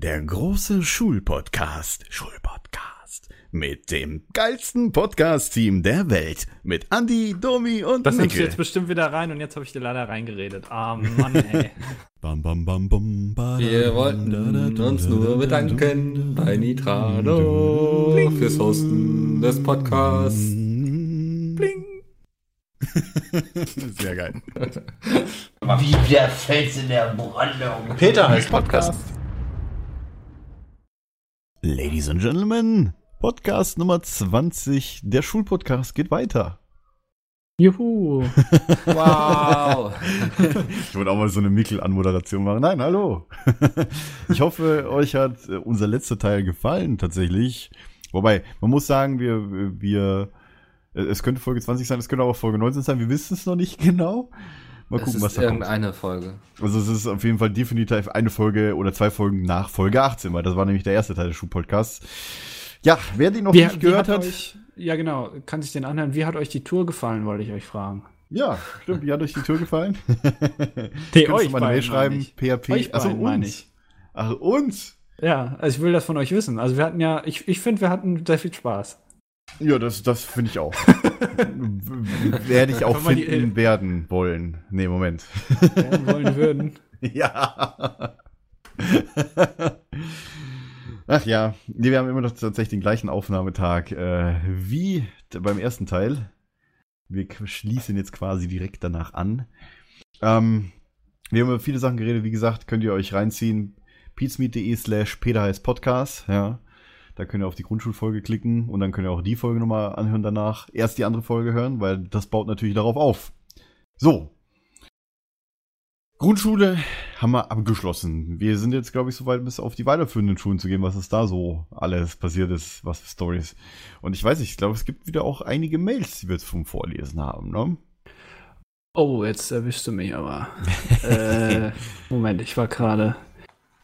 Der große Schulpodcast. Schulpodcast. Mit dem geilsten Podcast-Team der Welt. Mit Andy, Domi und Das nimmst du jetzt bestimmt wieder rein und jetzt habe ich dir leider reingeredet. Ah, Mann, ey. Bam, bam, bam, bam, ba, Wir wollten uns nur da, bedanken bei Nitrado fürs Hosten des Podcasts. Bling. Sehr geil. Wie der Fels in der Brandung. Peter heißt Podcast. Ladies and Gentlemen, Podcast Nummer 20. Der Schulpodcast geht weiter. Juhu. Wow. Ich wollte auch mal so eine Mikkel-Anmoderation machen. Nein, hallo. Ich hoffe, euch hat äh, unser letzter Teil gefallen, tatsächlich. Wobei, man muss sagen, wir, wir, äh, es könnte Folge 20 sein, es könnte aber Folge 19 sein, wir wissen es noch nicht genau. Mal gucken, was ist da kommt. irgendeine Folge. Also es ist auf jeden Fall definitiv eine Folge oder zwei Folgen nach Folge 18, weil das war nämlich der erste Teil des Schulpodcasts. Ja, wer den noch Wie, nicht wie gehört hat, Euch, ja, genau. Kann sich den anhören. Wie hat euch die Tour gefallen, wollte ich euch fragen. ja, stimmt, wie hat euch die Tür gefallen? Die du mal eine Mail schreiben, php, Euch also meine uns. ich. Ach, uns? Ja, also ich will das von euch wissen. Also wir hatten ja, ich, ich finde, wir hatten sehr viel Spaß. Ja, das, das finde ich auch. Werde ich auch die- finden werden wollen. Nee, Moment. Werden wollen würden. ja. Ach ja, nee, wir haben immer noch tatsächlich den gleichen Aufnahmetag äh, wie beim ersten Teil. Wir schließen jetzt quasi direkt danach an. Ähm, wir haben über viele Sachen geredet, wie gesagt, könnt ihr euch reinziehen. peatsmeet.de slash Peter heißt Podcast, ja. Da könnt ihr auf die Grundschulfolge klicken und dann könnt ihr auch die Folge nochmal anhören danach. Erst die andere Folge hören, weil das baut natürlich darauf auf. So. Grundschule haben wir abgeschlossen. Wir sind jetzt, glaube ich, soweit bis auf die weiterführenden Schulen zu gehen, was ist da so alles passiert ist, was für Stories. Und ich weiß nicht, ich glaube, es gibt wieder auch einige Mails, die wir jetzt vom Vorlesen haben, ne? Oh, jetzt erwischst du mich aber. äh, Moment, ich war gerade.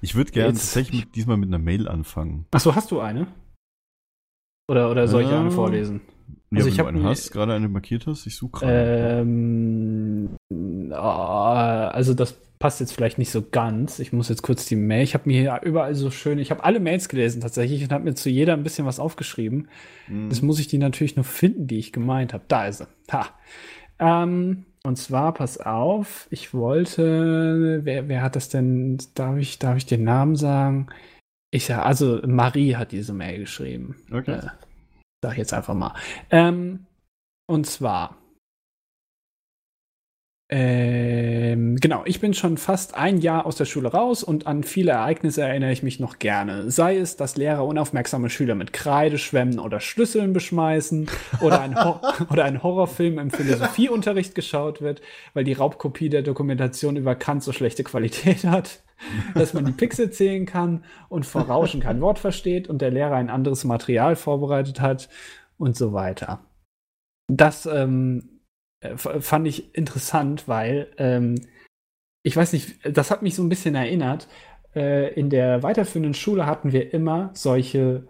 Ich würde gerne tatsächlich mit, diesmal mit einer Mail anfangen. Achso, hast du eine? Oder, oder soll ich Äh, eine vorlesen? Ja, Also wenn ich du eine hast, gerade eine markiert hast, ich suche gerade. Ähm, ah, also das passt jetzt vielleicht nicht so ganz. Ich muss jetzt kurz die Mail. Ich habe mir hier überall so schön, ich habe alle Mails gelesen tatsächlich und habe mir zu jeder ein bisschen was aufgeschrieben. Mhm. Jetzt muss ich die natürlich nur finden, die ich gemeint habe. Da ist sie. Ha. Ähm, und zwar, pass auf, ich wollte, wer, wer hat das denn, darf ich, darf ich den Namen sagen? Ich sag, also Marie hat diese Mail geschrieben. Okay. Äh, sag ich jetzt einfach mal. Ähm, und zwar. Ähm, genau, ich bin schon fast ein Jahr aus der Schule raus und an viele Ereignisse erinnere ich mich noch gerne. Sei es, dass Lehrer unaufmerksame Schüler mit Kreide schwemmen oder Schlüsseln beschmeißen oder ein, Hor oder ein Horrorfilm im Philosophieunterricht geschaut wird, weil die Raubkopie der Dokumentation über Kant so schlechte Qualität hat, dass man die Pixel zählen kann und vor Rauschen kein Wort versteht und der Lehrer ein anderes Material vorbereitet hat und so weiter. Das ähm, äh, fand ich interessant, weil ähm, ich weiß nicht, das hat mich so ein bisschen erinnert. Äh, in der weiterführenden Schule hatten wir immer solche.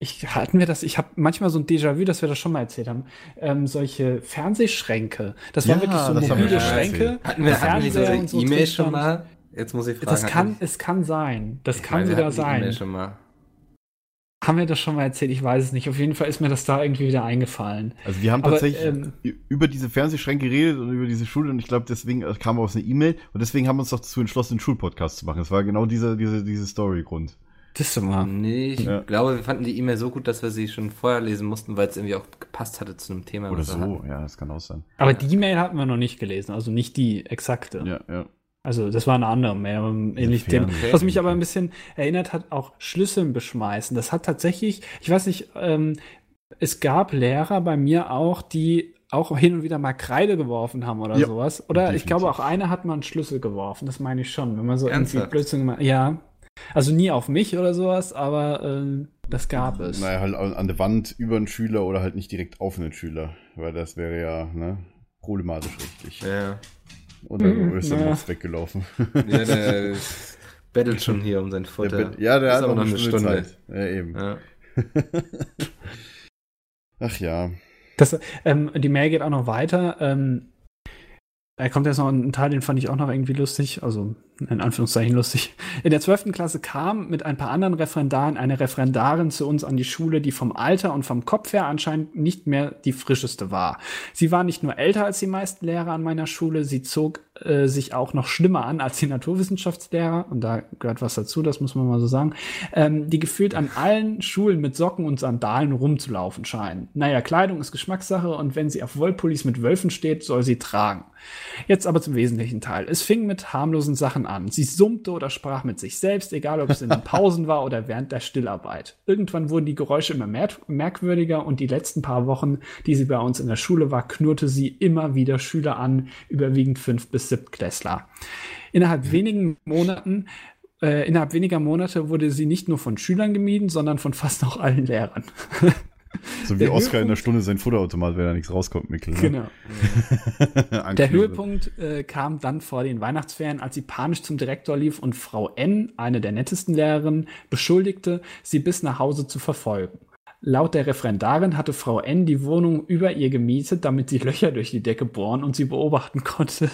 Ich, hatten wir das? Ich habe manchmal so ein Déjà-vu, dass wir das schon mal erzählt haben. Ähm, solche Fernsehschränke. Das waren Ja, wirklich so das haben wir mobile Schränke. Hatten wir, hatten wir Fernseher diese und so E-Mail drin schon mal? Jetzt muss ich fragen. Das kann, es kann sein. Das ich kann wieder E-Mail sein. schon mal. Haben wir das schon mal erzählt? Ich weiß es nicht. Auf jeden Fall ist mir das da irgendwie wieder eingefallen. Also wir haben Aber, tatsächlich ähm, über diese Fernsehschränke geredet und über diese Schule und ich glaube, deswegen äh, kam aus einer E-Mail und deswegen haben wir uns doch dazu entschlossen, einen Schulpodcast zu machen. Das war genau dieser, diese, diese Story-Grund. Das ist mal. Nee, ich Ja. glaube, wir fanden die E-Mail so gut, dass wir sie schon vorher lesen mussten, weil es irgendwie auch gepasst hatte zu einem Thema. Oder so, hatten. ja, das kann auch sein. Aber die Mail hatten wir noch nicht gelesen, also nicht die exakte. Ja, ja. Also das war eine andere Mail, aber ähnlich Thema. Was mich aber ein bisschen erinnert hat, auch Schlüsseln beschmeißen. Das hat tatsächlich, ich weiß nicht, ähm, es gab Lehrer bei mir auch, die auch hin und wieder mal Kreide geworfen haben oder Ja, sowas. Oder ich definitiv. glaube auch einer hat mal einen Schlüssel geworfen, das meine ich schon. Wenn man so irgendwie Ernsthaft? Blödsinn gemacht Ja. Also nie auf mich oder sowas, aber ähm, das gab es. Naja, halt an an der Wand über einen Schüler oder halt nicht direkt auf einen Schüler, weil das wäre ja ne, problematisch richtig. Ja, Und dann Mhm, ist er was weggelaufen. ja der bettelt schon hier um sein Der Futter. Bett- ja, der Ist hat aber auch noch eine Stunde. Zeit. Ja, eben. Ja. Ach ja. Das, ähm, die Mail geht auch noch weiter. Ähm, Da kommt jetzt noch ein Teil, den fand ich auch noch irgendwie lustig, also in Anführungszeichen lustig. In der 12. Klasse kam mit ein paar anderen Referendaren eine Referendarin zu uns an die Schule, die vom Alter und vom Kopf her anscheinend nicht mehr die frischeste war. Sie war nicht nur älter als die meisten Lehrer an meiner Schule, sie zog äh, sich auch noch schlimmer an als die Naturwissenschaftslehrer, und da gehört was dazu, das muss man mal so sagen, ähm, die gefühlt an allen Schulen mit Socken und Sandalen rumzulaufen scheinen. Naja, Kleidung ist Geschmackssache und wenn sie auf Wollpullis mit Wölfen steht, soll sie tragen. Jetzt aber zum wesentlichen Teil. Es fing mit harmlosen Sachen an. Sie summte oder sprach mit sich selbst, egal ob es in den Pausen war oder während der Stillarbeit. Irgendwann wurden die Geräusche immer mer merkwürdiger und die letzten paar Wochen, die sie bei uns in der Schule war, knurrte sie immer wieder Schüler an, überwiegend fünf bis siebtklässler. Innerhalb wenigen Monaten äh, innerhalb weniger Monate wurde sie nicht nur von Schülern gemieden, sondern von fast auch allen Lehrern. So wie Der Oscar in der Höhepunkt- Stunde sein Futterautomat, wenn da nichts rauskommt, Mikkel. Ne? Genau. Der. Höhepunkt äh, kam dann vor den Weihnachtsferien, als sie panisch zum Direktor lief und Frau N., eine der nettesten Lehrerinnen, beschuldigte, sie bis nach Hause zu verfolgen. Laut der Referendarin hatte Frau N. die Wohnung über ihr gemietet, damit sie Löcher durch die Decke bohren und sie beobachten konnte.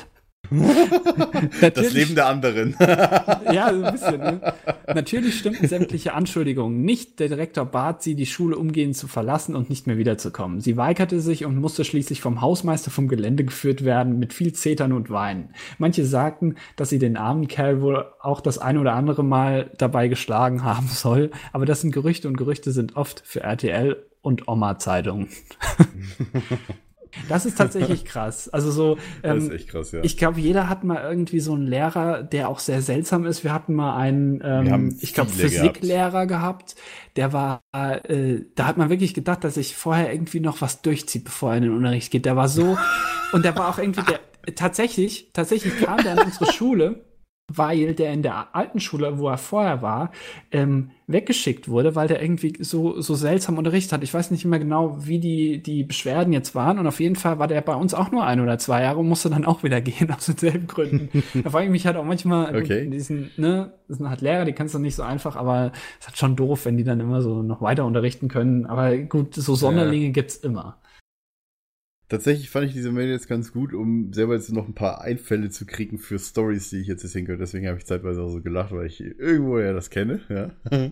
Das Leben der anderen. ja, so ein bisschen. Ne? Natürlich stimmten sämtliche Anschuldigungen nicht. Der Direktor bat sie, die Schule umgehend zu verlassen und nicht mehr wiederzukommen. Sie weigerte sich und musste schließlich vom Hausmeister vom Gelände geführt werden, mit viel Zetern und Weinen. Manche sagten, dass sie den armen Kerl wohl auch das ein oder andere Mal dabei geschlagen haben soll. Aber das sind Gerüchte und Gerüchte sind oft für RTL und Oma-Zeitungen. Das ist tatsächlich krass. Also so, Das ist ähm, echt krass, ja. ich glaube, jeder hat mal irgendwie so einen Lehrer, der auch sehr seltsam ist. Wir hatten mal einen, ähm, ich glaube, Physiklehrer gehabt. Der war, äh, da hat man wirklich gedacht, dass sich vorher irgendwie noch was durchzieht, bevor er in den Unterricht geht. Der war so, und der war auch irgendwie, der, tatsächlich, tatsächlich kam der an unsere Schule, weil der in der alten Schule, wo er vorher war, ähm, weggeschickt wurde, weil der irgendwie so, so seltsam Unterricht hat. Ich weiß nicht mehr genau, wie die, die Beschwerden jetzt waren. Und auf jeden Fall war der bei uns auch nur ein oder zwei Jahre und musste dann auch wieder gehen, aus denselben Gründen. da frage ich mich halt auch manchmal, Okay. in diesen, ne, das sind halt Lehrer, die kannst du nicht so einfach, aber es ist halt schon doof, wenn die dann immer so noch weiter unterrichten können. Aber gut, so Sonderlinge gibt's immer. Tatsächlich fand ich diese Mail jetzt ganz gut, um selber jetzt noch ein paar Einfälle zu kriegen für Stories, die ich jetzt erzählen könnte. Deswegen habe ich zeitweise auch so gelacht, weil ich irgendwo ja das kenne. Ja.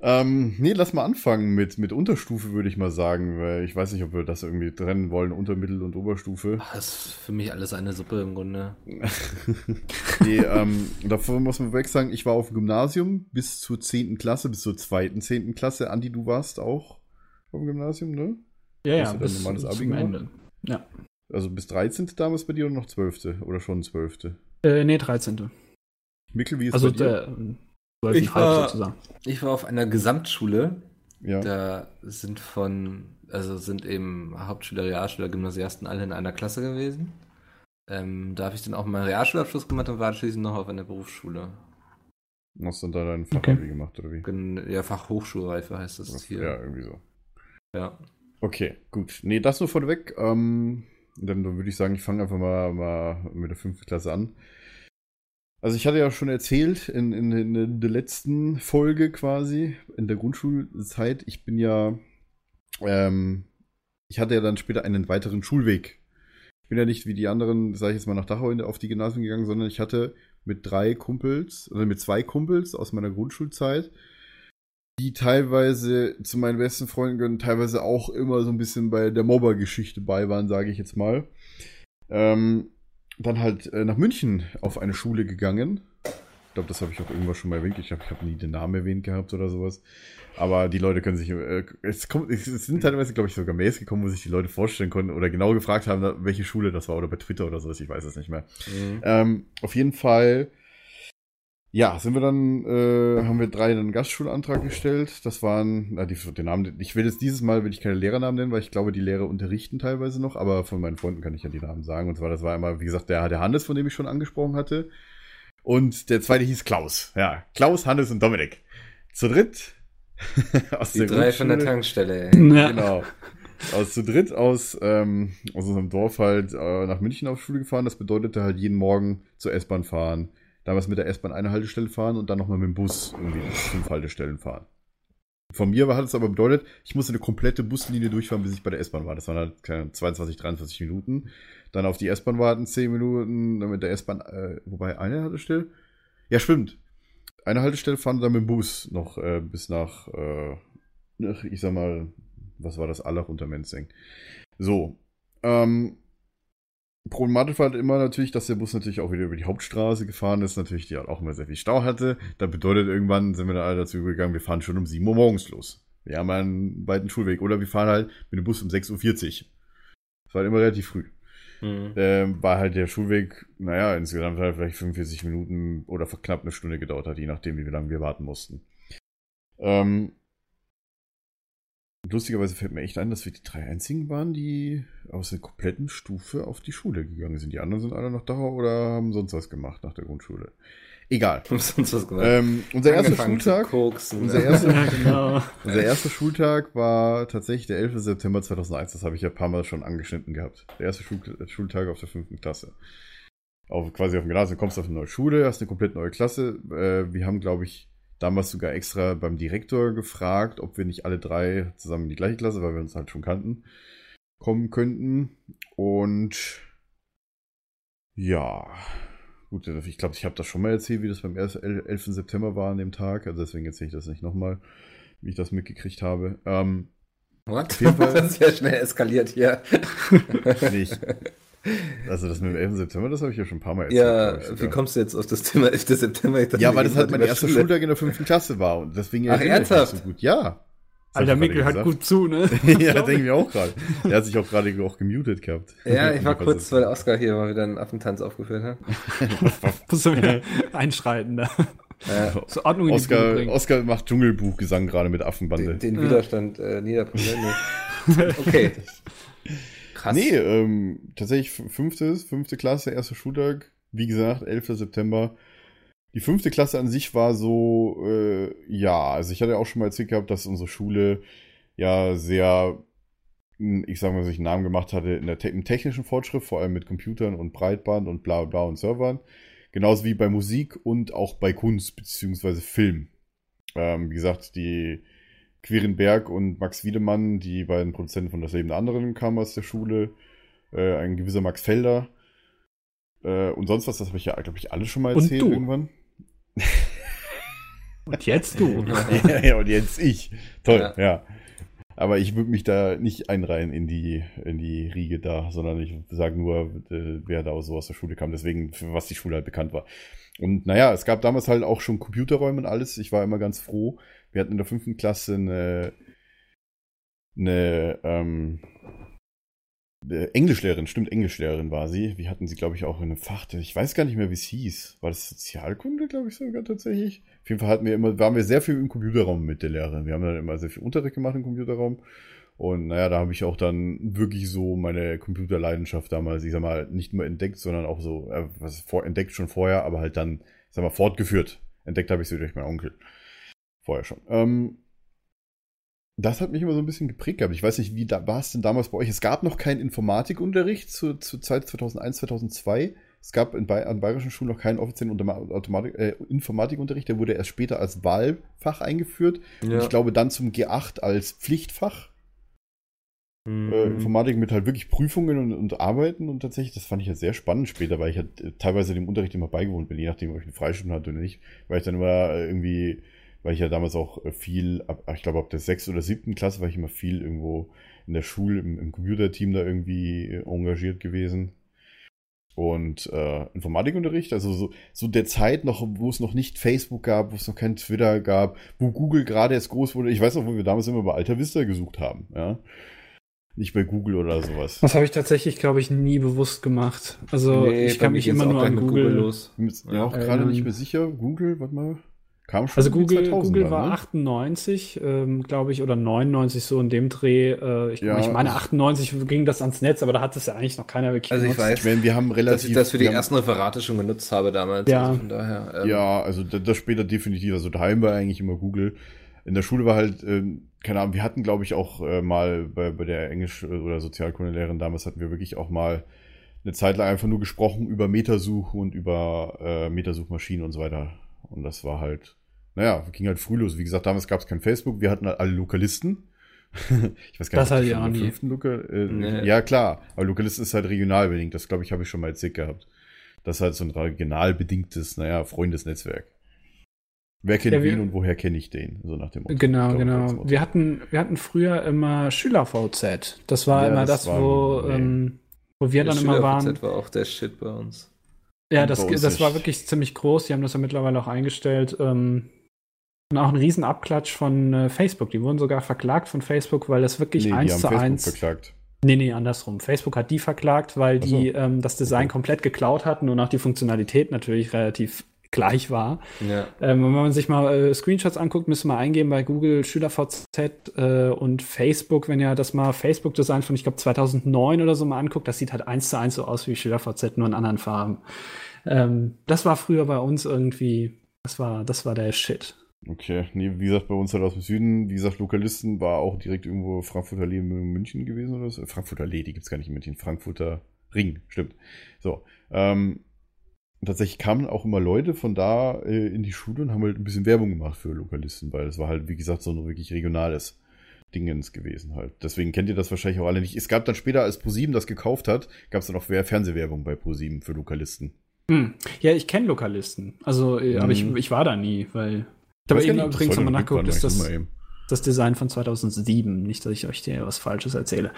ähm, nee, lass mal anfangen mit, mit Unterstufe, würde ich mal sagen, weil ich weiß nicht, ob wir das irgendwie trennen wollen, Untermittel- und Oberstufe. Ach, das ist für mich alles eine Suppe im Grunde. nee, ähm, davor muss man weg sagen, ich war auf dem Gymnasium bis zur 10. Klasse, bis zur zweiten 10. Klasse. Andi, du warst auch auf dem Gymnasium, ne? Ja, dann normales Abi zum? Ende. Ja. Also bis 13. damals bei dir oder noch 12. oder schon 12. Äh, nee, 13. Mikkel, wie ist Also bei dir? der 12,5 Ich war- sozusagen. Ich war auf einer Gesamtschule. Ja. Da sind von, also sind eben Hauptschüler, Realschüler, Gymnasiasten alle in einer Klasse gewesen. Ähm, da habe ich dann auch meinen Realschulabschluss gemacht und war anschließend noch auf einer Berufsschule. Hast du dann deinen Fachabi gemacht, oder wie? Ja, Fachhochschulreife heißt das Was- hier. Ja, irgendwie so. ja. Okay, gut. Nee, das nur vorneweg. Ähm, dann würde ich sagen, ich fange einfach mal, mal mit der fünften Klasse an. Also ich hatte ja schon erzählt in, in, in der letzten Folge quasi, in der Grundschulzeit, ich bin ja, ähm, ich hatte ja dann später einen weiteren Schulweg. Ich bin ja nicht wie die anderen, sage ich jetzt mal, nach Dachau auf die Gymnasien gegangen, sondern ich hatte mit drei Kumpels, oder mit zwei Kumpels aus meiner Grundschulzeit, die teilweise zu meinen besten Freunden gehören, teilweise auch immer so ein bisschen bei der Mobber-Geschichte bei waren, sage ich jetzt mal. Ähm, dann halt äh, nach München auf eine Schule gegangen. Ich glaube, das habe ich auch irgendwas schon mal erwähnt. Ich glaube, ich habe nie den Namen erwähnt gehabt oder sowas. Aber die Leute können sich, äh, es, kommt, es sind teilweise, glaube ich, sogar Mails gekommen, wo sich die Leute vorstellen konnten oder genau gefragt haben, welche Schule das war oder bei Twitter oder sowas. Ich weiß es nicht mehr. Mhm. Ähm, auf jeden Fall, ja, sind wir dann, äh, haben wir drei dann einen Gastschulantrag gestellt. Das waren, na, die, den Namen, ich will jetzt dieses Mal will ich keine Lehrernamen nennen, weil ich glaube, die Lehrer unterrichten teilweise noch, aber von meinen Freunden kann ich ja die Namen sagen. Und zwar, das war einmal, wie gesagt, der, der Hannes, von dem ich schon angesprochen hatte. Und der zweite hieß Klaus. Ja, Klaus, Hannes und Dominik. Zu dritt. aus Die drei von der. Tankstelle. Ey. Ja. Genau. Aus zu dritt aus, ähm, aus unserem Dorf halt äh, nach München auf Schule gefahren. Das bedeutete halt jeden Morgen zur S-Bahn fahren. Damals mit der S-Bahn eine Haltestelle fahren und dann nochmal mit dem Bus irgendwie fünf Haltestellen fahren. Von mir hat es aber bedeutet, ich musste eine komplette Buslinie durchfahren, bis ich bei der S-Bahn war. Das waren halt keine 22, 23 Minuten. Dann auf die S-Bahn warten 10 Minuten, dann mit der S-Bahn, äh, wobei eine Haltestelle. Ja, stimmt. Eine Haltestelle fahren dann mit dem Bus noch äh, bis nach, äh, ich sag mal, was war das, Allach unter Menzing. So. Ähm, Problematisch war halt immer natürlich, dass der Bus natürlich auch wieder über die Hauptstraße gefahren ist, natürlich die halt auch immer sehr viel Stau hatte. Da bedeutet irgendwann sind wir dann alle dazu übergegangen, wir fahren schon um 7 Uhr morgens los. Wir haben einen weiten Schulweg. Oder wir fahren halt mit dem Bus um 6.40 Uhr. Das war halt immer relativ früh. Mhm. Ähm, war halt der Schulweg, naja, insgesamt halt vielleicht 45 Minuten oder knapp eine Stunde gedauert hat, je nachdem, wie lange wir warten mussten. Ähm, Lustigerweise fällt mir echt ein, dass wir die drei einzigen waren, die aus der kompletten Stufe auf die Schule gegangen sind. Die anderen sind alle noch da oder haben sonst was gemacht nach der Grundschule. Egal. Haben sonst was gemacht. Ähm, unser erster Schultag. Unser erster, ja, genau. unser erster Schultag war tatsächlich der 11. September 2001. Das habe ich ja ein paar Mal schon angeschnitten gehabt. Der erste Schul Schultag auf der fünften Klasse. Auf, quasi auf dem Gymnasium kommst du auf eine neue Schule, hast eine komplett neue Klasse. Äh, wir haben, glaube ich, damals sogar extra beim Direktor gefragt, ob wir nicht alle drei zusammen in die gleiche Klasse, weil wir uns halt schon kannten, kommen könnten. Und ja, gut, ich glaube, ich habe das schon mal erzählt, wie das beim 11. September war an dem Tag. Also deswegen erzähle ich das nicht nochmal, wie ich das mitgekriegt habe. Ähm, What? Das ist ja schnell eskaliert hier. nicht. Also das mit dem 11. September, das habe ich ja schon ein paar Mal erzählt. Ja, ich, wie kommst du jetzt auf das Thema 11. September? Dachte, ja, weil das halt mein erster Schule. Schultag in der fünften Klasse war und deswegen Ach, ernsthaft? so gut. Ja. Alter, Mikkel hat gut zu, ne? ja, denke ich auch gerade. Er hat sich auch gerade auch gemutet gehabt. Ja, ich war kurz, weil Oscar hier mal wieder einen Affentanz aufgeführt hat. Musst du wieder einschreiten da. Ja. Zur Ordnung in Oscar, die Oscar macht Dschungelbuchgesang gerade mit Affenbande. Den, den Widerstand äh, niederbringen. okay. Krass. Nee, ähm, tatsächlich fünftes, fünfte Klasse, erster Schultag. Wie gesagt, 11. September. Die fünfte Klasse an sich war so, äh, ja, also ich hatte auch schon mal erzählt gehabt, dass unsere Schule ja sehr, ich sag mal, sich einen Namen gemacht hatte in der im technischen Fortschritt, vor allem mit Computern und Breitband und bla bla und Servern. Genauso wie bei Musik und auch bei Kunst beziehungsweise Film. Ähm, wie gesagt, die Quirin Berg und Max Wiedemann, die beiden Produzenten von Das Leben der anderen, kamen aus der Schule. Äh, ein gewisser Max Felder. Äh, und sonst was, das habe ich ja, glaube ich, alle schon mal erzählt und du. irgendwann. und jetzt du. ja, ja, und jetzt ich. Toll, ja. ja. Aber ich würde mich da nicht einreihen in die, in die Riege da, sondern ich sage nur, äh, wer da so aus der Schule kam, deswegen, für was die Schule halt bekannt war. Und naja, es gab damals halt auch schon Computerräume und alles. Ich war immer ganz froh, wir hatten in der fünften Klasse eine, eine, ähm, eine Englischlehrerin, stimmt, Englischlehrerin war sie. Wir hatten sie, glaube ich, auch in einem Fach, ich weiß gar nicht mehr, wie es hieß. War das Sozialkunde, glaube ich, sogar tatsächlich? Auf jeden Fall hatten wir immer, waren wir sehr viel im Computerraum mit der Lehrerin. Wir haben dann immer sehr viel Unterricht gemacht im Computerraum. Und naja, da habe ich auch dann wirklich so meine Computerleidenschaft damals, ich sag mal, nicht nur entdeckt, sondern auch so, äh, was vor, entdeckt schon vorher, aber halt dann, ich sag mal, fortgeführt. Entdeckt habe ich sie durch meinen Onkel. Vorher schon. Ähm, das hat mich immer so ein bisschen geprägt gehabt. Ich weiß nicht, wie da, war es denn damals bei euch? Es gab noch keinen Informatikunterricht zur, zur Zeit 2001, 2002. Es gab in, an bayerischen Schulen noch keinen offiziellen Automatik, äh, Informatikunterricht. Der wurde erst später als Wahlfach eingeführt. Ja. Und ich glaube dann zum G8 als Pflichtfach. Mhm. Äh, Informatik mit halt wirklich Prüfungen und, und, Arbeiten. Und tatsächlich, das fand ich halt sehr spannend später, weil ich halt äh, teilweise dem Unterricht immer beigewohnt bin, je nachdem, ob ich eine Freistunde hatte oder nicht. Weil ich dann immer irgendwie weil ich ja damals auch äh, viel, ab, ich glaube ab der sechsten oder siebten Klasse war ich immer viel irgendwo in der Schule, im, im Computerteam da irgendwie äh, engagiert gewesen. Und äh, Informatikunterricht, also so, so der Zeit noch, wo es noch nicht Facebook gab, wo es noch kein Twitter gab, wo Google gerade erst groß wurde. Ich weiß noch, wo wir damals immer bei Alta Vista gesucht haben, ja. Nicht bei Google oder sowas. Das habe ich tatsächlich, glaube ich, nie bewusst gemacht. Also nee, ich kann mich immer nur an Google, Google los. Ich bin ja auch gerade nicht mehr sicher. Google, warte mal. Kam schon also Google, Google war ne? 98, ähm, glaube ich, oder 99 so in dem Dreh. Äh, ich, ja, ich, meine 98 ging das ans Netz, aber da hat es ja eigentlich noch keiner wirklich Also ich weiß, ich meine, wir haben relativ, dass ich das für die ersten Referate schon genutzt habe damals. Ja, also daher, ähm, ja also das, das, später definitiv. Also daheim war eigentlich immer Google. In der Schule war halt, äh, keine Ahnung, wir hatten glaube ich auch äh, mal bei, bei der Englisch- oder Sozialkundelehrerin damals hatten wir wirklich auch mal eine Zeit lang einfach nur gesprochen über Metasuche und über äh, Metasuchmaschinen und so weiter. Und das war halt naja, ging halt früh los. Wie gesagt, damals gab es kein Facebook, wir hatten halt alle Lokalisten. ich weiß gar Das nicht, hatte ich fünften Loka äh, Nee. Ja, klar, aber Lokalisten ist halt regional bedingt. Das glaube ich, habe ich schon mal erzählt gehabt. Das ist halt so ein regional bedingtes, naja, Freundesnetzwerk. Wer kennt Ja, wir- wen und woher kenne ich den? So nach dem Motto. Genau, glaube, das genau. Motto. Wir hatten, wir hatten früher immer Schüler-VZ. Das war Ja, immer das das, war- wo, nee. ähm, wo wir Der dann immer waren. SchülerVZ war auch der Shit bei uns. Ja, das, das war wirklich ziemlich groß. Die haben das ja mittlerweile auch eingestellt. Ähm, und auch ein Riesenabklatsch von äh, Facebook. Die wurden sogar verklagt von Facebook, weil das wirklich nee, die eins haben zu Facebook eins. verklagt. Nee, nee, andersrum. Facebook hat die verklagt, weil so. die ähm, das Design Okay. komplett geklaut hatten und auch die Funktionalität natürlich relativ gleich war. Ja. Ähm, wenn man sich mal äh, Screenshots anguckt, müsste man eingeben bei Google SchülerVZ äh, und Facebook, wenn ihr das mal Facebook-Design von, ich glaube, 2009 oder so mal anguckt, das sieht halt eins zu eins so aus wie SchülerVZ, nur in anderen Farben. Ähm, das war früher bei uns irgendwie, das war, das war der Shit. Okay, nee, wie gesagt, bei uns halt aus dem Süden, wie gesagt, Lokalisten war auch direkt irgendwo Frankfurter Allee in München gewesen oder so. Frankfurter Allee, die gibt's gar nicht in München, Frankfurter Ring, stimmt. So, ähm, tatsächlich kamen auch immer Leute von da äh, in die Schule und haben halt ein bisschen Werbung gemacht für Lokalisten, weil das war halt, wie gesagt, so ein wirklich regionales Dingens gewesen halt. Deswegen kennt ihr das wahrscheinlich auch alle nicht. Es gab dann später, als ProSieben das gekauft hat, gab es dann auch Fernsehwerbung bei ProSieben für Lokalisten. Hm. Ja, ich kenne Lokalisten. Also, äh, aber ich, Mhm. ich war da nie, weil. Ich habe eben übrigens nochmal nachgeguckt, ist das, das Design von 2007. Nicht, dass ich euch hier was Falsches erzähle.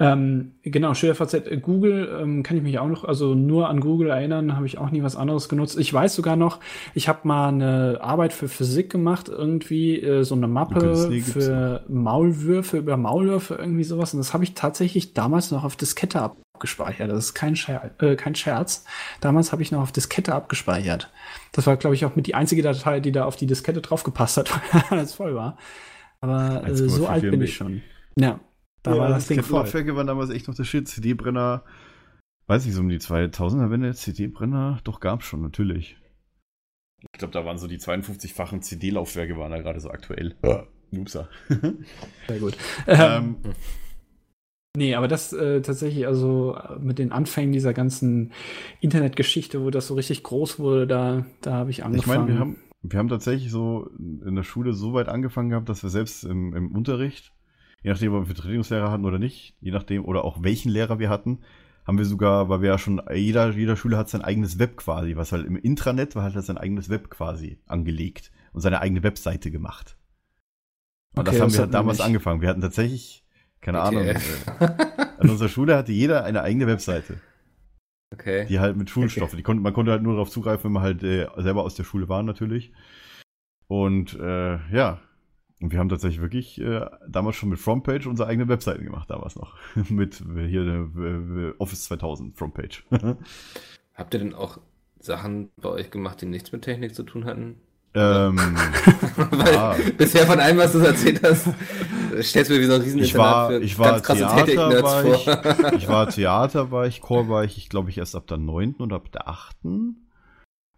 Ähm, genau, SchülerVZ, Google ähm, kann ich mich auch noch, also nur an Google erinnern, habe ich auch nie was anderes genutzt. Ich weiß sogar noch, ich habe mal eine Arbeit für Physik gemacht, irgendwie äh, so eine Mappe für Maulwürfe, über Maulwürfe, irgendwie sowas. Und das habe ich tatsächlich damals noch auf Diskette abgespeichert. Das ist kein, Scher äh, kein Scherz. Damals habe ich noch auf Diskette abgespeichert. Das war, glaube ich, auch mit die einzige Datei, die da auf die Diskette draufgepasst hat, weil alles voll war. Aber äh, 1,44 so alt bin ich schon. Ja, da war das Ding voll. Kettenlaufwerke waren damals echt noch der Shit. CD-Brenner, weiß nicht, so um die 2000er Wende, CD-Brenner, doch gab's schon, natürlich. Ich glaube, da waren so die 52-fachen CD-Laufwerke waren da gerade so aktuell. Upsa. Sehr gut. Ähm, ähm, nee, aber das äh, tatsächlich, also äh, mit den Anfängen dieser ganzen Internetgeschichte, wo das so richtig groß wurde, da, da habe ich ich angefangen. meine, wir haben, wir haben tatsächlich so in der Schule so weit angefangen gehabt, dass wir selbst im, im Unterricht, je nachdem, ob wir Vertretungslehrer hatten oder nicht, je nachdem, oder auch welchen Lehrer wir hatten, haben wir sogar, weil wir ja schon, jeder, jeder Schüler hat sein eigenes Web quasi, was halt im Intranet war, halt sein eigenes Web quasi angelegt und seine eigene Webseite gemacht. Und Okay, das haben das wir wir damals angefangen. Wir hatten tatsächlich, keine Ahnung, Okay. äh, an unserer Schule hatte jeder eine eigene Webseite, Okay. die halt mit Schulstoff, die konnte, man konnte halt nur darauf zugreifen, wenn man halt äh, selber aus der Schule war natürlich. Und äh, ja, und wir haben tatsächlich wirklich äh, damals schon mit Frontpage unsere eigene Webseite gemacht, damals noch. mit äh, hier äh, Office 2000 Frontpage. Habt ihr denn auch Sachen bei euch gemacht, die nichts mit Technik zu tun hatten? Ähm, Ja. bisher von allem, was du erzählt hast, stellst du mir wie so ein riesen ich war, für ich war ganz krasse Theater, war vor. ich, ich war Theater, war ich, Chor war ich, ich glaube ich erst ab der neunten und ab der achten.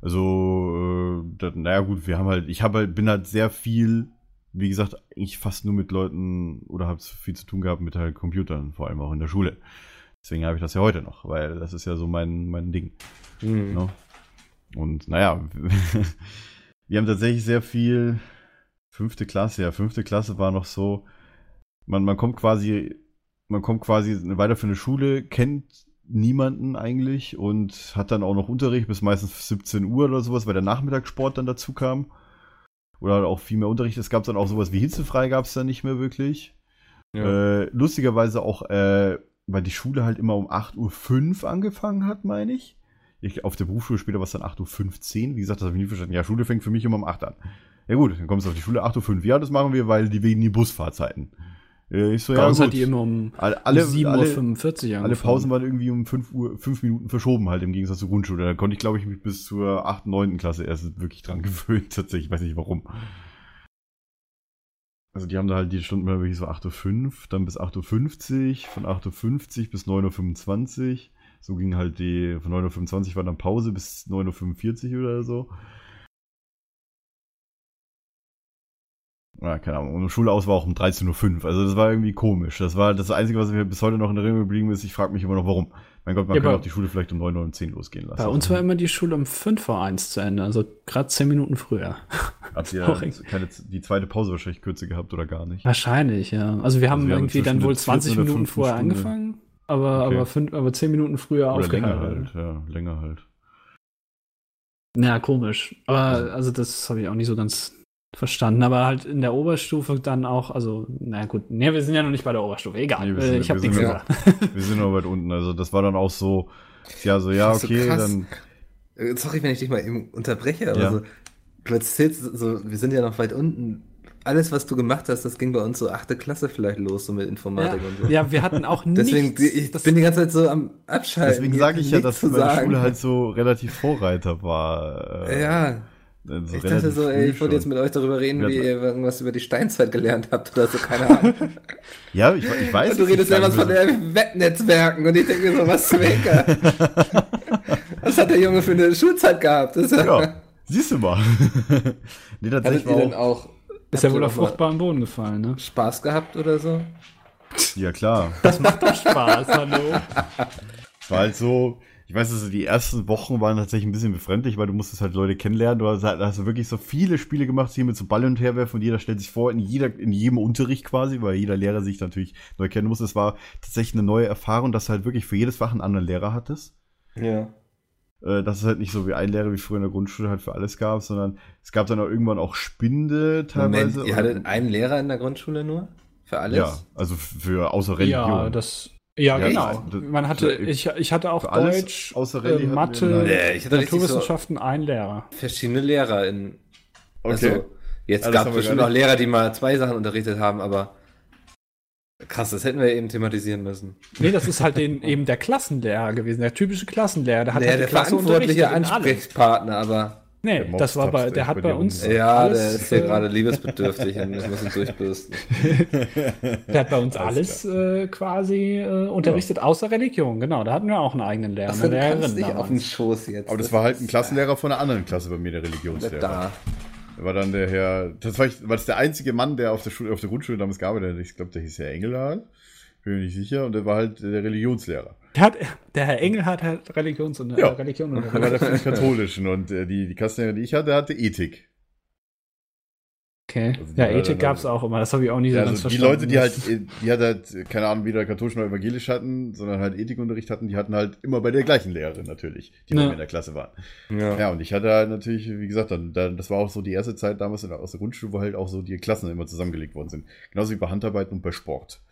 Also, äh, da, naja gut, wir haben halt, ich habe halt, bin halt sehr viel, wie gesagt, eigentlich fast nur mit Leuten oder habe viel zu tun gehabt mit halt Computern, vor allem auch in der Schule. Deswegen habe ich das ja heute noch, weil das ist ja so mein, mein Ding. Hm. Ne? Und naja, wir haben tatsächlich sehr viel. Fünfte Klasse, ja, fünfte Klasse war noch so. Man, man kommt quasi, man kommt quasi weiter für eine Schule, kennt niemanden eigentlich und hat dann auch noch Unterricht bis meistens 17 Uhr oder sowas, weil der Nachmittagssport dann dazu kam. Oder auch viel mehr Unterricht. Es gab dann auch sowas wie hitzefrei, gab es dann nicht mehr wirklich. Ja. Äh, lustigerweise auch, äh, weil die Schule halt immer um 8.05 Uhr angefangen hat, meine ich. Ich. Auf der Berufsschule später war es dann 8.15 Uhr. Wie gesagt, das habe ich nie verstanden. Ja, Schule fängt für mich immer um 8 an. Ja gut, dann kommst du auf die Schule 8.05 Uhr. Ja, das machen wir, weil die wegen die Busfahrzeiten. Äh, Ich so, Bei ja uns gut. hat die immer um, alle, alle, um 7.45 Uhr alle, angefangen. alle Pausen waren irgendwie um 5 Uhr, 5 Minuten verschoben halt im Gegensatz zur Grundschule. Da konnte ich, glaube ich, mich bis zur 8., 9. Klasse erst wirklich dran gewöhnt, tatsächlich. Ich weiß nicht warum. Also die haben da halt die Stunden mal wirklich so 8.05 Uhr, dann bis 8.50 Uhr, von 8.50 Uhr bis 9.25 Uhr. So ging halt die, von 9.25 Uhr war dann Pause bis 9.45 Uhr oder so. ja, keine Ahnung, und Schule aus war auch um 13.05 Uhr. Also das war irgendwie komisch. Das war das Einzige, was mir bis heute noch in Erinnerung geblieben ist. Ich frage mich immer noch, warum. Mein Gott, man Ja, kann aber- auch die Schule vielleicht um 9 oder um 10 losgehen lassen. Bei uns war immer die Schule um 5 vor 1 zu Ende, also gerade 10 Minuten früher. Habt ihr keine, die zweite Pause wahrscheinlich kürzer gehabt oder gar nicht? Wahrscheinlich, ja. Also wir haben wir haben irgendwie dann zwischen wohl der 20 vierten oder Minuten vorher Stunde. angefangen, aber, Okay. aber, fünf, aber 10 Minuten früher Oder länger halt, ja, länger halt. Ja, komisch. Aber also das habe ich auch nicht so ganz verstanden. Aber halt in der Oberstufe dann auch, also, na gut, ne, wir sind ja noch nicht bei der Oberstufe. Egal. Nee, wir äh, sind- ich habe nichts gesagt. Wir sind noch weit unten. Also das war dann auch so, ja, so, ja, so okay, krass. dann. Äh, Sorry, wenn ich dich mal eben unterbreche, aber Ja. so, du erzählst so, wir sind ja noch weit unten. Alles, was du gemacht hast, das ging bei uns so achte Klasse vielleicht los, so mit Informatik und so. Ja, ja, wir hatten auch Deswegen, nichts. ich das- bin die ganze Zeit so am Abschalten. Deswegen sage ich ja, nichts dass meine sagen. Schule halt so relativ Vorreiter war. äh, Ja, so ich dachte so, ey, ich wollte jetzt mit euch darüber reden, Ja, wie ihr irgendwas über die Steinzeit gelernt habt oder so, keine Ahnung. Ja, ich, ich weiß. Und du es redest ja was von den Wettnetzwerken und ich denke mir so, was zum Henker? was hat der Junge für eine Schulzeit gehabt? Das ja. Ja, siehst du mal. nee, Hattet tatsächlich ihr war denn auch, auch, ist ja wohl auf fruchtbaren Boden gefallen, ne? Spaß gehabt oder so? Ja, klar. Das macht doch Spaß, hallo. Es war halt so, ich weiß, also die ersten Wochen waren tatsächlich ein bisschen befremdlich, weil du musstest halt Leute kennenlernen. Du hast, halt, hast du wirklich so viele Spiele gemacht, hier mit so Ball und herwerfen und jeder stellt sich vor, in, jeder, in jedem Unterricht quasi, weil jeder Lehrer sich natürlich neu kennen muss. Es war tatsächlich eine neue Erfahrung, dass du halt wirklich für jedes Fach einen anderen Lehrer hattest. Ja. Äh, dass es halt nicht so wie ein Lehrer wie früher in der Grundschule halt für alles gab, sondern es gab dann auch irgendwann auch Spinde teilweise. Moment, ihr hattet einen Lehrer in der Grundschule nur? Für alles? Ja, also für außer Religion. Ja, das. Ja, Ja, genau. das- Man hatte, ich, ich hatte auch Deutsch, außer äh, Mathe, Nee, ich Naturwissenschaften, ein Lehrer. Verschiedene Lehrer in. Okay. Also, jetzt Ja, gab es bestimmt auch Lehrer, die mal zwei Sachen unterrichtet haben, aber krass, das hätten wir eben thematisieren müssen. Nee, das ist halt den, eben der Klassenlehrer gewesen, der typische Klassenlehrer. Der hat Naja, halt der die Klasse verantwortliche. Ansprechpartner, aber Nee, Der das war bei, der hat bei uns. ja, alles, der ist hier äh, gerade liebesbedürftig und muss ihn durchbürsten. Der hat bei uns alles äh, quasi äh, unterrichtet, außer Religion. Genau, da hatten wir auch einen eigenen Lehrer, Achso, eine Lehrerin nicht auf den. Schoß jetzt. Aber das war halt ein Klassenlehrer von einer anderen Klasse bei mir, der. Religionslehrer. da. War dann der Herr, das war, ich, war das der einzige Mann, der auf der Schule, auf der Grundschule damals gearbeitet hat. Ich glaube, der hieß Herr Engelhardt. Bin mir nicht sicher. Und der war halt der Religionslehrer. Der, hat, der Herr Engel hat Religions und Ja. Religion und Der war der Katholischen. Und äh, die, die Klassenlehrerin, die ich hatte, hatte Ethik. Okay. Also die ja, Ethik dann- gab's auch immer. Das habe ich auch nie so Ja, ganz also die verstanden. Leute, die halt, die hat halt, keine Ahnung, weder katholisch noch evangelisch hatten, sondern halt Ethikunterricht hatten, die hatten halt immer bei der gleichen Lehrerin natürlich, die bei Ja. mir in der Klasse waren. Ja. Ja, und ich hatte halt natürlich, wie gesagt, dann, dann das war auch so die erste Zeit damals in der, aus der Grundschule, wo halt auch so die Klassen immer zusammengelegt worden sind. Genauso wie bei Handarbeiten und bei Sport.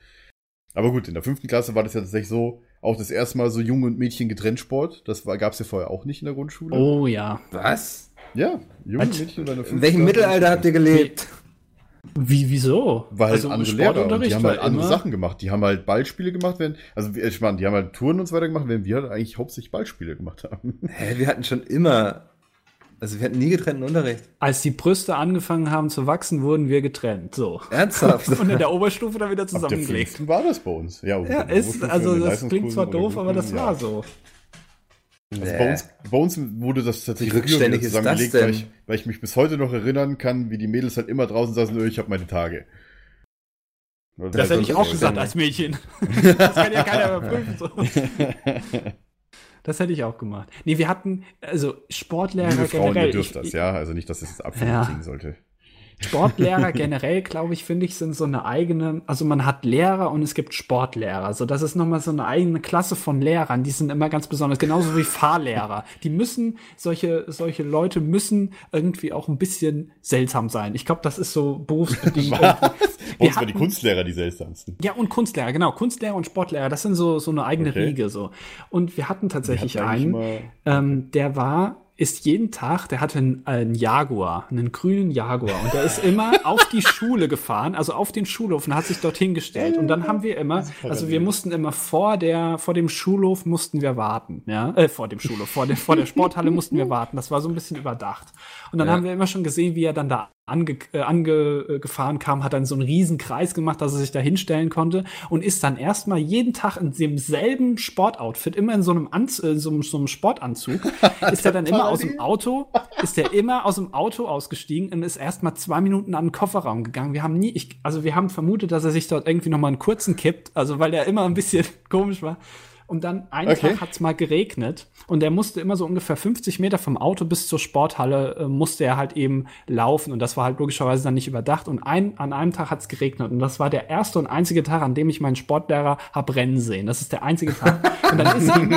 Aber gut, in der fünften Klasse war das ja tatsächlich so, auch das erste Mal so Junge und Mädchen getrennt Sport. Das gab es ja vorher auch nicht in der Grundschule. Oh ja. Was? Ja, Junge Was? Mädchen oder eine In welchem Mittelalter habt ihr gelebt? Wie, wieso? Halt also andere Lehrer und die haben halt andere immer- Sachen gemacht. Die haben halt Ballspiele gemacht, während, also ich meine, die haben halt Touren und so weiter gemacht, während wir halt eigentlich hauptsächlich Ballspiele gemacht haben. Hä, wir hatten schon immer, also wir hatten nie getrennten Unterricht. Als die Brüste angefangen haben zu wachsen, wurden wir getrennt. So. Ernsthaft? Und in der Oberstufe dann wieder Ab der zusammengelegt. war das bei uns. Ja, Ja, ist, also das klingt zwar doof, aber das Grundschulen, war ja. so. Also Nee. bei, uns, bei uns wurde das tatsächlich Wie rückständig das zusammengelegt? Weil ich, weil ich mich bis heute noch erinnern kann, wie die Mädels halt immer draußen saßen, "Ö, ich habe meine Tage. Das, Das hätte ist ich auch gesagt als Mädchen. das kann ja keiner überprüfen. So. Das hätte ich auch gemacht. Nee, wir hatten, also Sportlehrer Liebe Frauen, generell. ihr dürft ich- das, ja. Also nicht, dass es jetzt abfällig Ja. sollte. Sportlehrer generell, glaube ich, finde ich, sind so eine eigene, also man hat Lehrer und es gibt Sportlehrer. So, das ist nochmal so eine eigene Klasse von Lehrern, die sind immer ganz besonders, genauso wie Fahrlehrer. Die müssen, solche, solche Leute müssen irgendwie auch ein bisschen seltsam sein. Ich glaube, das ist so berufsbedingt. Bei Wir uns waren die Kunstlehrer die seltsamsten. Ja, und Kunstlehrer, genau. Kunstlehrer und Sportlehrer, das sind so, so eine eigene Okay. Riege, so. Und wir hatten tatsächlich hatten einen, ähm, der war, ist jeden Tag, der hatte einen, einen Jaguar, einen grünen Jaguar. Und der ist immer auf die Schule gefahren, also auf den Schulhof und hat sich dorthin gestellt. Und dann haben wir immer, also wir mussten immer vor der, vor dem Schulhof mussten wir warten, ja, äh, vor dem Schulhof, vor der, vor der Sporthalle mussten wir warten. Das war so ein bisschen überdacht. Und dann Ja. haben wir immer schon gesehen, wie er dann da ange, äh, angefahren kam, hat dann so einen riesen Kreis gemacht, dass er sich da hinstellen konnte und ist dann erstmal jeden Tag in demselben Sportoutfit, immer in so einem, Anz äh, so, so einem Sportanzug, ist er dann immer aus dem Auto, ist er immer aus dem Auto ausgestiegen und ist erstmal zwei Minuten an den Kofferraum gegangen. Wir haben nie, ich, also wir haben vermutet, dass er sich dort irgendwie noch mal einen kurzen kippt, also weil er immer ein bisschen komisch war. Und dann einen Okay. Tag hat's mal geregnet und er musste immer so ungefähr 50 Meter vom Auto bis zur Sporthalle äh, musste er halt eben laufen und das war halt logischerweise dann nicht überdacht und ein, an einem Tag hat's geregnet und das war der erste und einzige Tag, an dem ich meinen Sportlehrer hab rennen sehen. Das ist der einzige Tag. Und dann ist ihm,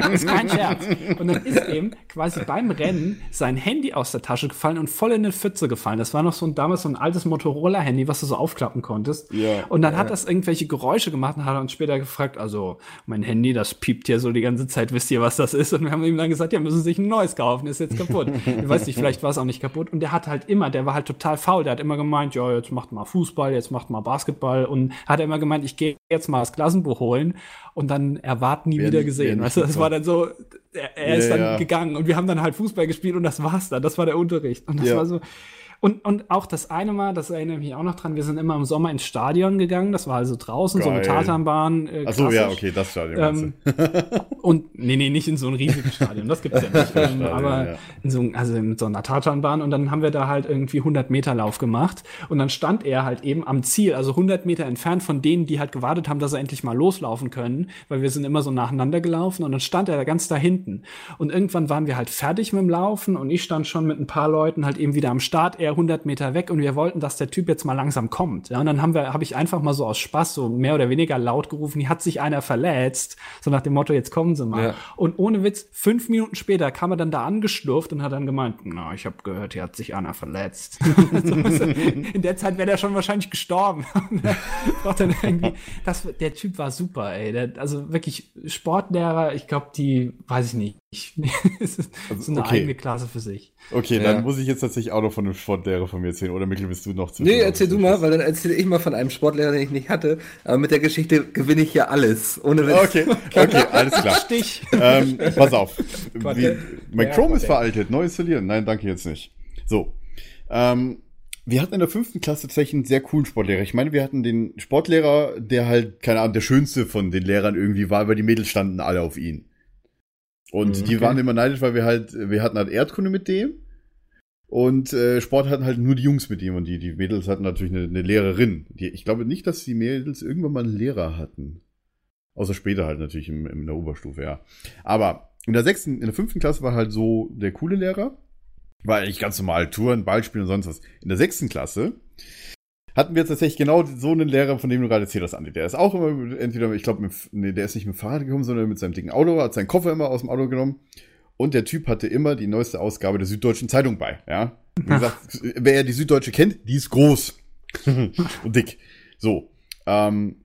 das ist kein Scherz. Und dann ist ihm quasi beim Rennen sein Handy aus der Tasche gefallen und voll in eine Pfütze gefallen. Das war noch so ein damals so ein altes Motorola-Handy, was du so aufklappen konntest. Ja. Und dann hat das irgendwelche Geräusche gemacht und hat uns später gefragt, also mein Handy, das piept hier so die ganze Zeit, wisst ihr, was das ist? Und wir haben ihm dann gesagt, ja, müssen Sie sich ein neues kaufen, ist jetzt kaputt. ich weiß nicht, vielleicht war es auch nicht kaputt. Und der hat halt immer, der war halt total faul, der hat immer gemeint, ja, jetzt macht mal Fußball, jetzt macht mal Basketball und hat immer gemeint, ich gehe jetzt mal das Klassenbuch holen und dann erwarten nie Wär wieder nicht- gesehen. Weißt du, das war dann so, er, er ist Ja, dann ja. gegangen und wir haben dann halt Fußball gespielt und das war's dann. Das war der Unterricht. Und das Ja. war so, und, und auch das eine Mal, das erinnere ich mich auch noch dran, wir sind immer im Sommer ins Stadion gegangen, das war also draußen, so eine Geil. Tatanbahn. Äh, Ach so, ja, okay, das Stadion. Ähm, und nee, nee, nicht in so einem riesigen Stadion, das gibt's ja nicht. Stadion, aber ja. in so, also mit so einer Tatanbahn und dann haben wir da halt irgendwie 100 Meter Lauf gemacht und dann stand er halt eben am Ziel, also 100 Meter entfernt von denen, die halt gewartet haben, dass er endlich mal loslaufen können, weil wir sind immer so nacheinander gelaufen und dann stand er da ganz da hinten und irgendwann waren wir halt fertig mit dem Laufen und ich stand schon mit ein paar Leuten halt eben wieder am Start, er 100 Meter weg und wir wollten, dass der Typ jetzt mal langsam kommt. Ja, und dann haben wir, habe ich einfach mal so aus Spaß so mehr oder weniger laut gerufen, hier hat sich einer verletzt, so nach dem Motto, jetzt kommen Sie mal. Ja. Und ohne Witz, fünf Minuten später kam er dann da angeschlurft und hat dann gemeint, na, ich habe gehört, hier hat sich einer verletzt. In der Zeit wäre der schon wahrscheinlich gestorben. Dann irgendwie, das, der Typ war super, ey. Der, also wirklich Sportlehrer, ich glaube, die, weiß ich nicht. Es ist so eine okay. eigene Klasse für sich. Okay, Ja. dann muss ich jetzt tatsächlich auch noch von einem Sportlehrer von mir erzählen. Oder Mikkel, bist du noch zu Nee, erzähl du mal, weil dann erzähle ich mal von einem Sportlehrer, den ich nicht hatte. Aber mit der Geschichte gewinne ich ja alles. Ohne Witz. Okay, okay, alles klar. Stich. ähm, pass auf. Wie, mein Ja, Chrome ist veraltet. Neu installieren. Nein, danke jetzt nicht. So. Ähm, wir hatten in der fünften Klasse tatsächlich einen sehr coolen Sportlehrer. Ich meine, wir hatten den Sportlehrer, der halt, keine Ahnung, der schönste von den Lehrern irgendwie war, weil die Mädels standen alle auf ihn. Und Mhm, die okay. waren immer neidisch, weil wir halt, wir hatten halt Erdkunde mit dem. Und äh, Sport hatten halt nur die Jungs mit ihm und die, die Mädels hatten natürlich eine, eine Lehrerin. Die, ich glaube nicht, dass die Mädels irgendwann mal einen Lehrer hatten. Außer später halt natürlich im, in der Oberstufe, ja. Aber in der sechsten, in der fünften Klasse war halt so der coole Lehrer. War eigentlich ganz normal, Touren, Ballspielen und sonst was. In der sechsten Klasse hatten wir tatsächlich genau so einen Lehrer, von dem du gerade erzählt hast, Andi. Der ist auch immer, entweder, ich glaube, nee, der ist nicht mit dem Fahrrad gekommen, sondern mit seinem dicken Auto, hat seinen Koffer immer aus dem Auto genommen. Und der Typ hatte immer die neueste Ausgabe der Süddeutschen Zeitung bei, ja. Wie gesagt, wer die Süddeutsche kennt, die ist groß und dick. So. Ähm,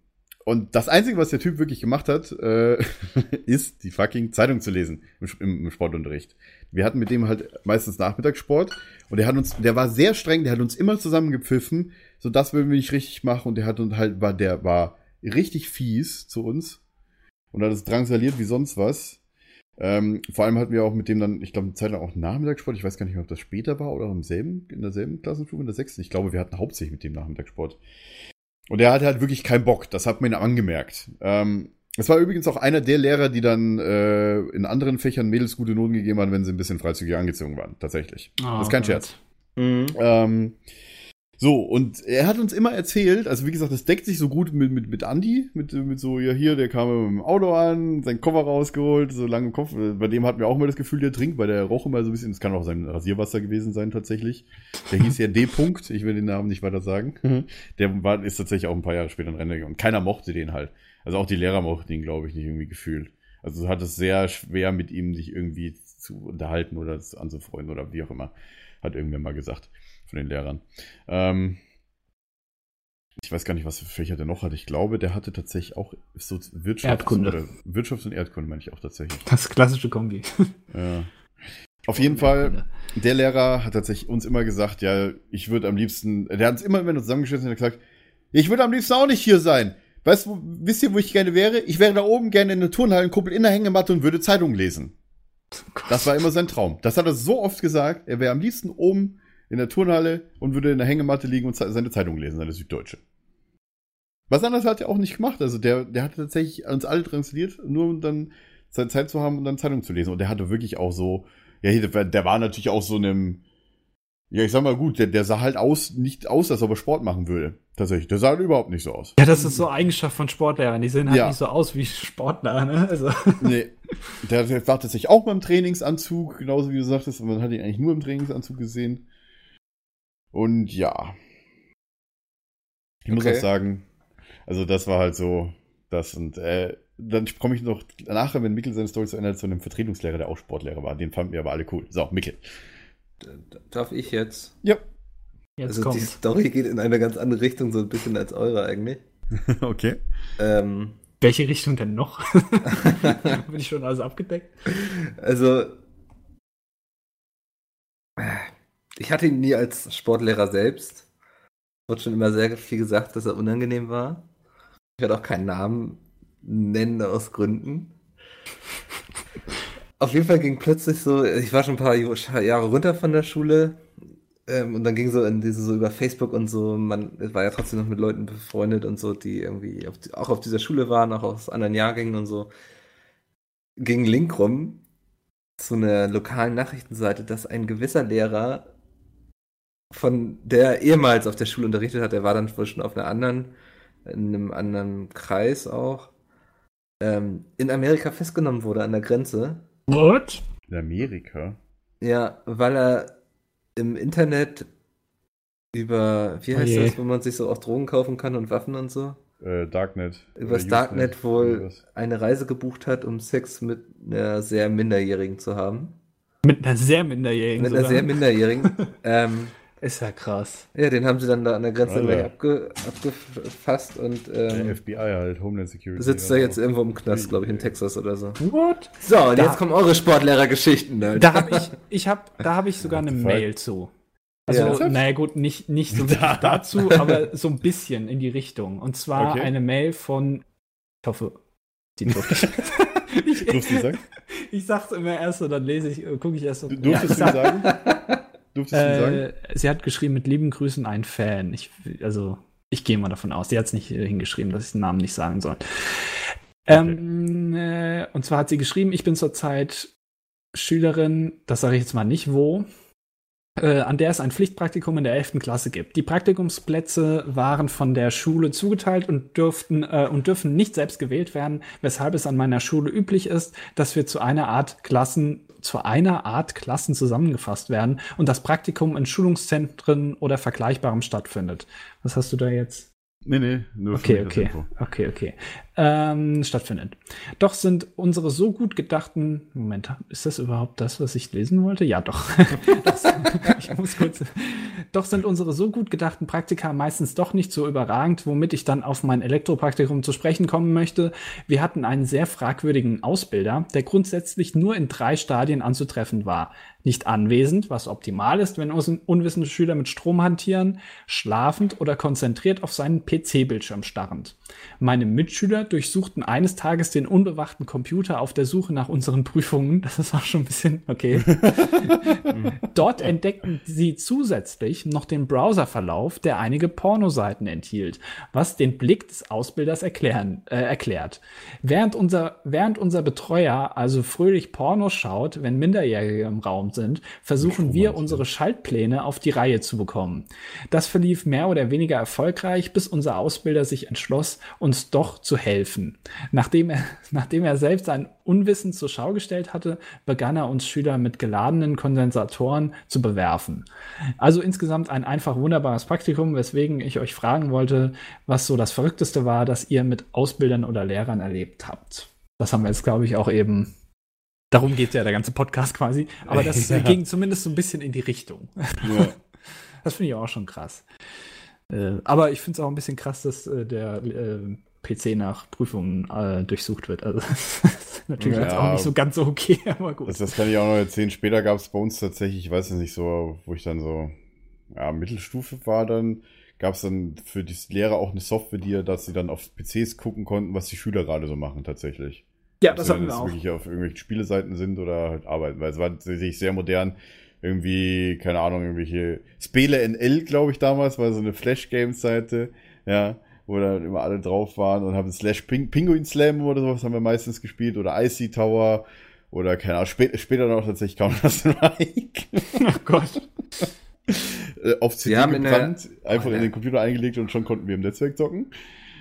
und das Einzige, was der Typ wirklich gemacht hat, äh, ist, die fucking Zeitung zu lesen im, im, im Sportunterricht. Wir hatten mit dem halt meistens Nachmittagssport und der hat uns, der war sehr streng, der hat uns immer zusammengepfiffen, so das würden wir nicht richtig machen und der hat uns halt, war, der war richtig fies zu uns und hat es drangsaliert wie sonst was. Ähm, vor allem hatten wir auch mit dem dann, ich glaube, eine Zeit lang auch Nachmittagssport. Ich weiß gar nicht mehr, ob das später war oder im selben, in derselben Klassenstufe, in der sechsten. Ich glaube, wir hatten hauptsächlich mit dem Nachmittagssport. Und der hatte halt wirklich keinen Bock. Das hat man ihm angemerkt. Ähm, es war übrigens auch einer der Lehrer, die dann äh, in anderen Fächern Mädels gute Noten gegeben haben, wenn sie ein bisschen freizügig angezogen waren. Tatsächlich. das ist kein Scherz. Mhm. Ähm, so, und er hat uns immer erzählt, also wie gesagt, das deckt sich so gut mit, mit, mit Andy, mit, mit so, ja hier, der kam mit dem Auto an, seinen Koffer rausgeholt, so lange Kopf. Bei dem hatten wir auch immer das Gefühl, der trinkt, weil der roch immer so ein bisschen, das kann auch sein Rasierwasser gewesen sein tatsächlich. Der hieß ja D. -Punkt, ich will den Namen nicht weiter sagen. Der war, ist tatsächlich auch ein paar Jahre später in Rente gegangen. Und keiner mochte den halt. Also auch die Lehrer mochten ihn, glaube ich, nicht irgendwie gefühlt. Also hat es sehr schwer mit ihm sich irgendwie zu unterhalten oder zu- anzufreunden oder wie auch immer. Hat irgendwer mal gesagt von den Lehrern. Ähm, ich weiß gar nicht, was für Fächer der noch hatte. Ich glaube, der hatte tatsächlich auch so Wirtschaft Erdkunde. oder Wirtschaft und Erdkunde, meine ich auch tatsächlich. Das klassische Kombi. Ja. Auf jeden Fall, der Lehrer hat tatsächlich uns immer gesagt, ja, ich würde am liebsten, der hat uns immer, wenn wir zusammengeschlossen hat, gesagt, ich würde am liebsten auch nicht hier sein. Weißt du, wisst ihr, wo ich gerne wäre? Ich wäre da oben gerne in der Turnhallenkuppel in der Hängematte und würde Zeitungen lesen. Das war immer sein Traum. Das hat er so oft gesagt. Er wäre am liebsten oben in der Turnhalle und würde in der Hängematte liegen und seine Zeitung lesen, seine Süddeutsche. Was anderes hat er auch nicht gemacht. Also der, der hat tatsächlich uns alle transferiert, nur um dann seine Zeit zu haben und dann Zeitung zu lesen. Und der hatte wirklich auch so, ja, der, war natürlich auch so einem, ja, ich sag mal gut, der, der sah halt aus, nicht aus, als ob er Sport machen würde. Tatsächlich. Der sah halt überhaupt nicht so aus. Ja, das ist so Eigenschaft von Sportlehrern. Die sehen halt Ja. nicht so aus wie Sportler, ne? Also. Nee. Der, war tatsächlich auch beim Trainingsanzug, genauso wie du sagtest, man hat ihn eigentlich nur im Trainingsanzug gesehen. Und ja. Ich muss Okay. auch sagen, also das war halt so, das und äh, dann komme ich noch nachher, wenn Mikkel seine Story zu Ende hat, zu einem Vertretungslehrer, der auch Sportlehrer war. Den fanden wir aber alle cool. So, Mikkel. Darf ich jetzt? Ja. Jetzt also die kommt's. Story geht in eine ganz andere Richtung, so ein bisschen als eure eigentlich. okay. Ähm, Welche Richtung denn noch? Bin ich schon alles abgedeckt? also, ich hatte ihn nie als Sportlehrer selbst. Wurde schon immer sehr viel gesagt, dass er unangenehm war. Ich werde auch keinen Namen nennen aus Gründen. Auf jeden Fall ging plötzlich so, ich war schon ein paar Jahre runter von der Schule ähm, und dann ging so in diese so über Facebook und so, man war ja trotzdem noch mit Leuten befreundet und so, die irgendwie auf, auch auf dieser Schule waren, auch aus anderen Jahrgängen und so, ging Link rum zu einer lokalen Nachrichtenseite, dass ein gewisser Lehrer von der ehemals auf der Schule unterrichtet hat, der war dann wohl schon auf einer anderen, in einem anderen Kreis auch, ähm, in Amerika festgenommen wurde an der Grenze. What? In Amerika. Ja, weil er im Internet über, wie Oh heißt je. das, wo man sich so auch Drogen kaufen kann und Waffen und so, Äh, Darknet. übers Darknet Usenet, wohl eine Reise gebucht hat, um Sex mit einer sehr Minderjährigen zu haben. Mit einer sehr minderjährigen. Mit einer sogar. sehr Minderjährigen. ähm, Ist ja krass. ja, den haben sie dann da an der Grenze gleich abge, abgefasst und Der ähm, FBI halt, Homeland Security. sitzt da jetzt irgendwo im Knast, glaube ich, in Texas oder so. What? So, und Da- jetzt kommen eure Sportlehrergeschichten. Ne? Da habe ich, ich hab, da habe ich sogar eine? Mail zu. Also, Ja. naja, gut, nicht, nicht so wirklich dazu, aber so ein bisschen in die Richtung. Und zwar Okay. eine Mail von, ich hoffe, die durfte ich. Ich, sagen? ich sag's immer erst und dann lese ich, gucke ich erst so. Du- Ja, Durftest ich du sag, sagen? Durftest du sagen? äh, sie hat geschrieben, mit lieben Grüßen ein Fan. Ich, also, ich gehe mal davon aus. Sie hat es nicht äh, hingeschrieben, dass ich den Namen nicht sagen soll. Ähm, äh, und zwar hat sie geschrieben, ich bin zurzeit Schülerin, das sage ich jetzt mal nicht wo, äh, an der es ein Pflichtpraktikum in der 11. Klasse gibt. Die Praktikumsplätze waren von der Schule zugeteilt und dürften äh, und dürfen nicht selbst gewählt werden, weshalb es an meiner Schule üblich ist, dass wir zu einer Art Klassen zu einer Art Klassen zusammengefasst werden und das Praktikum in Schulungszentren oder Vergleichbarem stattfindet. Was hast du da jetzt? Nee, nee, nur für Okay, okay, okay, okay. Ähm, stattfindet. Doch sind unsere so gut gedachten, Moment, ist das überhaupt das, was ich lesen wollte? Ja, doch. ich muss kurz. Doch sind unsere so gut gedachten Praktika meistens doch nicht so überragend, womit ich dann auf mein Elektropraktikum zu sprechen kommen möchte. Wir hatten einen sehr fragwürdigen Ausbilder, der grundsätzlich nur in drei Stadien anzutreffen war. Nicht anwesend, was optimal ist, wenn un- unwissende Schüler mit Strom hantieren, schlafend oder konzentriert auf seinen PC-Bildschirm starrend. Meine Mitschüler durchsuchten eines Tages den unbewachten Computer auf der Suche nach unseren Prüfungen. Das ist auch schon ein bisschen okay. Dort entdeckten sie zusätzlich noch den Browserverlauf, der einige Pornoseiten enthielt, was den Blick des Ausbilders erklären, äh, erklärt. Während unser, während unser Betreuer also fröhlich Pornos schaut, wenn Minderjährige im Raum sind, versuchen wir unsere Schaltpläne auf die Reihe zu bekommen. Das verlief mehr oder weniger erfolgreich, bis unser Ausbilder sich entschloss, uns doch zu helfen. Nachdem er, nachdem er selbst sein Unwissen zur Schau gestellt hatte, begann er uns Schüler mit geladenen Kondensatoren zu bewerfen. Also insgesamt ein einfach wunderbares Praktikum, weswegen ich euch fragen wollte, was so das Verrückteste war, das ihr mit Ausbildern oder Lehrern erlebt habt. Das haben wir jetzt, glaube ich, auch eben. Darum geht ja der ganze Podcast quasi. Aber das Ja. ging zumindest so ein bisschen in die Richtung. Ja. Das finde ich auch schon krass. Äh, aber ich finde es auch ein bisschen krass, dass äh, der äh, PC nach Prüfungen äh, durchsucht wird. Also das ist natürlich Ja. jetzt auch nicht so ganz so okay, aber gut. Das, das kann ich auch noch erzählen. Später gab es bei uns tatsächlich, ich weiß es nicht so, wo ich dann so, ja, Mittelstufe war dann, gab es dann für die Lehrer auch eine Software, die, dass sie dann auf PCs gucken konnten, was die Schüler gerade so machen tatsächlich. ja, Ob das hatten wir auch. wirklich auf irgendwelchen Spieleseiten sind oder halt arbeiten, weil es war tatsächlich sehr modern. Irgendwie, keine Ahnung, irgendwelche Spele NL, glaube ich, damals, war so eine Flash-Games-Seite, ja, wo dann immer alle drauf waren und haben Slash Ping Penguin Slam oder sowas haben wir meistens gespielt oder Icy Tower oder keine Ahnung, spä später noch tatsächlich Counter-Strike. Oh Gott. Äh, auf CD in der- gebrannt, einfach Oh, in den Computer eingelegt und schon konnten wir im Netzwerk zocken.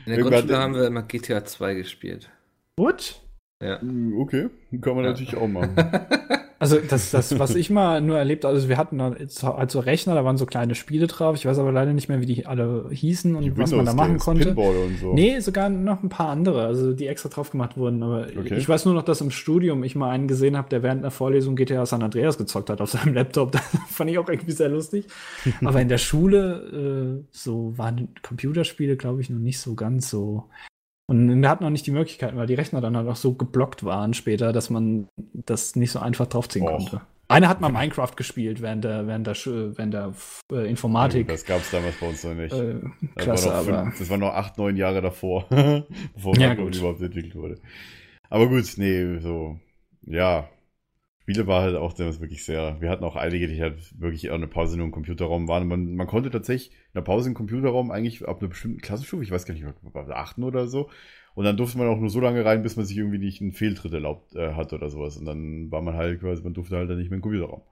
In der Irgendwann- Grundschule haben wir immer GTA 2 gespielt. What? Ja. Mm, Okay, kann man Ja. natürlich auch machen. Also das, das, was ich mal nur erlebt, also wir hatten da jetzt halt Rechner, da waren so kleine Spiele drauf. Ich weiß aber leider nicht mehr, wie die alle hießen und Die was man da machen konnte. Pinball und so. Nee, sogar noch ein paar andere, also die extra drauf gemacht wurden. Aber Okay. ich weiß nur noch, dass im Studium ich mal einen gesehen habe, der während einer Vorlesung GTA San Andreas gezockt hat auf seinem Laptop. Das fand ich auch irgendwie sehr lustig. aber in der Schule, äh, so waren Computerspiele, glaube ich, noch nicht so ganz so. Und wir hatten noch nicht die Möglichkeiten, weil die Rechner dann halt auch so geblockt waren später, dass man das nicht so einfach draufziehen Och. konnte. Einer hat mal Minecraft gespielt während der, während der, während der äh, Informatik. Das gab es damals bei uns noch nicht. äh, Das Klasse, war noch fünf- aber. das war noch acht, neun Jahre davor, bevor Ja, Minecraft überhaupt entwickelt wurde. Aber gut, nee, so, ja. Spiele war halt auch damals wirklich sehr. Wir hatten auch einige, die halt wirklich auch eine Pause nur im Computerraum waren. Man, man konnte tatsächlich in der Pause im Computerraum eigentlich ab einer bestimmten Klassenstufe, ich weiß gar nicht, bei der achten oder so. Und dann durfte man auch nur so lange rein, bis man sich irgendwie nicht einen Fehltritt erlaubt äh, hat oder sowas. Und dann war man halt quasi, man durfte halt dann nicht mehr in den Computerraum.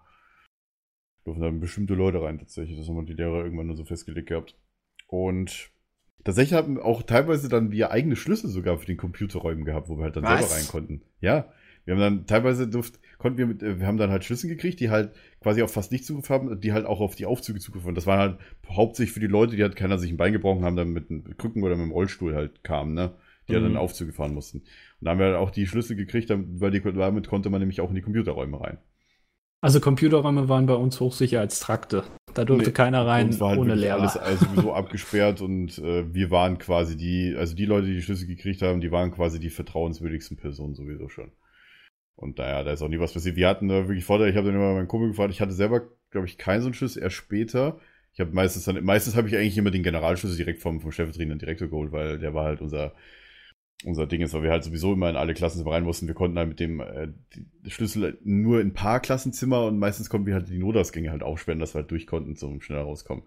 Durften dann bestimmte Leute rein tatsächlich. Das haben die Lehrer irgendwann nur so festgelegt gehabt. Und tatsächlich haben auch teilweise dann wir eigene Schlüssel sogar für den Computerräumen gehabt, wo wir halt dann Was? selber rein konnten. Ja. Wir haben dann teilweise durft, konnten wir mit, äh, wir haben dann halt Schlüssel gekriegt, die halt quasi auf fast nicht Zugriff haben, die halt auch auf die Aufzüge Zugriff haben. Das waren halt hauptsächlich für die Leute, die halt keiner sich ein Bein gebrochen haben, dann mit einem Krücken oder mit dem Rollstuhl halt kamen, ne? Die halt Mhm. dann Aufzüge fahren mussten. Und da haben wir halt auch die Schlüssel gekriegt, weil die, damit konnte man nämlich auch in die Computerräume rein. Also Computerräume waren bei uns Hochsicherheitstrakte. Da durfte Nee, keiner rein uns war halt ohne Lehrer. alles also sowieso abgesperrt und äh, wir waren quasi die, also die Leute, die die Schlüssel gekriegt haben, die waren quasi die vertrauenswürdigsten Personen sowieso schon. Und naja, da ist auch nie was passiert. Wir hatten da wirklich Vorteil, ich habe dann immer meinen Kumpel gefragt, ich hatte selber, glaube ich, keinen so einen Schlüssel, erst später. Ich habe meistens dann, meistens habe ich eigentlich immer den Generalschlüssel direkt vom, vom stellvertretenden Direktor geholt, weil der war halt unser, unser Ding ist, weil wir halt sowieso immer in alle Klassen rein mussten. Wir konnten halt mit dem äh, Schlüssel nur in ein paar Klassenzimmer und meistens konnten wir halt die Notausgänge halt aufsperren, dass wir halt durch konnten zum schneller rauskommen.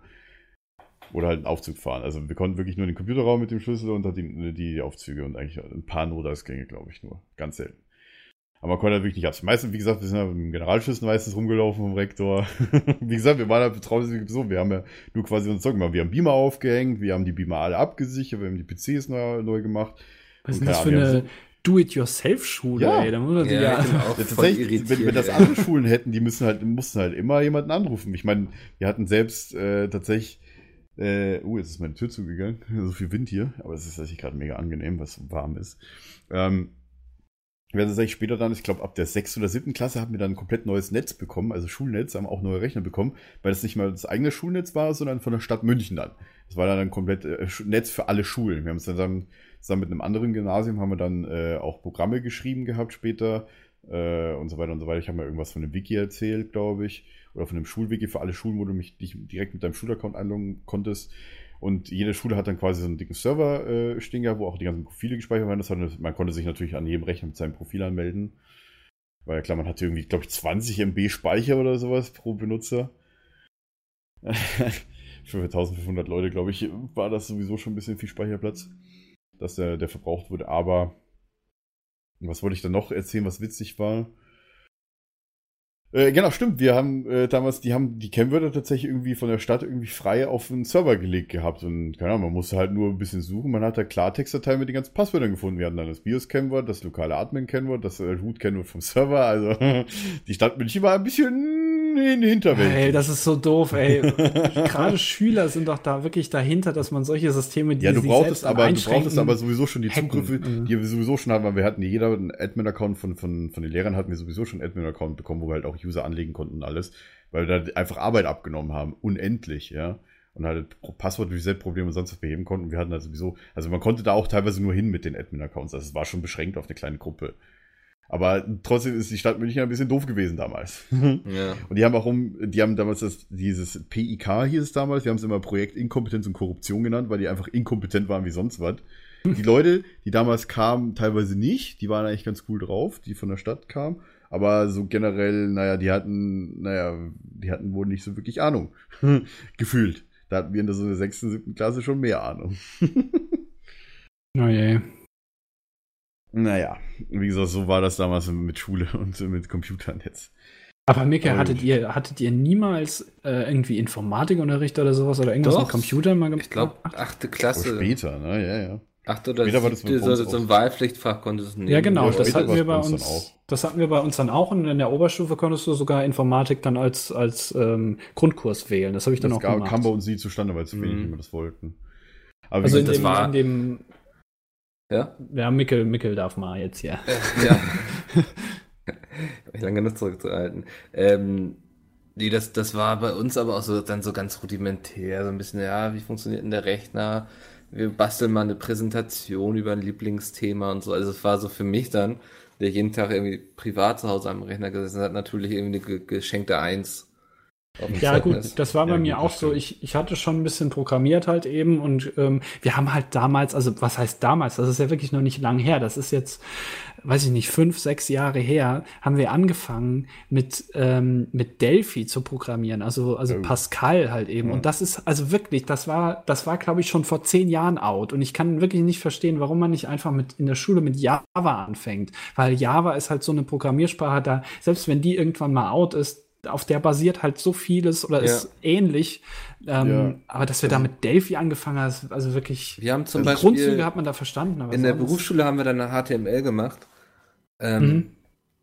Oder halt einen Aufzug fahren. Also wir konnten wirklich nur den Computerraum mit dem Schlüssel und halt die, die Aufzüge und eigentlich ein paar Notausgänge, glaube ich, nur. Ganz selten. Aber man konnte halt wirklich nicht abs. Meistens, wie gesagt, wir sind ja mit dem Generalschlüssel meistens rumgelaufen vom Rektor. wie gesagt, wir waren halt betraut so. Wir haben ja nur quasi uns Zeug gemacht. Wir haben Beamer aufgehängt, wir haben die Beamer alle abgesichert, wir haben die PCs neu, neu gemacht. Was ist das für Ahnung, eine Do-it-yourself-Schule, Ja. ey? Da muss man sich Ja, ja, auch Ja, tatsächlich, wenn, wenn das andere Schulen hätten, die müssen halt, mussten halt immer jemanden anrufen. Ich meine, wir hatten selbst äh, tatsächlich, äh, uh, jetzt ist meine Tür zugegangen, so viel Wind hier, aber es ist tatsächlich gerade mega angenehm, was so warm ist. Ähm, wir hatten tatsächlich später dann, ich glaube ab der sechsten oder siebten Klasse hatten wir dann ein komplett neues Netz bekommen, also Schulnetz, haben auch neue Rechner bekommen, weil das nicht mal das eigene Schulnetz war, sondern von der Stadt München dann. Das war dann ein komplett äh, Netz für alle Schulen. Wir haben es dann zusammen, zusammen mit einem anderen Gymnasium haben wir dann äh, auch Programme geschrieben gehabt später äh, und so weiter und so weiter. Ich habe mal irgendwas von einem Wiki erzählt, glaube ich, oder von einem Schulwiki für alle Schulen, wo du mich dich direkt mit deinem Schulaccount einloggen konntest. Und jede Schule hat dann quasi so einen dicken Server äh, stehen gehabt, wo auch die ganzen Profile gespeichert waren. Das hat, man konnte sich natürlich an jedem Rechner mit seinem Profil anmelden. Weil klar, man hatte irgendwie, glaube ich, 20 MB Speicher oder sowas pro Benutzer. Für 1500 Leute, glaube ich, war das sowieso schon ein bisschen viel Speicherplatz, dass der, der verbraucht wurde. Aber was wollte ich dann noch erzählen, was witzig war? Äh, genau, stimmt. Wir haben äh, damals, die haben die Kennwörter tatsächlich irgendwie von der Stadt irgendwie frei auf einen Server gelegt gehabt. Und keine Ahnung, man musste halt nur ein bisschen suchen. Man hat da Klartextdatei mit den ganzen Passwörtern gefunden. Wir hatten dann das BIOS-Kennwort, das lokale Admin-Kennwort, das äh, Root-Kennwort vom Server. Also die Stadt München war ein bisschen in die Hinterwelt. Ey, das ist so doof, ey. Gerade Schüler sind doch da wirklich dahinter, dass man solche Systeme, die Ja, du brauchtest aber, du brauchtest aber sowieso schon die hacken. Zugriffe, Mhm. die wir sowieso schon hatten, weil wir hatten jeder einen Admin-Account von, von, von den Lehrern hatten wir sowieso schon einen Admin-Account bekommen, wo wir halt auch User anlegen konnten und alles, weil wir da einfach Arbeit abgenommen haben, unendlich, ja. Und halt Passwort-Reset-Probleme und sonst was beheben konnten. Wir hatten da sowieso, also man konnte da auch teilweise nur hin mit den Admin-Accounts. Also es war schon beschränkt auf eine kleine Gruppe. Aber trotzdem ist die Stadt München ein bisschen doof gewesen damals. Ja. Und die haben auch um, die haben damals das, dieses PIK hieß es damals, wir haben es immer Projekt Inkompetenz und Korruption genannt, weil die einfach inkompetent waren wie sonst was. Die Leute, die damals kamen, teilweise nicht, die waren eigentlich ganz cool drauf, die von der Stadt kamen. Aber so generell, naja, die hatten, naja, die hatten wohl nicht so wirklich Ahnung. Gefühlt. Da hatten wir in der so einer sechsten, siebten Klasse schon mehr Ahnung. Oh je. Naja, wie gesagt, so war das damals mit Schule und mit Computern jetzt. Aber Micke, hattet ihr, hattet ihr niemals äh, irgendwie Informatikunterricht oder sowas oder irgendwas Doch. mit Computern mal gemacht? Ich glaube, achte Klasse. später, ne, ja, ja. Achte oder Später war das siebte, so, so ein. Wahlpflichtfach konntest du nehmen. Ja, genau, Ja, das hatten wir bei uns uns. dann Das hatten wir bei uns dann auch und in der Oberstufe konntest du sogar Informatik dann als, als ähm, Grundkurs wählen. Das habe ich dann Das auch gab, gemacht. kam bei uns nie zustande, weil zu wenig Mhm. immer das wollten. Aber also in das dem, war- in dem, Ja? ja, Mickel, Mickel darf mal jetzt hier. ja. Hab ich lange genug zurückzuhalten. Ähm, nee, das, das war bei uns aber auch so dann so ganz rudimentär, so ein bisschen, ja, wie funktioniert denn der Rechner? Wir basteln mal eine Präsentation über ein Lieblingsthema und so. Also es war so für mich dann, der jeden Tag irgendwie privat zu Hause am Rechner gesessen hat, natürlich irgendwie eine ge geschenkte Eins. Ja, Zeugnis. gut, das war bei Ja, mir gut, auch so. Ich, ich hatte schon ein bisschen programmiert halt eben und ähm, wir haben halt damals, also was heißt damals? Das ist ja wirklich noch nicht lang her. Das ist jetzt, weiß ich nicht, fünf, sechs Jahre her, haben wir angefangen mit, ähm, mit Delphi zu programmieren, also, also Oh. Pascal halt eben. Ja. Und das ist, also wirklich, das war, das war, glaube ich, schon vor zehn Jahren out. Und ich kann wirklich nicht verstehen, warum man nicht einfach mit in der Schule mit Java anfängt. Weil Java ist halt so eine Programmiersprache, da, selbst wenn die irgendwann mal out ist, auf der basiert halt so vieles oder Ja. ist ähnlich. Ähm, Ja. Aber dass wir da mit Delphi angefangen haben, ist also wirklich Wir haben zum also Beispiel Grundzüge hat man da verstanden. Aber in der Berufsschule haben wir dann eine HTML gemacht. Ähm,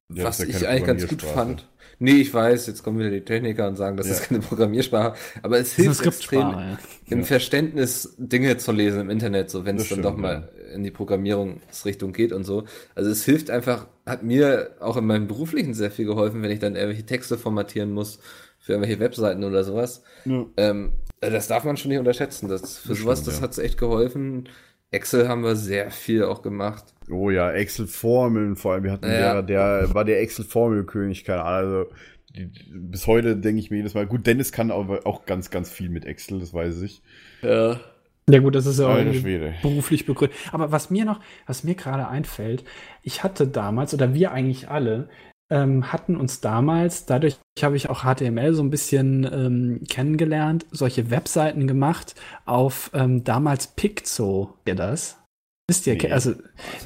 Mhm. was ich eigentlich ganz gut fand. Nee, ich weiß, jetzt kommen wieder die Techniker und sagen, das Ja. ist keine Programmiersprache. Aber es Das hilft extrem ja. im Ja. Verständnis, Dinge zu lesen im Internet, so wenn es dann stimmt, doch mal in die Programmierungsrichtung geht und so. Also es hilft einfach, hat mir auch in meinem beruflichen sehr viel geholfen, wenn ich dann irgendwelche Texte formatieren muss für irgendwelche Webseiten oder sowas. Ja. Ähm, das darf man schon nicht unterschätzen. Das, für Das sowas, stimmt, das ja. hat's echt geholfen. Excel haben wir sehr viel auch gemacht. Oh ja, Excel-Formeln, vor allem, wir hatten Ja. Lehrer, der war der Excel-Formelkönig, keine Ahnung. Also, die, bis heute denke ich mir jedes Mal, gut, Dennis kann aber auch ganz, ganz viel mit Excel, das weiß ich. Ja. Ja gut, das ist ja auch beruflich begründet. Aber was mir noch, was mir gerade einfällt, ich hatte damals, oder wir eigentlich alle, ähm, hatten uns damals, dadurch habe ich auch HTML so ein bisschen ähm, kennengelernt, solche Webseiten gemacht auf ähm, damals Piczo. Ihr das? Wisst ihr, Nee. also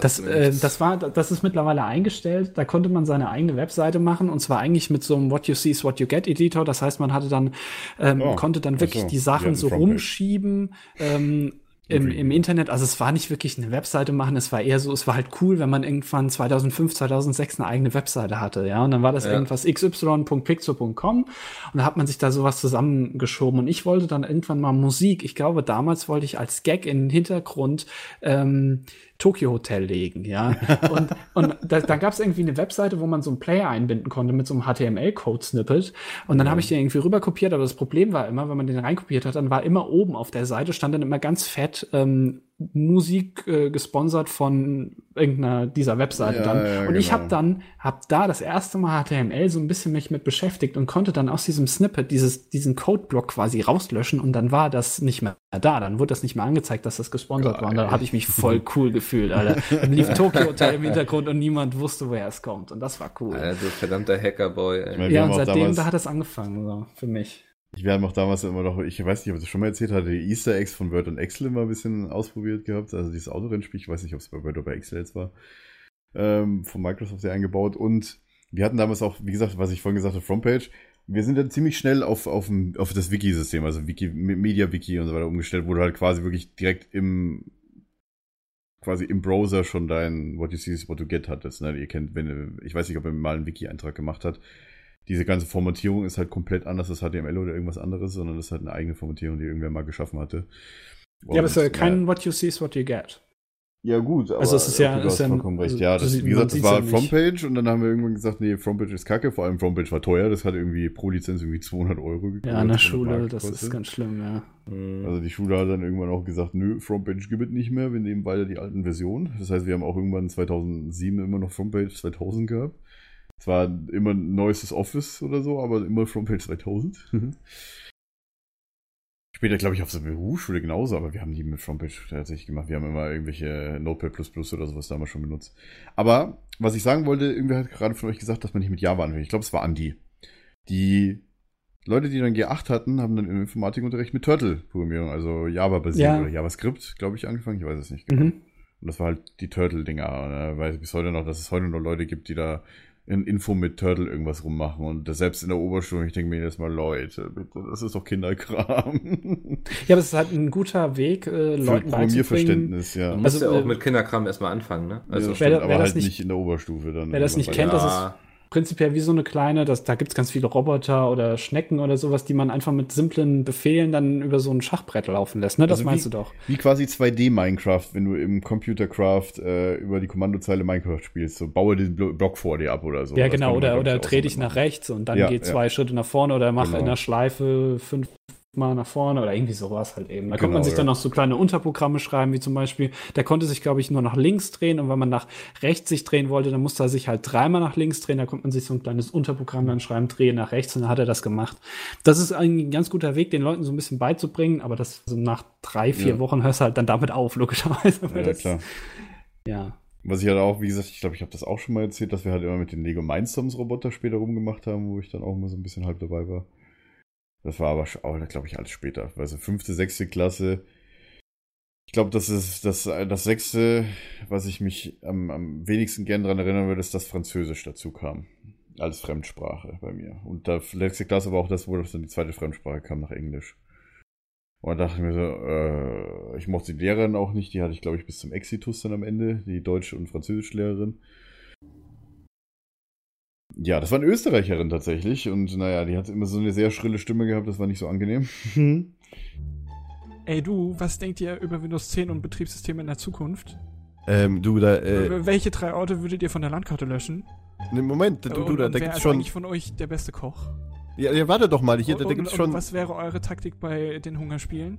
das, mir äh, das war, das ist mittlerweile eingestellt. Da konnte man seine eigene Webseite machen und zwar eigentlich mit so einem What You See is What You Get Editor. Das heißt, man hatte dann, ähm, Oh, konnte dann wirklich so, die Sachen so rumschieben ähm, im, im Internet. Also es war nicht wirklich eine Webseite machen. Es war eher so, es war halt cool, wenn man irgendwann 2005, 2006 eine eigene Webseite hatte. Ja, und dann war das Ja. irgendwas xy.pixel.com und da hat man sich da sowas zusammengeschoben. Und ich wollte dann irgendwann mal Musik. Ich glaube, damals wollte ich als Gag in den Hintergrund ähm, Tokyo Hotel legen, ja. Und, und da, da gab es irgendwie eine Webseite, wo man so einen Player einbinden konnte mit so einem HTML-Code-Snippet. Und dann habe ich den irgendwie rüberkopiert, aber das Problem war immer, wenn man den reinkopiert hat, dann war immer oben auf der Seite stand dann immer ganz fett ähm, Musik äh, gesponsert von irgendeiner dieser Webseite Ja, dann. ja, und ich genau. habe dann, hab da das erste Mal HTML so ein bisschen mich mit beschäftigt und konnte dann aus diesem Snippet dieses, diesen Codeblock quasi rauslöschen und dann war das nicht mehr da. Dann wurde das nicht mehr angezeigt, dass das gesponsert war. Und da Geil. habe ich mich voll cool gefühlt, Alter. Dann lief Tokyo Hotel im Hintergrund und niemand wusste, woher es kommt. Und das war cool. Alter, du verdammter Hackerboy. Ich Ey. ja, und seitdem, da hat es angefangen, so, für mich. Ich werde auch damals immer noch, ich weiß nicht, ob ich das schon mal erzählt hatte, die Easter Eggs von Word und Excel immer ein bisschen ausprobiert gehabt. Also dieses Autorennspiel, ich weiß nicht, ob es bei Word oder bei Excel jetzt war. Ähm, von Microsoft ja eingebaut. Und wir hatten damals auch, wie gesagt, was ich vorhin gesagt habe, Frontpage. Wir sind dann ziemlich schnell auf, auf, auf das Wiki-System, also Wiki, Media-Wiki und so weiter umgestellt, wo du halt quasi wirklich direkt im quasi im Browser schon dein What you see is what you get hattest. Ne? Ihr kennt, wenn ich weiß nicht, ob ihr mal einen Wiki-Eintrag gemacht habt. Diese ganze Formatierung ist halt komplett anders als HTML oder irgendwas anderes, sondern das ist halt eine eigene Formatierung, die irgendwer mal geschaffen hatte. ja, aber es ist ja Und, kein What You See is What You Get. ja, gut, aber Also es ist ja- du hast ja- vollkommen recht. also Ja, du das, wie gesagt, das war ja. Frontpage und dann haben wir irgendwann gesagt, nee, Frontpage ist kacke, vor allem Frontpage war teuer, das hat irgendwie pro Lizenz irgendwie 200 Euro gekostet. Ja, an der 200 Schule, das ist ganz schlimm, ja. Mhm. Also die Schule hat dann irgendwann auch gesagt, nö, Frontpage gibt es nicht mehr, wir nehmen weiter die alten Versionen. Das heißt, wir haben auch irgendwann 2007 immer noch Frontpage 2000 gehabt. Zwar immer neuestes Office oder so, aber immer Frontpage 2000. Später, glaube ich, auf der Berufsschule genauso, aber wir haben die mit Frontpage tatsächlich gemacht. Wir haben immer irgendwelche Notepad oder sowas damals schon benutzt. Aber was ich sagen wollte, irgendwer hat gerade von euch gesagt, dass man nicht mit Java anfängt. Ich glaube, es war Andi. Die Leute, die dann G8 hatten, haben dann im Informatikunterricht mit Turtle-Programmierung, also Java-basiert Ja. oder JavaScript, glaube ich, angefangen. Ich weiß es nicht genau. Mhm. Und das war halt die Turtle-Dinger. Ne? Weiß bis heute noch, dass es heute noch Leute gibt, die da in Info mit Turtle irgendwas rummachen. Und das selbst in der Oberstufe, ich denke mir jetzt mal, Leute, bitte, das ist doch Kinderkram. Ja, aber es ist halt ein guter Weg, äh, Leuten. Programmierverständnis, ja. Man muss Also, ja auch äh, mit Kinderkram erstmal anfangen, ne? Also, ja, wer- stimmt, wer aber das halt nicht- nicht in der Oberstufe dann. wer das nicht kennt, das ja, Prinzipiell wie so eine kleine, das, da gibt's ganz viele Roboter oder Schnecken oder sowas, die man einfach mit simplen Befehlen dann über so ein Schachbrett laufen lässt. Ne? Das Also meinst wie- du doch. Wie quasi 2D-Minecraft, wenn du im Computercraft äh, über die Kommandozeile Minecraft spielst. So, baue den Blo- Block vor dir ab oder so. Ja, genau, oder, oder dreh dich nach rechts und dann Ja, geh ja. zwei Schritte nach vorne oder mach Genau. in der Schleife fünfmal nach vorne oder irgendwie sowas halt eben. Da konnte Genau, man sich dann ja. noch so kleine Unterprogramme schreiben, wie zum Beispiel, der konnte sich, glaube ich, nur nach links drehen und wenn man nach rechts sich drehen wollte, dann musste er sich halt dreimal nach links drehen, da konnte man sich so ein kleines Unterprogramm dann schreiben, drehe nach rechts und dann hat er das gemacht. Das ist ein ganz guter Weg, den Leuten so ein bisschen beizubringen, aber das also nach drei, vier Ja. Wochen hörst du halt dann damit auf, logischerweise. Ja, das, klar. Ja. Was ich halt auch, wie gesagt, ich glaube, ich habe das auch schon mal erzählt, dass wir halt immer mit den Lego Mindstorms Roboter später rumgemacht haben, wo ich dann auch immer so ein bisschen halb dabei war. Das war aber auch, glaube ich, alles später. Also fünfte, sechste Klasse. Ich glaube, das ist das, das sechste, was ich mich am, am wenigsten gern dran erinnern würde, ist, dass Französisch dazu kam. Als Fremdsprache bei mir. Und da letzte Klasse war auch das, wo dann die zweite Fremdsprache kam nach Englisch. Und da dachte ich mir so, äh, ich mochte die Lehrerin auch nicht, die hatte ich, glaube ich, bis zum Exitus dann am Ende, die Deutsch- und Französischlehrerin. Ja, das war eine Österreicherin tatsächlich und naja, die hat immer so eine sehr schrille Stimme gehabt, das war nicht so angenehm. Ey du, was denkt ihr über Windows 10 und Betriebssysteme in der Zukunft? Ähm, du, da, äh, Welche drei Orte würdet ihr von der Landkarte löschen? ne, Moment, du, du, und, da, da gibt's ist schon. eigentlich von euch der beste Koch? Ja, ja, warte doch mal, hier, da, und, da gibt's und, schon. und was wäre eure Taktik bei den Hungerspielen?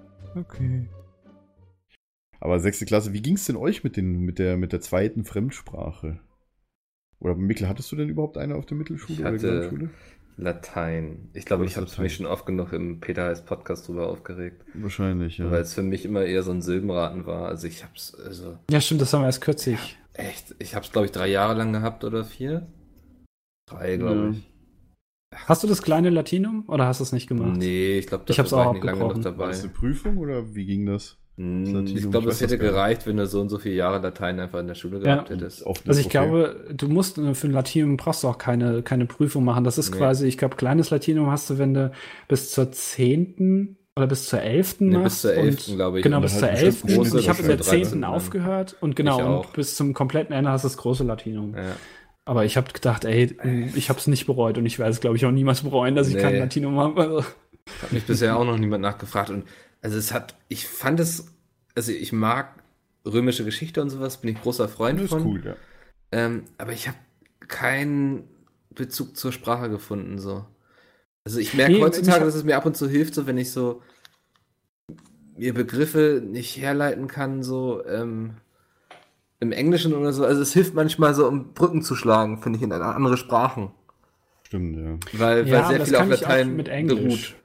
Okay. Aber sechste Klasse, wie ging's denn euch mit, den, mit, der, mit der zweiten Fremdsprache? Oder Mikkel, hattest du denn überhaupt eine auf der Mittelschule Ich oder hatte- Gesamtschule? Latein. Ich glaube, ich habe mich schon oft genug im Peter Heiß Podcast drüber aufgeregt. Wahrscheinlich, ja. Weil es für mich immer eher so ein Silbenraten war. Also ich hab's, also Ja, stimmt, das haben wir erst kürzlich. echt, ich hab's glaube ich drei Jahre lang gehabt oder vier. Drei, glaube Ja. ich. Hast du das kleine Latinum oder hast du es nicht gemacht? Nee, ich glaube, Ich hab's auch war ich nicht lange genug abgebrochen. War dabei. das eine Prüfung oder wie ging das? Hm, Latinum? Ich glaube, es hätte das gereicht, wenn du so und so viele Jahre Latein einfach in der Schule Ja. gehabt hättest. Also ich okay. glaube, du musst äh, für ein Latinum brauchst du auch keine, keine Prüfung machen. Das ist Nee. quasi, ich glaube, kleines Latinum hast du, wenn du bis zur zehnten oder bis zur elften Nee, bis machst. zur und- elften, glaube ich. Genau, bis zur halt bestimmt elften. große, Ich habe in der wahrscheinlich zehnten 13 aufgehört und genau, auch. und bis zum kompletten Ende hast du das große Latinum. Ja. Aber ich habe gedacht, ey, ich habe es nicht bereut und ich werde es, glaube ich, auch niemals bereuen, dass ich Nee. kein Latinum habe. Also, Hat mich bisher auch noch niemand nachgefragt. Und also es hat, ich fand es, also ich mag römische Geschichte und sowas, bin ich großer Freund Das ist von. cool, ja. Ähm, aber ich habe keinen Bezug zur Sprache gefunden, so. Also ich merke Nee, heutzutage, dass es mir ab und zu hilft, so wenn ich so mir Begriffe nicht herleiten kann, so ähm, im Englischen oder so. Also es hilft manchmal so, um Brücken zu schlagen, finde ich, in andere Sprachen. Stimmt, ja. Weil, Ja, weil sehr das viel auf Latein mit Englisch. beruht.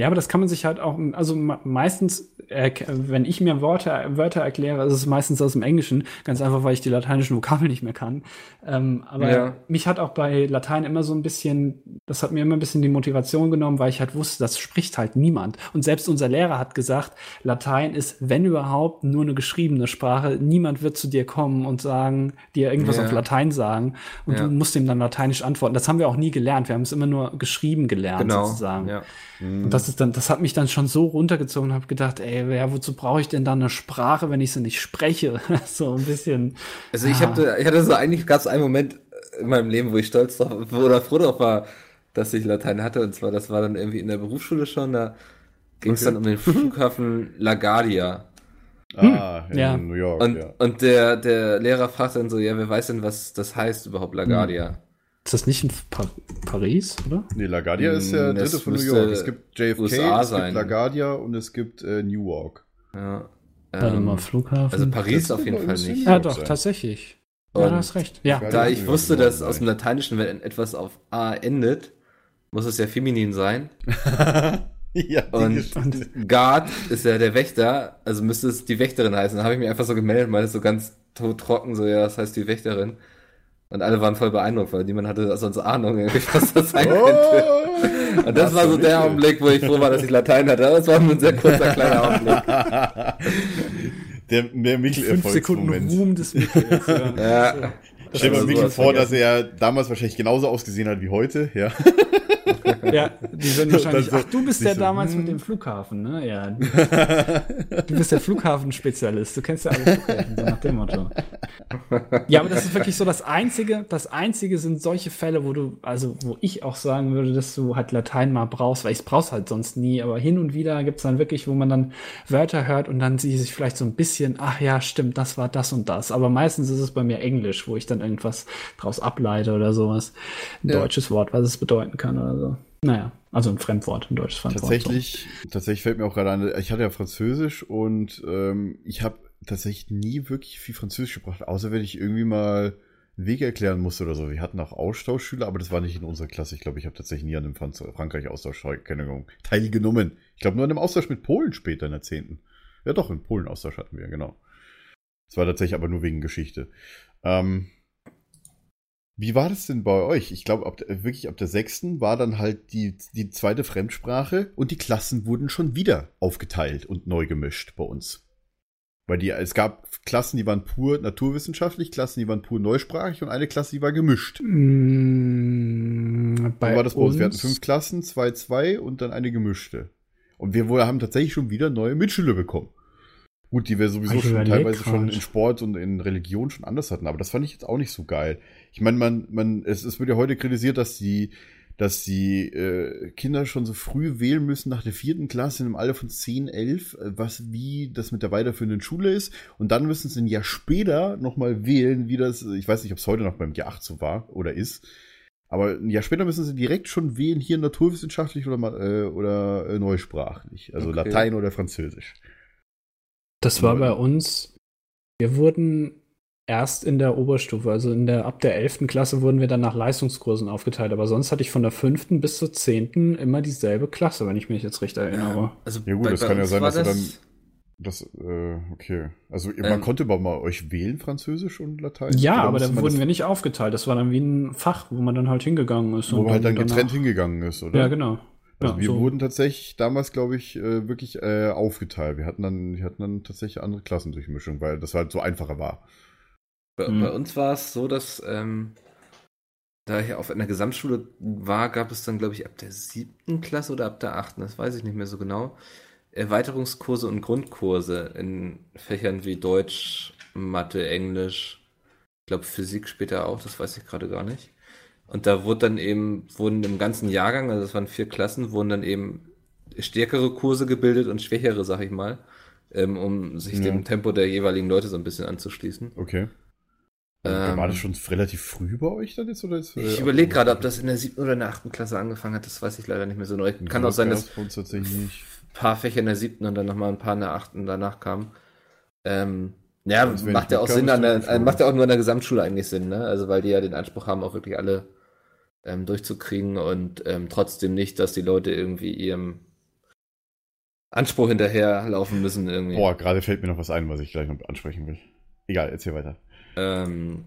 Ja, aber das kann man sich halt auch, also me- meistens, wenn ich mir Wörter, Wörter erkläre, ist es meistens aus dem Englischen, ganz einfach, weil ich die lateinischen Vokabeln nicht mehr kann. Ähm, aber Ja. mich hat auch bei Latein immer so ein bisschen, das hat mir immer ein bisschen die Motivation genommen, weil ich halt wusste, das spricht halt niemand. Und selbst unser Lehrer hat gesagt, Latein ist, wenn überhaupt, nur eine geschriebene Sprache. Niemand wird zu dir kommen und sagen, dir irgendwas Ja. auf Latein sagen. Und Ja. du musst ihm dann lateinisch antworten. Das haben wir auch nie gelernt. Wir haben es immer nur geschrieben gelernt, Genau. sozusagen. Ja. Und das ist dann, das hat mich dann schon so runtergezogen und habe gedacht, ey, ja, wozu brauche ich denn dann eine Sprache, wenn ich sie nicht spreche? so ein bisschen. Also ich, Ah. hatte, ich hatte so eigentlich gab es einen Moment in meinem Leben, wo ich stolz drauf oder froh drauf war, dass ich Latein hatte. Und zwar, das war dann irgendwie in der Berufsschule schon. Da ging es dann um den Flughafen LaGuardia. Ah, in ja. New York, Und, ja. und der, der Lehrer fragt dann so, ja, wer weiß denn, was das heißt überhaupt, LaGuardia? Ist das nicht in pa Paris, oder? Nee, LaGuardia ist der Hm, das dritte von New York. Es gibt JFK, USA es sein. gibt LaGuardia und es gibt äh, Newark. Ja. Warte Ähm, mal, Flughafen. also Paris auf jeden Fall nicht. ja, doch, sein. tatsächlich. Ja, Und du hast recht. Ja. Da ich wusste, dass aus dem. Lateinischen, wenn etwas auf A endet, muss es ja feminin sein. ja, Und Geschichte. Guard ist ja der Wächter, also müsste es die Wächterin heißen. Da habe ich mich einfach so gemeldet, weil es so ganz tot trocken, so, ja, das heißt die Wächterin. Und alle waren voll beeindruckt, weil niemand hatte sonst Ahnung, irgendwie, was das sein könnte. Oh! Und das war so der Augenblick, wo ich froh war, dass ich Latein hatte. Aber es war nur ein sehr kurzer, kleiner Augenblick. der, der Fünf Sekunden. Ruhm des Mittels. Ja. Ja. Stell dir mal Mikkel vor, dass vergessen. er damals wahrscheinlich genauso ausgesehen hat wie heute. Ja. ja, die sind wahrscheinlich. Ach, du bist der so, damals hm. mit dem Flughafen, ne? Ja. Du bist der Flughafenspezialist. Du kennst ja alle Flughäfen, so nach dem Motto. Ja, aber das ist wirklich so das Einzige. Das Einzige sind solche Fälle, wo du, also wo ich auch sagen würde, dass du halt Latein mal brauchst, weil ich es brauch's halt sonst nie. Aber hin und wieder gibt's dann wirklich, wo man dann Wörter hört und dann sie sich vielleicht so ein bisschen, ach ja, stimmt, das war das und das. Aber meistens ist es bei mir Englisch, wo ich dann irgendwas draus ableite oder sowas. Ein Ja. deutsches Wort, was es bedeuten kann oder so. Naja, also ein Fremdwort, ein deutsches Fremdwort. Tatsächlich, tatsächlich fällt mir auch gerade ein, ich hatte ja Französisch und ähm, ich habe tatsächlich nie wirklich viel Französisch gebracht, außer wenn ich irgendwie mal einen Weg erklären musste oder so. Wir hatten auch Austauschschüler, aber das war nicht in unserer Klasse. Ich glaube, ich habe tatsächlich nie an einem Franz Frankreich-Austausch teilgenommen. Ich glaube nur an einem Austausch mit Polen später in der 10. Ja doch, in Polen Austausch hatten wir, genau. Das war tatsächlich aber nur wegen Geschichte. Ähm, wie war das denn bei euch? Ich glaube, ab, der- wirklich ab der sechsten war dann halt die, die zweite Fremdsprache und die Klassen wurden schon wieder aufgeteilt und neu gemischt bei uns. Weil die, es gab Klassen, die waren pur naturwissenschaftlich, Klassen, die waren pur neusprachig und eine Klasse, die war gemischt. Mm, bei war das bei uns? Wir hatten fünf Klassen, zwei, zwei und dann eine gemischte. Und wir haben tatsächlich schon wieder neue Mitschüler bekommen. Gut, die wir sowieso schon teilweise schon in Sport und in Religion schon anders hatten, aber das fand ich jetzt auch nicht so geil. Ich meine, man, man, es, es wird ja heute kritisiert, dass die, dass die äh, Kinder schon so früh wählen müssen nach der vierten Klasse in einem Alter von 10, 11, äh, was wie das mit der weiterführenden Schule ist. Und dann müssen sie ein Jahr später nochmal wählen, wie das, ich weiß nicht, ob es heute noch beim Jahr 8 so war oder ist. Aber ein Jahr später müssen sie direkt schon wählen, hier naturwissenschaftlich oder, äh, oder äh, neusprachlich. Also Okay. Latein oder Französisch. Das war bei uns, wir wurden erst in der Oberstufe, also in der, ab der 11. Klasse wurden wir dann nach Leistungskursen aufgeteilt, aber sonst hatte ich von der 5. bis zur 10. immer dieselbe Klasse, wenn ich mich jetzt recht erinnere. Also Ja gut, bei- das bei kann ja sein, dass du dann Das, äh, okay. Also man Ähm, konnte aber mal euch wählen, Französisch und Latein? Ja, Oder aber da wurden das, wir nicht aufgeteilt. Das war dann wie ein Fach, wo man dann halt hingegangen ist. Wo man halt dann getrennt hingegangen ist, oder? Ja, genau. Also ja, wir so. wurden tatsächlich damals, glaube ich, äh, wirklich äh, aufgeteilt. Wir hatten dann, wir hatten dann tatsächlich andere Klassendurchmischung, weil das halt so einfacher war. Bei, Mhm. bei uns war es so, dass ähm, da ich auf einer Gesamtschule war, gab es dann, glaube ich, ab der siebten Klasse oder ab der achten, das weiß ich nicht mehr so genau, Erweiterungskurse und Grundkurse in Fächern wie Deutsch, Mathe, Englisch, ich glaube Physik später auch, das weiß ich gerade gar nicht. Und da wurde dann eben, wurden im ganzen Jahrgang, also es waren vier Klassen, wurden dann eben stärkere Kurse gebildet und schwächere, sag ich mal, ähm, um sich Ja. dem Tempo der jeweiligen Leute so ein bisschen anzuschließen. Okay. Also, Ähm, war das schon relativ früh bei euch dann jetzt? Oder ist, äh, Ich überlege gerade, ob das in der siebten oder in der achten Klasse angefangen hat. Das weiß ich leider nicht mehr so neu. Kann auch sein, dass ein paar Fächer in der siebten und dann nochmal ein paar in der achten danach kamen. Ähm, ja, Das wäre macht ja auch Sinn an der, äh, macht ja auch nur an der Gesamtschule eigentlich Sinn, ne? Also weil die ja den Anspruch haben, auch wirklich alle ähm, durchzukriegen und ähm, trotzdem nicht, dass die Leute irgendwie ihrem Anspruch hinterherlaufen müssen irgendwie. Boah, gerade fällt mir noch was ein, was ich gleich noch ansprechen will. Egal, erzähl weiter. Ähm,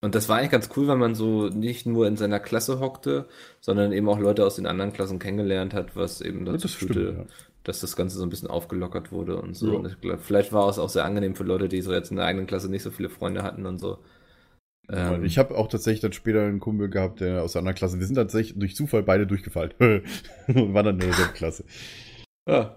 und das war eigentlich ganz cool, weil man so nicht nur in seiner Klasse hockte, sondern eben auch Leute aus den anderen Klassen kennengelernt hat, was eben dazu führte, ja. dass das Ganze so ein bisschen aufgelockert wurde und so. Ja. Und ich glaub, vielleicht war es auch sehr angenehm für Leute, die so jetzt in der eigenen Klasse nicht so viele Freunde hatten und so. Ähm, ich habe auch tatsächlich dann später einen Kumpel gehabt, der aus der anderen Klasse. Wir sind tatsächlich durch Zufall beide durchgefallen. und waren dann in derselben Klasse. ja.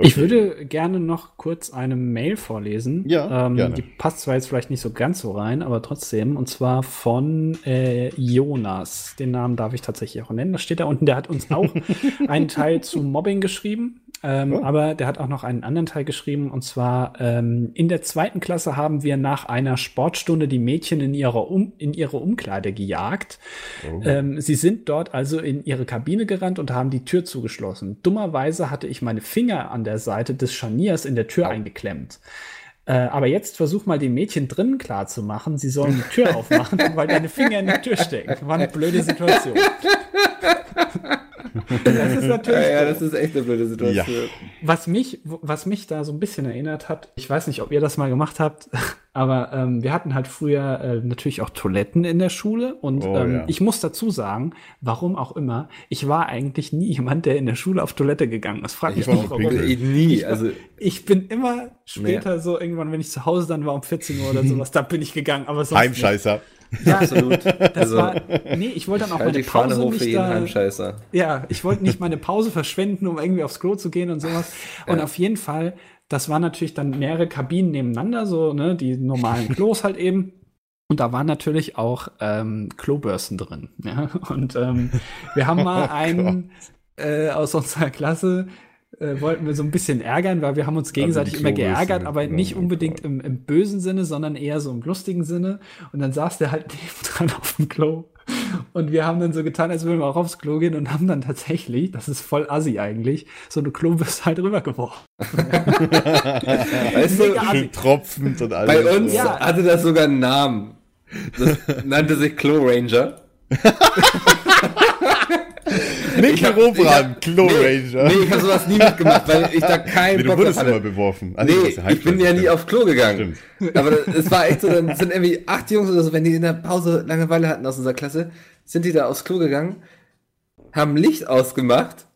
Ich würde gerne noch kurz eine Mail vorlesen. Ja, ähm, gerne. Die passt zwar jetzt vielleicht nicht so ganz so rein, aber trotzdem. Und zwar von äh, Jonas. Den Namen darf ich tatsächlich auch nennen. Das steht da unten. Der hat uns auch einen Teil zu Mobbing geschrieben. Ähm, Oh. Aber der hat auch noch einen anderen Teil geschrieben. Und zwar ähm, in der zweiten Klasse haben wir nach einer Sportstunde die Mädchen in ihre, um in ihre Umkleide gejagt. Oh. Ähm, sie sind dort also in ihre Kabine gerannt und haben die Tür zugeschlossen. Dummerweise hatte ich meine Finger an der Seite des Scharniers in der Tür eingeklemmt. Äh, aber jetzt versuch mal den Mädchen drinnen klar zu machen, sie sollen die Tür aufmachen, weil deine Finger in der Tür stecken. War eine blöde Situation. das ist natürlich Ja, ja, das ist echt eine blöde Situation. Was mich, was mich da so ein bisschen erinnert hat, ich weiß nicht, ob ihr das mal gemacht habt, aber ähm, wir hatten halt früher äh, natürlich auch Toiletten in der Schule und Oh, ähm, ja. ich muss dazu sagen, warum auch immer, ich war eigentlich nie jemand, der in der Schule auf Toilette gegangen ist. Frag mich Ich war nicht, auch warum. Ich nie, also Ich bin immer später so irgendwann, wenn ich zu Hause dann war um 14 Uhr oder sowas, da bin ich gegangen, aber sonst Heimscheißer. nicht. Ja, absolut. das Also, war, nee, ich wollte dann auch halt meine die Pause hoch für nicht jeden da, ja, ich wollte nicht meine Pause verschwenden, um irgendwie aufs Klo zu gehen und sowas. Und auf jeden Fall, das waren natürlich dann mehrere Kabinen nebeneinander, so, ne, die normalen Klos halt eben. Und da waren natürlich auch ähm, Klobürsten drin. Ja? Und ähm, wir haben mal einen äh, aus unserer Klasse, äh, wollten wir so ein bisschen ärgern, weil wir haben uns gegenseitig die immer geärgert, aber nicht unbedingt im, im bösen Sinne, sondern eher so im lustigen Sinne. Und dann saß der halt nebendran auf dem Klo. Und wir haben dann so getan, als würden wir auch aufs Klo gehen und haben dann tatsächlich, das ist voll assi eigentlich, so eine Klobürste halt rübergeworfen. Weißt du. Schön tropfend und alles. bei uns Ja. hatte das sogar einen Namen. Das nannte sich Klo Ranger. Nick hab- Robran, ich Klo Ranger. Nee, ich habe sowas nie mitgemacht, weil ich da keinen Nee, du Bock wurdest drauf immer beworfen. Ah, Nee, du ich bin ja nie auf Klo gegangen. Stimmt. Aber es war echt so, dann sind irgendwie acht Jungs oder so, wenn die in der Pause Langeweile hatten aus unserer Klasse, sind die da aufs Klo gegangen, haben Licht ausgemacht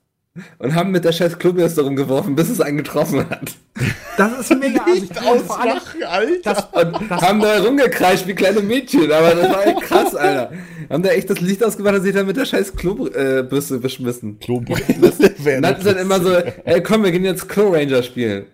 und haben mit der scheiß Klobürste rumgeworfen, bis es einen getroffen hat. Das ist mega allem, Ausmachen, Alter. das, Und das, haben da rumgekreischt wie kleine Mädchen, aber das war echt krass, Alter. Haben da echt das Licht ausgemacht und sich dann mit der scheiß Klobürste beschmissen. Klo Und dann sind immer so, ey komm, wir gehen jetzt Klo Ranger spielen.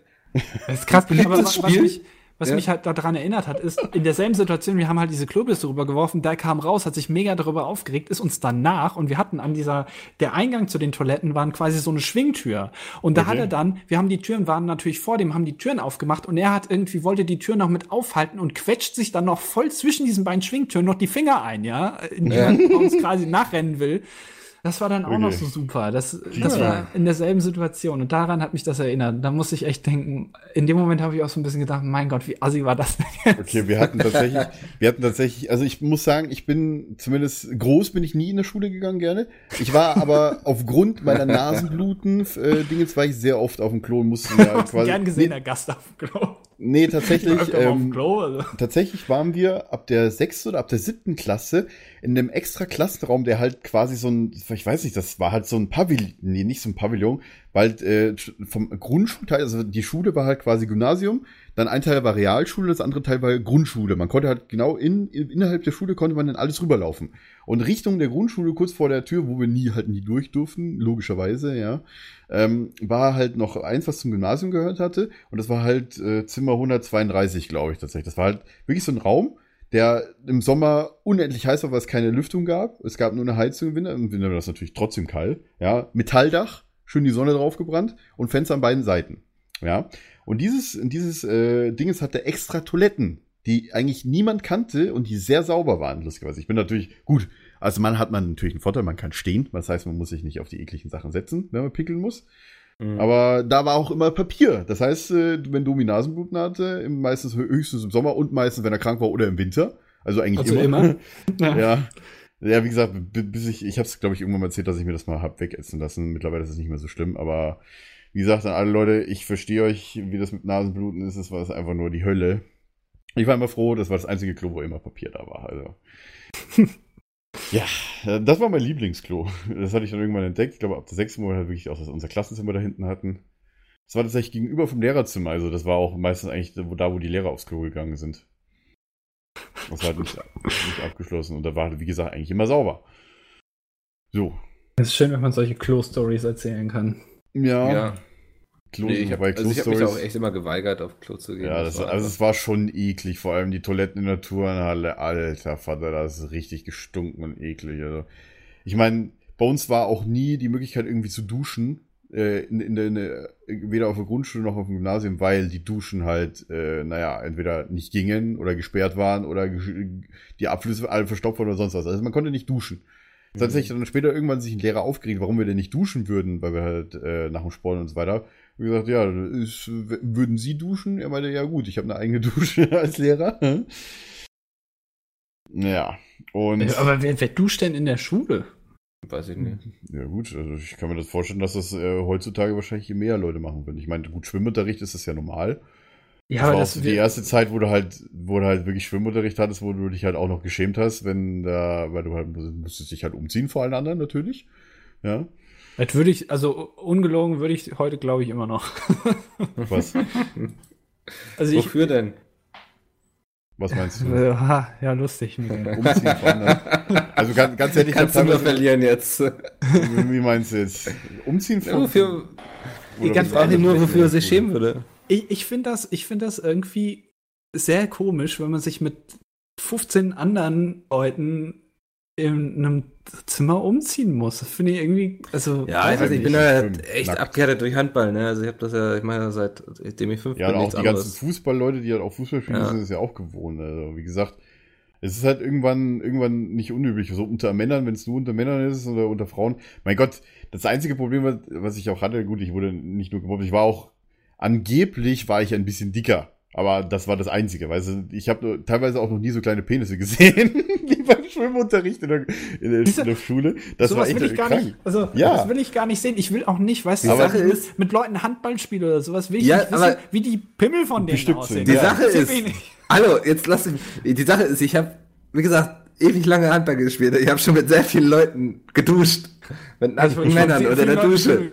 das ist krass. Was, Spiel? mich, was Ja. mich halt daran erinnert hat, ist, in derselben Situation, wir haben halt diese Klobürste rübergeworfen, der kam raus, hat sich mega darüber aufgeregt, ist uns danach und wir hatten an dieser, der Eingang zu den Toiletten waren quasi so eine Schwingtür. Und da hat er dann, wir haben die Türen, waren natürlich vor dem, haben die Türen aufgemacht und er hat irgendwie, wollte die Tür noch mit aufhalten und quetscht sich dann noch voll zwischen diesen beiden Schwingtüren noch die Finger ein, ja, in die man uns quasi nachrennen will. Das war dann auch noch Okay. so super. Das, das war in derselben Situation. Und daran hat mich das erinnert. Da musste ich echt denken, in dem Moment habe ich auch so ein bisschen gedacht, mein Gott, wie assi war das denn jetzt? Okay, wir hatten tatsächlich, wir hatten tatsächlich, also ich muss sagen, ich bin zumindest groß bin ich nie in der Schule gegangen gerne. Ich war aber aufgrund meiner Nasenbluten äh, Dingens war ich sehr oft auf dem Klo und musste ja quasi. gern gesehener Gast auf dem Klo. Nee, tatsächlich. Ähm, Klo. Also. tatsächlich waren wir ab der sechsten oder ab der siebten Klasse in einem extra Klassenraum, der halt quasi so ein, ich weiß nicht, das war halt so ein Pavillon, nee, nicht so ein Pavillon, weil äh, vom Grundschulteil, also die Schule war halt quasi Gymnasium, dann ein Teil war Realschule, das andere Teil war Grundschule. Man konnte halt genau in, in innerhalb der Schule konnte man dann alles rüberlaufen. Und Richtung der Grundschule, kurz vor der Tür, wo wir nie halt nie durch durften, logischerweise, ja, ähm, war halt noch eins, was zum Gymnasium gehört hatte. Und das war halt äh, Zimmer 132, glaube ich tatsächlich. Das war halt wirklich so ein Raum, der im Sommer unendlich heiß war, weil es keine Lüftung gab. Es gab nur eine Heizung im Winter. Im Winter war das natürlich trotzdem kalt. Ja, Metalldach, schön die Sonne drauf gebrannt und Fenster an beiden Seiten. Ja, und dieses, dieses äh, Dinges hatte extra Toiletten, die eigentlich niemand kannte und die sehr sauber waren, lustigerweise. Ich bin natürlich, gut, als Mann hat man natürlich einen Vorteil, man kann stehen. Das heißt, man muss sich nicht auf die ekligen Sachen setzen, wenn man pickeln muss. Aber da war auch immer Papier. Das heißt, äh, wenn Domi Nasenbluten hatte, meistens hö- höchstens im Sommer und meistens, wenn er krank war oder im Winter. Also eigentlich Also immer. immer. Ja. Ja, wie gesagt, bis ich, ich habe es, glaube ich, irgendwann mal erzählt, dass ich mir das mal hab wegätzen lassen. Mittlerweile ist es nicht mehr so schlimm, aber wie gesagt, an alle Leute, ich verstehe euch, wie das mit Nasenbluten ist. Es war einfach nur die Hölle. Ich war immer froh, das war das einzige Klo, wo immer Papier da war. Also. ja, äh, das war mein Lieblingsklo. Das hatte ich dann irgendwann entdeckt. Ich glaube, ab der sechsten Monat wirklich auch, dass unser Klassenzimmer da hinten hatten. Das war tatsächlich gegenüber vom Lehrerzimmer. Also das war auch meistens eigentlich da, wo, die Lehrer aufs Klo gegangen sind. Das war halt nicht, nicht abgeschlossen. Und da war, wie gesagt, eigentlich immer sauber. So. Es ist schön, wenn man solche Klo-Stories erzählen kann. Ja. Ja. Klo, Nee, ich habe also ich hab mich auch echt immer geweigert, auf Klo zu gehen. Ja, das, war also es war schon eklig, vor allem die Toiletten in der Turnhalle, alter Vater, das ist richtig gestunken und eklig. Also. Ich meine, bei uns war auch nie die Möglichkeit irgendwie zu duschen, äh, in, in der, in der, weder auf der Grundschule noch auf dem Gymnasium, weil die Duschen halt, äh, naja, entweder nicht gingen oder gesperrt waren oder die Abflüsse alle verstopft oder sonst was. Also man konnte nicht duschen. Tatsächlich dann später irgendwann sich ein Lehrer aufgeregt, warum wir denn nicht duschen würden, weil wir halt äh, nach dem Sport und so weiter. Wie gesagt, ja, ist, würden Sie duschen? Er meinte, ja gut, ich habe eine eigene Dusche als Lehrer. Ja, und Äh, Aber wer, wer duscht denn in der Schule? Weiß ich nicht. ja gut, also ich kann mir das vorstellen, dass das äh, heutzutage wahrscheinlich mehr Leute machen würden. Ich meine, gut, Schwimmunterricht ist das ja normal. Ja, das aber war auch das so die erste Zeit, wo du halt, wo du halt wirklich Schwimmunterricht hattest, wo du dich halt auch noch geschämt hast, wenn da, weil du halt musstest dich halt umziehen vor allen anderen natürlich. Ja. Das würde ich, also ungelogen würde ich heute, glaube ich, immer noch. Was, Also ich, Wofür denn? was meinst du? äh, ha, ja, lustig. Umziehen vor anderen. Also ganz, ganz ehrlich, ich Kannst du nur verlieren jetzt. Wie meinst du jetzt? Umziehen Ja, wofür? Oder ganz ihn nur, wofür er sich schämen würde. Ich, ich finde das, ich finde das irgendwie sehr komisch, wenn man sich mit 15 anderen Leuten in einem Zimmer umziehen muss. Das finde ich irgendwie, also Ja, ich, weiß, nicht, ich bin halt echt nackt. abgehärtet durch Handball, ne? Also ich habe das ja, ich meine, seitdem ich fünf Ja, bin, und auch die ganzen anderes. Fußballleute, die halt auch Fußball spielen, Ja. sind es ja auch gewohnt. Also, wie gesagt, es ist halt irgendwann, irgendwann nicht unüblich. So unter Männern, wenn es nur unter Männern ist oder unter Frauen. Mein Gott, das einzige Problem, was- was ich auch hatte, gut, ich wurde nicht nur gemobbt, ich war auch, angeblich war ich ein bisschen dicker. Aber das war das Einzige, weißt du, ich habe teilweise auch noch nie so kleine Penisse gesehen, wie beim Schwimmunterricht in der, in der, Diese- in der Schule. Das sowas war echt will ich gar krank. nicht, also Ja. das will ich gar nicht sehen. Ich will auch nicht, weißt Die du, Sache wenn ich ist- mit, Leuten Handball spiele oder sowas, will ich Ja, nicht wissen, aber- wie die Pimmel von denen aussehen. Die Ja. Sache ist, hallo, jetzt lass mich, die Sache ist, ich habe, wie gesagt, ewig lange Handball gespielt. Ich habe schon mit sehr vielen Leuten geduscht. Mit Also, nackten Männern unter der Dusche.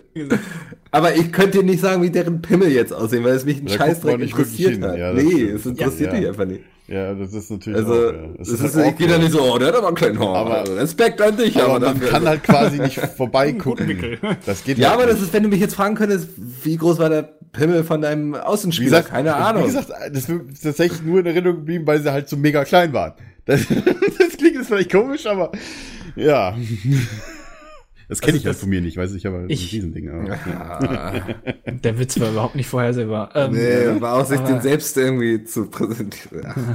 Aber ich könnte dir nicht sagen, wie deren Pimmel jetzt aussehen, weil es mich ein Scheißdreck interessiert hat. Ja, das nee, es interessiert Ja. dich einfach nicht. Ja, das ist natürlich Also, auch, ja. es ist ist, ich gehe da nicht so, oh, der hat aber einen kleinen Haar. Aber- Also, Respekt an dich, Aber aber, man dafür. kann halt quasi nicht vorbeigucken. Das geht ja, halt aber das nicht. ist, wenn du mich jetzt fragen könntest, wie groß war der Pimmel von deinem Außenspieler? gesagt, Keine Ahnung. Wie gesagt, das ist tatsächlich nur in Erinnerung geblieben, weil sie halt so mega klein waren. Das, das klingt jetzt vielleicht komisch, aber ja. Das kenne Also ich halt von mir nicht, weiß ich, aber das ist Ich- ein Riesending. Aber, Ah, Der Witz war überhaupt nicht vorhersehbar. Ähm, nee, war auch sich den selbst irgendwie zu präsentieren.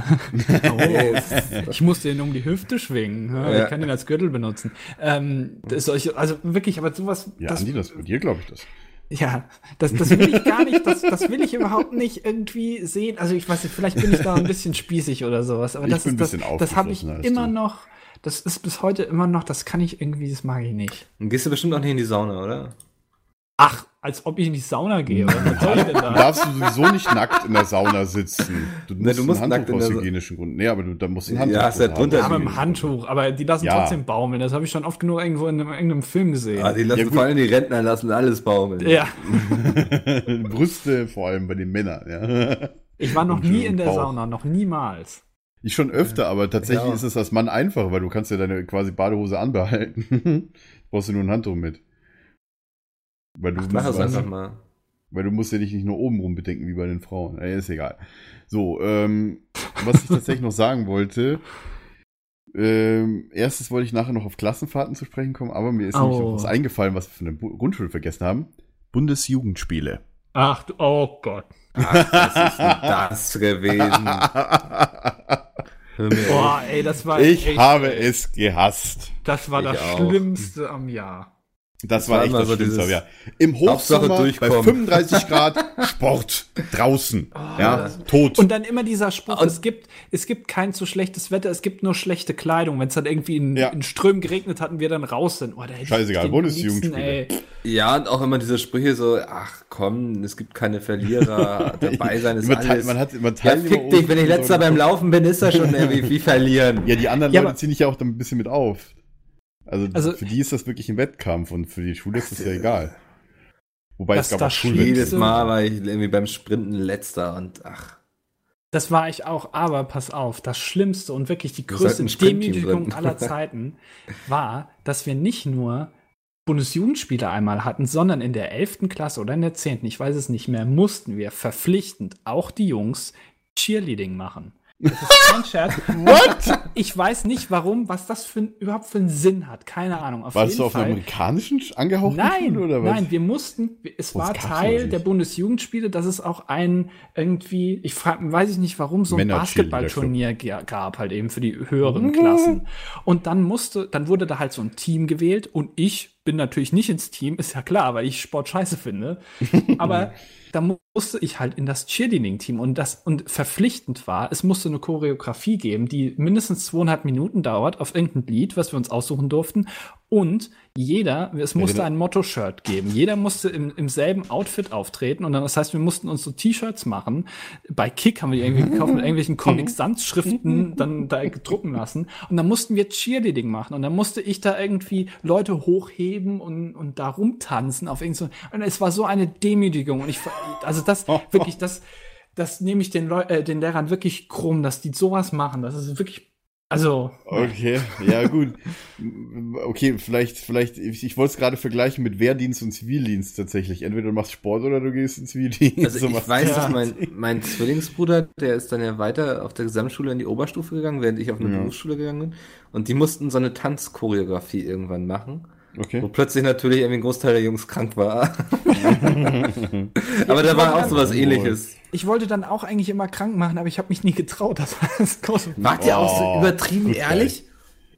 Oh, ich muss den um die Hüfte schwingen. Ja, Ja. Ich kann den als Gürtel benutzen. Ähm, das solche, also wirklich, aber sowas, ja, das, Andi, das bei dir glaube ich das. Ja, das, das will ich gar nicht, das, das will ich überhaupt nicht irgendwie sehen. Also ich weiß nicht, vielleicht bin ich da ein bisschen spießig oder sowas, aber Ich das bin ist das, das habe ich immer du. noch. Das ist bis heute immer noch, das kann ich irgendwie, das mag ich nicht. Dann gehst du bestimmt auch nicht in die Sauna, oder? Ach, als ob ich in die Sauna gehe. Oder was soll ich denn Du da? darfst du sowieso nicht nackt in der Sauna sitzen. Du musst, du musst ein nackt aus hygienischen Gründen. Nee, aber du, da musst ein Ja, Handtuch ja haben. drunter Ja, mit dem Handtuch, aber die lassen Ja. trotzdem baumeln. Das habe ich schon oft genug irgendwo in einem, irgendeinem Film gesehen. Ah, die lassen Ja, vor allem die Rentner lassen alles baumeln. ja, Brüste, vor allem bei den Männern. Ja. ich war noch Und nie in der Bauch. Sauna, noch niemals. Ich schon öfter, aber tatsächlich Ja. ist es als Mann einfach, weil du kannst ja deine quasi Badehose anbehalten. Brauchst du nur ein Handtuch mit. Weil du, Mach es einfach mal. weil du musst ja dich nicht nur oben rum bedenken wie bei den Frauen. Ey, ist egal. So, ähm, was ich tatsächlich noch sagen wollte, ähm, erstens wollte ich nachher noch auf Klassenfahrten zu sprechen kommen, aber mir ist nämlich Oh. noch was eingefallen, was wir von der Bu- Grundschule vergessen haben. Bundesjugendspiele. Ach, du- oh Gott. Ach, was ist denn das gewesen? Boah, ey, das war ich echt, habe es gehasst. Das war Ich das auch. Schlimmste am Jahr. Das war war echt immer das so Schlimmste. Ja. Im Hochsommer bei durchkommen. 35 Grad Sport draußen. ja, tot. Und dann immer dieser Spruch, Und- es gibt, es gibt kein zu schlechtes Wetter, es gibt nur schlechte Kleidung. Wenn es dann irgendwie in, Ja. in Strömen geregnet hat und wir dann raus sind. Oh, da Scheißegal, Bundesjugendspiele. Ja, und auch immer diese Sprüche so, ach komm, es gibt keine Verlierer, dabei sein ist man, teil- alles. man hat man ja, Teilnehmer fick dich, wenn ich letzter beim Laufen bin, ist das schon irgendwie wie verlieren. Ja, die anderen Ja, Leute ziehen dich ja auch dann ein bisschen mit auf. Also, Also- für die ist das wirklich ein Wettkampf und für die Schule ist das ja egal. Wobei es gab das auch Schulwettkämpfe. Jedes Mal war ich irgendwie beim Sprinten letzter und ach. Das war ich auch, aber pass auf, das Schlimmste und wirklich die größte Demütigung aller Zeiten war, dass wir nicht nur Bundesjugendspiele einmal hatten, sondern in der 11. Klasse oder in der 10., ich weiß es nicht mehr, mussten wir verpflichtend auch die Jungs Cheerleading machen. Das ist kein Scherz. What? Ich weiß nicht warum, was das für, überhaupt für einen Sinn hat. Keine Ahnung. Auf Warst jeden du auf Fall. amerikanischen Sch- angehauchten Nein, Schule oder was? nein, wir mussten, es Oh, war Teil der. Bundesjugendspiele, dass es auch ein irgendwie, ich frag, weiß ich nicht warum, so ein Basketballturnier gab halt eben für die Mhm. höheren Klassen. Und dann musste, dann wurde da halt so ein Team gewählt und ich bin natürlich nicht ins Team, ist ja klar, weil ich Sport scheiße finde. Aber da mu- musste ich halt in das Cheerleading-Team und das und verpflichtend war, es musste eine Choreografie geben, die mindestens zweieinhalb Minuten dauert auf irgendein Lied, was wir uns aussuchen durften. Und jeder, es musste ein Motto-Shirt geben. Jeder musste im, im selben Outfit auftreten. Und dann, das heißt, wir mussten uns so T-Shirts machen. Bei Kick haben wir die irgendwie gekauft mit irgendwelchen Comic-Sans-Schriften dann da gedrucken lassen. Und dann mussten wir Cheerleading machen. Und dann musste ich da irgendwie Leute hochheben und, und da rumtanzen auf irgend so. Und es war so eine Demütigung. Und ich, also das, wirklich, das, das nehme ich den, Leu äh, den Lehrern wirklich krumm, dass die sowas machen. Das ist wirklich, also, Okay, ja gut. Okay, vielleicht, vielleicht, ich, ich wollte es gerade vergleichen mit Wehrdienst und Zivildienst tatsächlich. Entweder du machst Sport oder du gehst in Zivildienst. Also So ich machst weiß, du- dass mein, mein Zwillingsbruder, der ist dann ja weiter auf der Gesamtschule in die Oberstufe gegangen, während ich auf eine Ja. Berufsschule gegangen bin. Und die mussten so eine Tanzchoreografie irgendwann machen. Wo Okay. plötzlich natürlich irgendwie ein Großteil der Jungs krank war. aber da war auch sowas ähnliches. ich wollte dann auch eigentlich immer krank machen, aber ich habe mich nie getraut. Das war das große Wart ihr auch so Oh, übertrieben gut, ehrlich?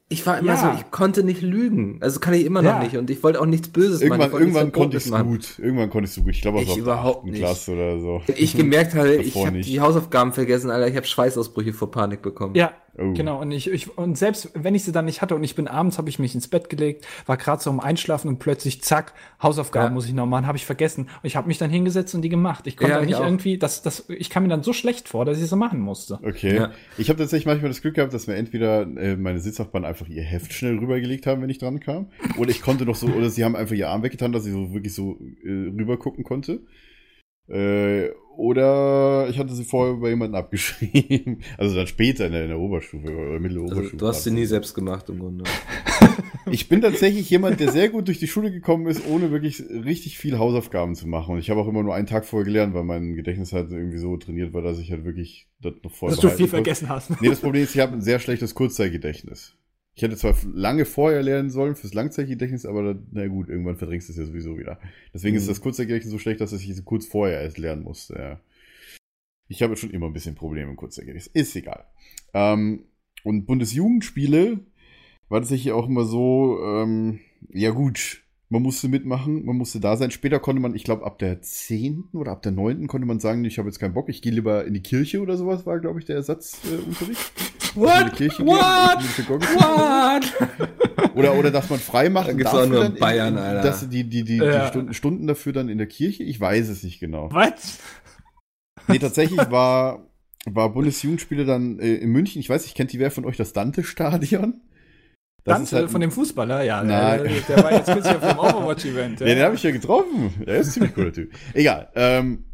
Ich war immer Ja. so, ich konnte nicht lügen. Also kann ich immer noch Ja. nicht. Und ich wollte auch nichts Böses machen. Irgendwann, Ich wollte nichts irgendwann konnte ich es gut. Irgendwann konntest du gut. Ich glaube, Ich aus der überhaupt nicht. Klasse oder so. Ich gemerkt habe, ich habe die Hausaufgaben vergessen, Alter. Ich habe Schweißausbrüche vor Panik bekommen. Ja, Oh. genau. Und ich, ich und selbst wenn ich sie dann nicht hatte und ich bin abends, habe ich mich ins Bett gelegt, war gerade so am Einschlafen und plötzlich zack, Hausaufgaben Ja. muss ich noch machen, habe ich vergessen. Und ich habe mich dann hingesetzt und die gemacht. Ich konnte Ja, nicht auch. irgendwie, das, das, ich kam mir dann so schlecht vor, dass ich so machen musste. Okay. Ja. Ich habe tatsächlich manchmal das Glück gehabt, dass mir entweder äh, meine Sitznachbarn einfach ihr Heft schnell rübergelegt haben, wenn ich dran kam. Oder ich konnte noch so, oder sie haben einfach ihr Arm weggetan, dass ich so wirklich so äh, rüber gucken konnte. Äh, oder ich hatte sie vorher bei jemandem abgeschrieben. Also dann später in der, in der Oberstufe oder Mitteloberstufe. Also, du hast sie nie selbst gemacht im Grunde. Ich bin tatsächlich jemand, der sehr gut durch die Schule gekommen ist, ohne wirklich richtig viel Hausaufgaben zu machen. Und ich habe auch immer nur einen Tag vorher gelernt, weil mein Gedächtnis halt irgendwie so trainiert war, dass ich halt wirklich das noch vorher Dass du viel konnte. vergessen hast. Nee, das Problem ist, ich habe ein sehr schlechtes Kurzzeitgedächtnis. Ich hätte zwar lange vorher lernen sollen fürs Langzeitgedächtnis, aber dann, na gut, irgendwann verdrängst du es ja sowieso wieder. Deswegen ist Mhm. das Kurzzeitgedächtnis so schlecht, dass ich es kurz vorher erst lernen musste. Ja. Ich habe schon immer ein bisschen Probleme im Kurzzeitgedächtnis. Ist egal. Ähm, und Bundesjugendspiele war tatsächlich auch immer so, ähm, ja gut, man musste mitmachen, man musste da sein. Später konnte man, ich glaube, ab der 10. oder ab der 9. konnte man sagen, ich habe jetzt keinen Bock, ich gehe lieber in die Kirche oder sowas, war, glaube ich, der Ersatzunterricht. Äh, Unterricht. in die Kirche gehen, What? die Synagoge. Oder, oder dass man frei macht. Da und gibt's auch nur in dann in- Bayern, Alter. Dass die, die, die, Ja. die Stunden, Stunden dafür dann in der Kirche, ich weiß es nicht genau. Was? Nee, tatsächlich war, war Bundesjugendspiele dann äh, in München. Ich weiß nicht, kennt die wer von euch das Dante-Stadion? Dante halt- von dem Fußballer, ja. Nein. Der, der war jetzt kürzlich auf dem Overwatch-Event. Ja, den habe ich ja getroffen. Er ist ein ziemlich cooler Typ. Egal. Ähm,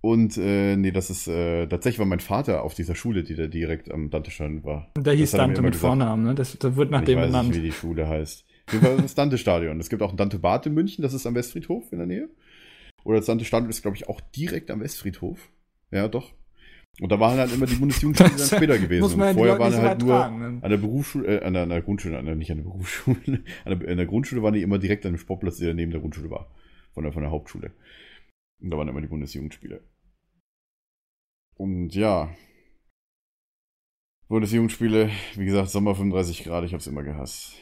und äh, nee, das ist äh, tatsächlich war mein Vater auf dieser Schule, die da direkt am Dante-Stadion war. Und der hieß Dante mit gesagt. Vornamen, ne? Das, das wird nach ich dem weiß benannt. nicht, wie die Schule heißt. Auf jeden Fall ist das Dante-Stadion. Es gibt auch ein Dante-Bad in München, das ist am Westfriedhof in der Nähe. Oder das Dante-Stadion ist, glaube ich, auch direkt am Westfriedhof. Ja, doch. Und da waren halt immer die Bundesjugendspiele dann später gewesen. Und vorher waren halt nur ne? an der Berufsschule, äh, an der, an der Grundschule, an der, nicht an der Berufsschule, an der, an der Grundschule waren die immer direkt an dem Sportplatz, der neben der Grundschule war. Von der, von der Hauptschule. Und da waren immer die Bundesjugendspiele. Und ja. Bundesjugendspiele, wie gesagt, Sommer 35 Grad, ich hab's immer gehasst.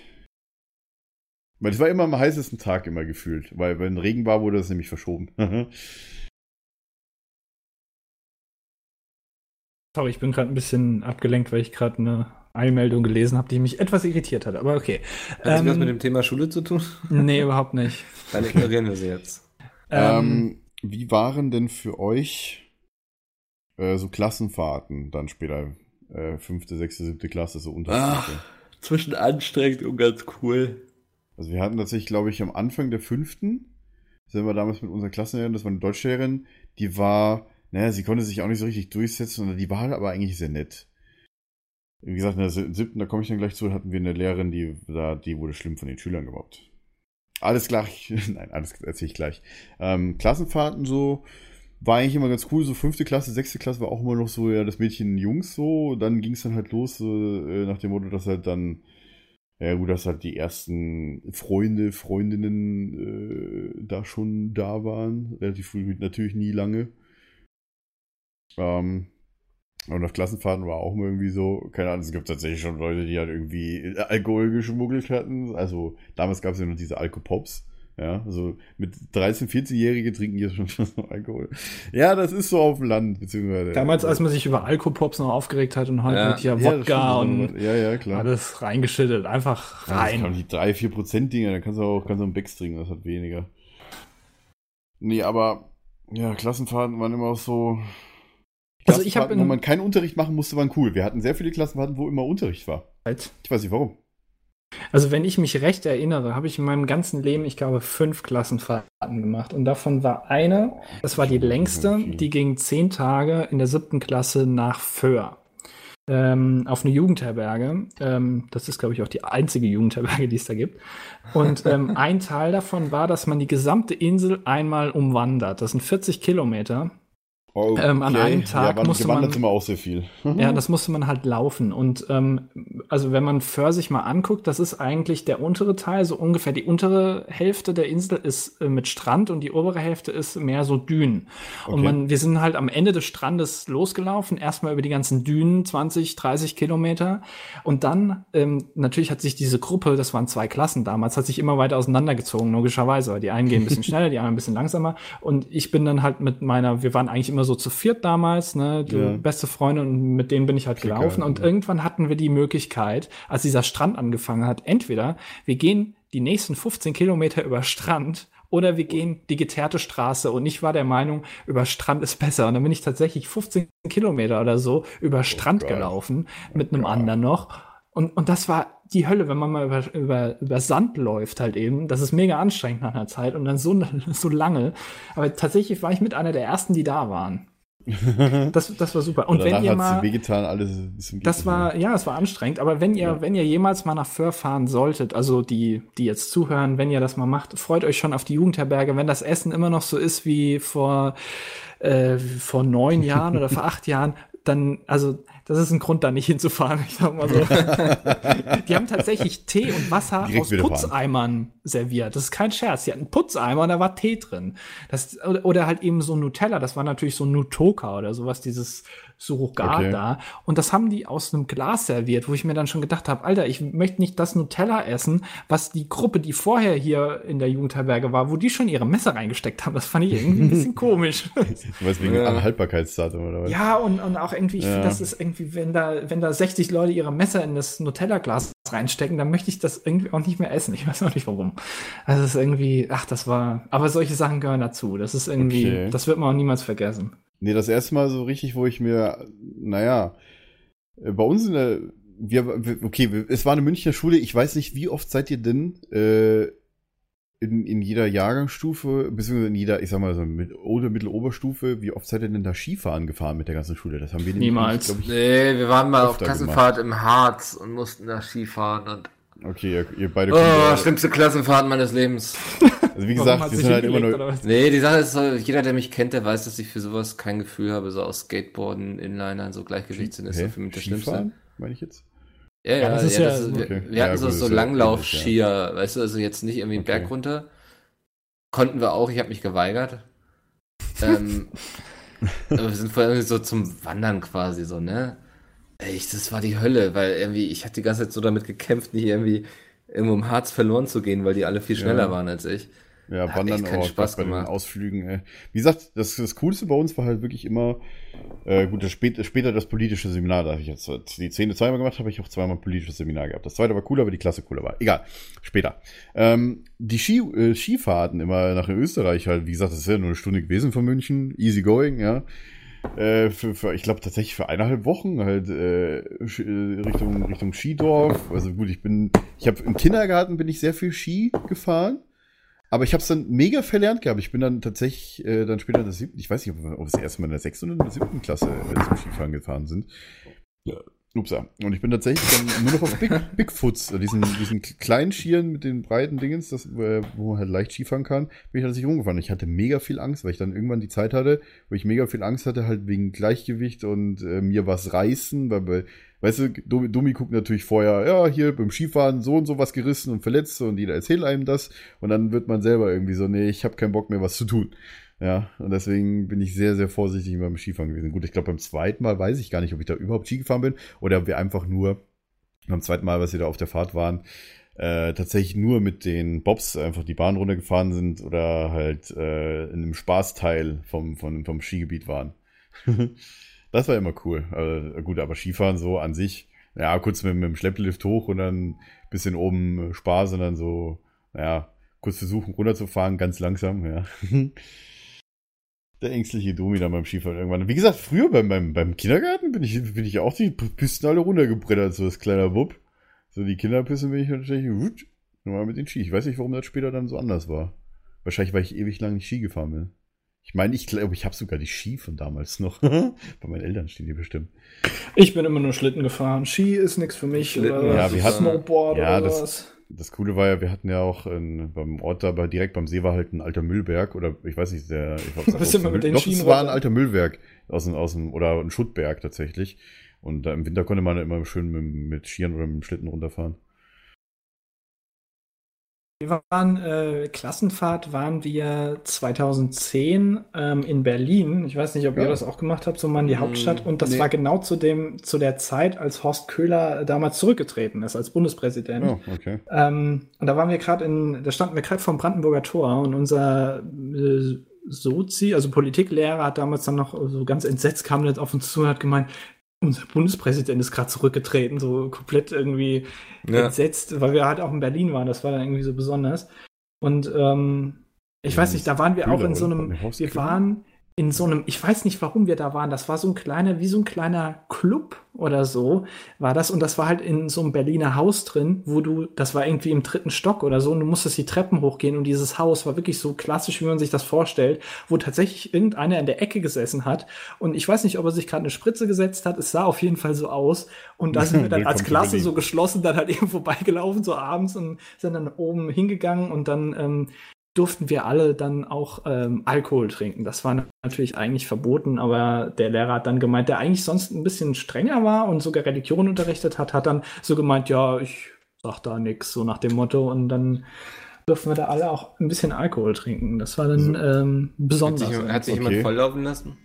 Weil es war immer am heißesten Tag immer gefühlt. Weil wenn Regen war, wurde das nämlich verschoben. Sorry, ich bin gerade ein bisschen abgelenkt, weil ich gerade eine Eilmeldung gelesen habe, die mich etwas irritiert hat. Aber okay. Hat das Ähm, was mit dem Thema Schule zu tun? Nee, überhaupt nicht. Dann ignorieren wir sie jetzt. Ähm, Ähm, wie waren denn für euch äh, so Klassenfahrten dann später? Äh, fünfte, sechste, siebte Klasse, so Unterschiede. Zwischen anstrengend und ganz cool. Also wir hatten tatsächlich, glaube ich, am Anfang der fünften, sind wir damals mit unserer Klassenlehrerin, das war eine Deutschlehrerin, die war, naja, sie konnte sich auch nicht so richtig durchsetzen, und die war halt aber eigentlich sehr nett. Wie gesagt, in der si- siebten, da komme ich dann gleich zu, hatten wir eine Lehrerin, die, da, die wurde schlimm von den Schülern gemobbt. Alles klar. Nein, alles erzähle ich gleich. Ähm, Klassenfahrten so war eigentlich immer ganz cool. So fünfte Klasse, sechste Klasse war auch immer noch so, ja, das Mädchen Jungs so. Dann ging es dann halt los, äh, nach dem Motto, dass halt dann, ja gut, dass halt die ersten Freunde, Freundinnen äh, da schon da waren. Relativ früh, natürlich nie lange. Ähm, und auf Klassenfahrten war auch immer irgendwie so, keine Ahnung, es gibt tatsächlich schon Leute, die halt irgendwie Alkohol geschmuggelt hatten. Also damals gab es ja noch diese Alkopops. Ja, also mit 13-, 14-Jährige trinken jetzt schon schon Alkohol. Ja, das ist so auf dem Land, beziehungsweise. Damals, als man sich über Alkopops noch aufgeregt hat und halt Ja. mit hier Ja, Wodka und ja, ja, klar. alles reingeschüttet. Einfach Ja, das kann rein. die 3, 4 Prozent Dinger, dann kannst du auch, kannst du einen Becks trinken, das hat weniger. Nee, aber, ja, Klassenfahrten waren immer auch so. Also ich hab Klassenfahrten, in- wo man keinen Unterricht machen musste, waren cool. Wir hatten sehr viele Klassenfahrten, wo immer Unterricht war. Ich weiß nicht warum. Also wenn ich mich recht erinnere, habe ich in meinem ganzen Leben, ich glaube, fünf Klassenfahrten gemacht. Und davon war eine, das war die längste, die ging zehn Tage in der siebten Klasse nach Föhr. Ähm, auf eine Jugendherberge. Ähm, das ist, glaube ich, auch die einzige Jugendherberge, die es da gibt. Und ähm, ein Teil davon war, dass man die gesamte Insel einmal umwandert. Das sind 40 Kilometer. Oh, Ähm, an einem Tag ja, musste man- immer auch sehr viel. Ja, das musste man halt laufen. Und ähm, also wenn man Föhr sich mal anguckt, das ist eigentlich der untere Teil, so ungefähr die untere Hälfte der Insel ist äh, mit Strand und die obere Hälfte ist mehr so Dünen. Und Okay. man, wir sind halt am Ende des Strandes losgelaufen, erstmal über die ganzen Dünen, 20, 30 Kilometer. Und dann, ähm, natürlich hat sich diese Gruppe, das waren zwei Klassen damals, hat sich immer weiter auseinandergezogen, logischerweise. Weil die einen gehen ein bisschen schneller, die anderen ein bisschen langsamer. Und ich bin dann halt mit meiner, wir waren eigentlich immer so zu viert damals, ne, die Ja. beste Freundin und mit denen bin ich halt Klicker, gelaufen. Und ja. irgendwann hatten wir die Möglichkeit, als dieser Strand angefangen hat, entweder wir gehen die nächsten 15 Kilometer über Strand oder wir gehen die geteerte Straße. Und ich war der Meinung, über Strand ist besser. Und dann bin ich tatsächlich 15 Kilometer oder so über Strand Gott. gelaufen, mit einem anderen noch. Und, und das war die Hölle, wenn man mal über, über, über Sand läuft halt eben. Das ist mega anstrengend nach einer Zeit und dann so, so lange. Aber tatsächlich war ich mit einer der ersten, die da waren. Das, das war super. Und wenn ihr mal, wehgetan, alles das war, ja, es war anstrengend, aber wenn ihr, Ja. wenn ihr jemals mal nach Föhr fahren solltet, also die, die jetzt zuhören, wenn ihr das mal macht, freut euch schon auf die Jugendherberge, wenn das Essen immer noch so ist wie vor, äh, vor neun Jahren oder vor acht Jahren, dann, also, das ist ein Grund, da nicht hinzufahren, ich sag mal so. die haben tatsächlich Tee und Wasser Direkt aus fahren. Putzeimern serviert. Das ist kein Scherz. Die hatten Putzeimer und da war Tee drin. Das, oder, oder halt eben so Nutella, das war natürlich so Nutoka oder sowas, dieses Surrogat Okay. da. Und das haben die aus einem Glas serviert, wo ich mir dann schon gedacht habe, Alter, ich möchte nicht das Nutella essen, was die Gruppe, die vorher hier in der Jugendherberge war, wo die schon ihre Messer reingesteckt haben. Das fand ich irgendwie ein bisschen komisch. Weißt, wegen Ja. Haltbarkeitsdatum oder was? Ja, und, und auch irgendwie, ich Ja. finde, das ist irgendwie, wenn da, wenn da 60 Leute ihre Messer in das Nutella-Glas reinstecken, dann möchte ich das irgendwie auch nicht mehr essen. Ich weiß auch nicht warum. Also es ist irgendwie, ach, das war, aber solche Sachen gehören dazu. Das ist irgendwie, Okay. das wird man auch niemals vergessen. Nee, das erste Mal so richtig, wo ich mir, naja, äh, bei uns in der, wir, okay, es war eine Münchner Schule, ich weiß nicht, wie oft seid ihr denn äh, in, in jeder Jahrgangsstufe, beziehungsweise in jeder, ich sag mal so, mit oder Mitteloberstufe, wie oft seid ihr denn da Skifahren gefahren mit der ganzen Schule? Das haben wir Niemals. glaub ich, Nee, wir waren mal auf Klassenfahrt im Harz und mussten da Skifahren und Okay, ihr, ihr beide oh, schlimmste Klassenfahrt meines Lebens. also wie gesagt, wir sich sind halt immer nur? Nee, die Sache ist so, jeder, der mich kennt, der weiß, dass ich für sowas kein Gefühl habe, so aus Skateboarden, Inlinern, so Gleichgewichtssinn ist so für mich das Schlimmste. meine ich jetzt? Ja, ja, Ja, das ist ja- wir, okay. wir Ja, hatten so, gut, so Langlaufskier, weißt du, also jetzt nicht irgendwie einen Okay. Berg runter. Konnten wir auch, ich habe mich geweigert. ähm, aber wir sind vorher so zum Wandern quasi so, ne? Ey, ich, das war die Hölle, weil irgendwie, ich hatte die ganze Zeit so damit gekämpft, nicht irgendwie irgendwo im Harz verloren zu gehen, weil die alle viel schneller Ja. waren als ich. Ja, Hat wandern auch Spaß bei den gemacht. Ausflügen. Ey. Wie gesagt, das, das Coolste bei uns war halt wirklich immer, äh, gut, das spät, später das politische Seminar, da habe ich jetzt die Zähne zweimal gemacht, habe ich auch zweimal ein politisches Seminar gehabt. Das zweite war cooler, aber die Klasse cooler war. Egal, später. Ähm, die Ski, äh, Skifahrten immer nach Österreich halt, wie gesagt, das ist ja nur eine Stunde gewesen von München, easy going, ja. Äh, für, für, ich glaube tatsächlich für eineinhalb Wochen halt äh, äh, Richtung Richtung Skidorf. Also gut, ich bin, ich habe im Kindergarten bin ich sehr viel Ski gefahren. Aber ich habe es dann mega verlernt gehabt. Ich bin dann tatsächlich äh, dann später in der siebten, ich weiß nicht, ob wir das erste Mal in der sechsten oder in der siebten Klasse äh, zum Skifahren gefahren sind. Upsa. Und ich bin tatsächlich dann nur noch auf Big, Bigfoots, äh, diesen, diesen kleinen Skiern mit den breiten Dingens, das, äh, wo man halt leicht Skifahren kann, bin ich tatsächlich rumgefahren. Ich hatte mega viel Angst, weil ich dann irgendwann die Zeit hatte, wo ich mega viel Angst hatte, halt wegen Gleichgewicht und äh, mir was reißen, weil bei, weißt du, Domi, Domi guckt natürlich vorher, ja, hier beim Skifahren so und so was gerissen und verletzt und jeder erzählt einem das und dann wird man selber irgendwie so, nee, ich habe keinen Bock mehr was zu tun. Ja, und deswegen bin ich sehr, sehr vorsichtig beim Skifahren gewesen. Gut, ich glaube, beim zweiten Mal weiß ich gar nicht, ob ich da überhaupt Ski gefahren bin oder ob wir einfach nur beim zweiten Mal, was wir da auf der Fahrt waren, äh, tatsächlich nur mit den Bobs einfach die Bahn runtergefahren sind oder halt äh, in einem Spaßteil vom, vom, vom Skigebiet waren. das war immer cool. Also, gut, aber Skifahren so an sich, ja, kurz mit, mit dem Schlepplift hoch und dann bisschen oben Spaß und dann so, ja, kurz versuchen runterzufahren, ganz langsam, ja. Der ängstliche Domi da beim Skifahren irgendwann. Wie gesagt, früher beim, beim, beim Kindergarten bin ich, bin ich auch die Pisten alle runtergebrettert, so als kleiner Bub. So die Kinderpisten bin ich natürlich gut, nochmal mit den Ski. Ich weiß nicht, warum das später dann so anders war. Wahrscheinlich, weil ich ewig lang nicht Ski gefahren bin. Ich meine, ich glaube, ich habe sogar die Ski von damals noch. Bei meinen Eltern stehen die bestimmt. Ich bin immer nur Schlitten gefahren. Ski ist nichts für mich. Schlitten, oder ja, wir hatten- Snowboard ja, oder das- was. Das Coole war ja, wir hatten ja auch in, beim Ort da, bei- direkt beim See war halt ein alter Müllberg oder ich weiß nicht, der. Ich glaub, bist immer mit den Doch, Schienen es war ein alter Müllberg aus dem, aus dem, oder ein Schuttberg tatsächlich. Und da im Winter konnte man immer schön mit, mit Skiern oder mit dem Schlitten runterfahren. Wir waren, äh, Klassenfahrt waren wir 2010 ähm, in Berlin. Ich weiß nicht, ob Ja. ihr das auch gemacht habt, so mal in die Mm, Hauptstadt. Und das nee. war genau zu dem, zu der Zeit, als Horst Köhler damals zurückgetreten ist als Bundespräsident. Oh, okay. Ähm, und da waren wir gerade in, da standen wir gerade vom Brandenburger Tor und unser äh, Sozi, also Politiklehrer, hat damals dann noch so ganz entsetzt kam jetzt auf uns zu und hat gemeint, unser Bundespräsident ist gerade zurückgetreten, so komplett irgendwie Ja. entsetzt, weil wir halt auch in Berlin waren, das war dann irgendwie so besonders. Und ähm, ich Ja, weiß nicht, da waren wir auch in so einem, wir waren in so einem, ich weiß nicht, warum wir da waren, das war so ein kleiner, wie so ein kleiner Club oder so, war das. Und das war halt in so einem Berliner Haus drin, wo du, das war irgendwie im dritten Stock oder so, und du musstest die Treppen hochgehen und dieses Haus war wirklich so klassisch, wie man sich das vorstellt, wo tatsächlich irgendeiner in der Ecke gesessen hat. Und ich weiß nicht, ob er sich gerade eine Spritze gesetzt hat, es sah auf jeden Fall so aus. Und da sind wir dann als Klasse so geschlossen dann halt eben vorbeigelaufen, so abends und sind dann oben hingegangen und dann ähm, durften wir alle dann auch ähm, Alkohol trinken. Das war natürlich eigentlich verboten, aber der Lehrer hat dann gemeint, der eigentlich sonst ein bisschen strenger war und sogar Religion unterrichtet hat, hat dann so gemeint, ja, ich sag da nix, so nach dem Motto. Und dann durften wir da alle auch ein bisschen Alkohol trinken. Das war dann So. ähm, Hat besonders. sich, hat sich Okay. jemand volllaufen lassen?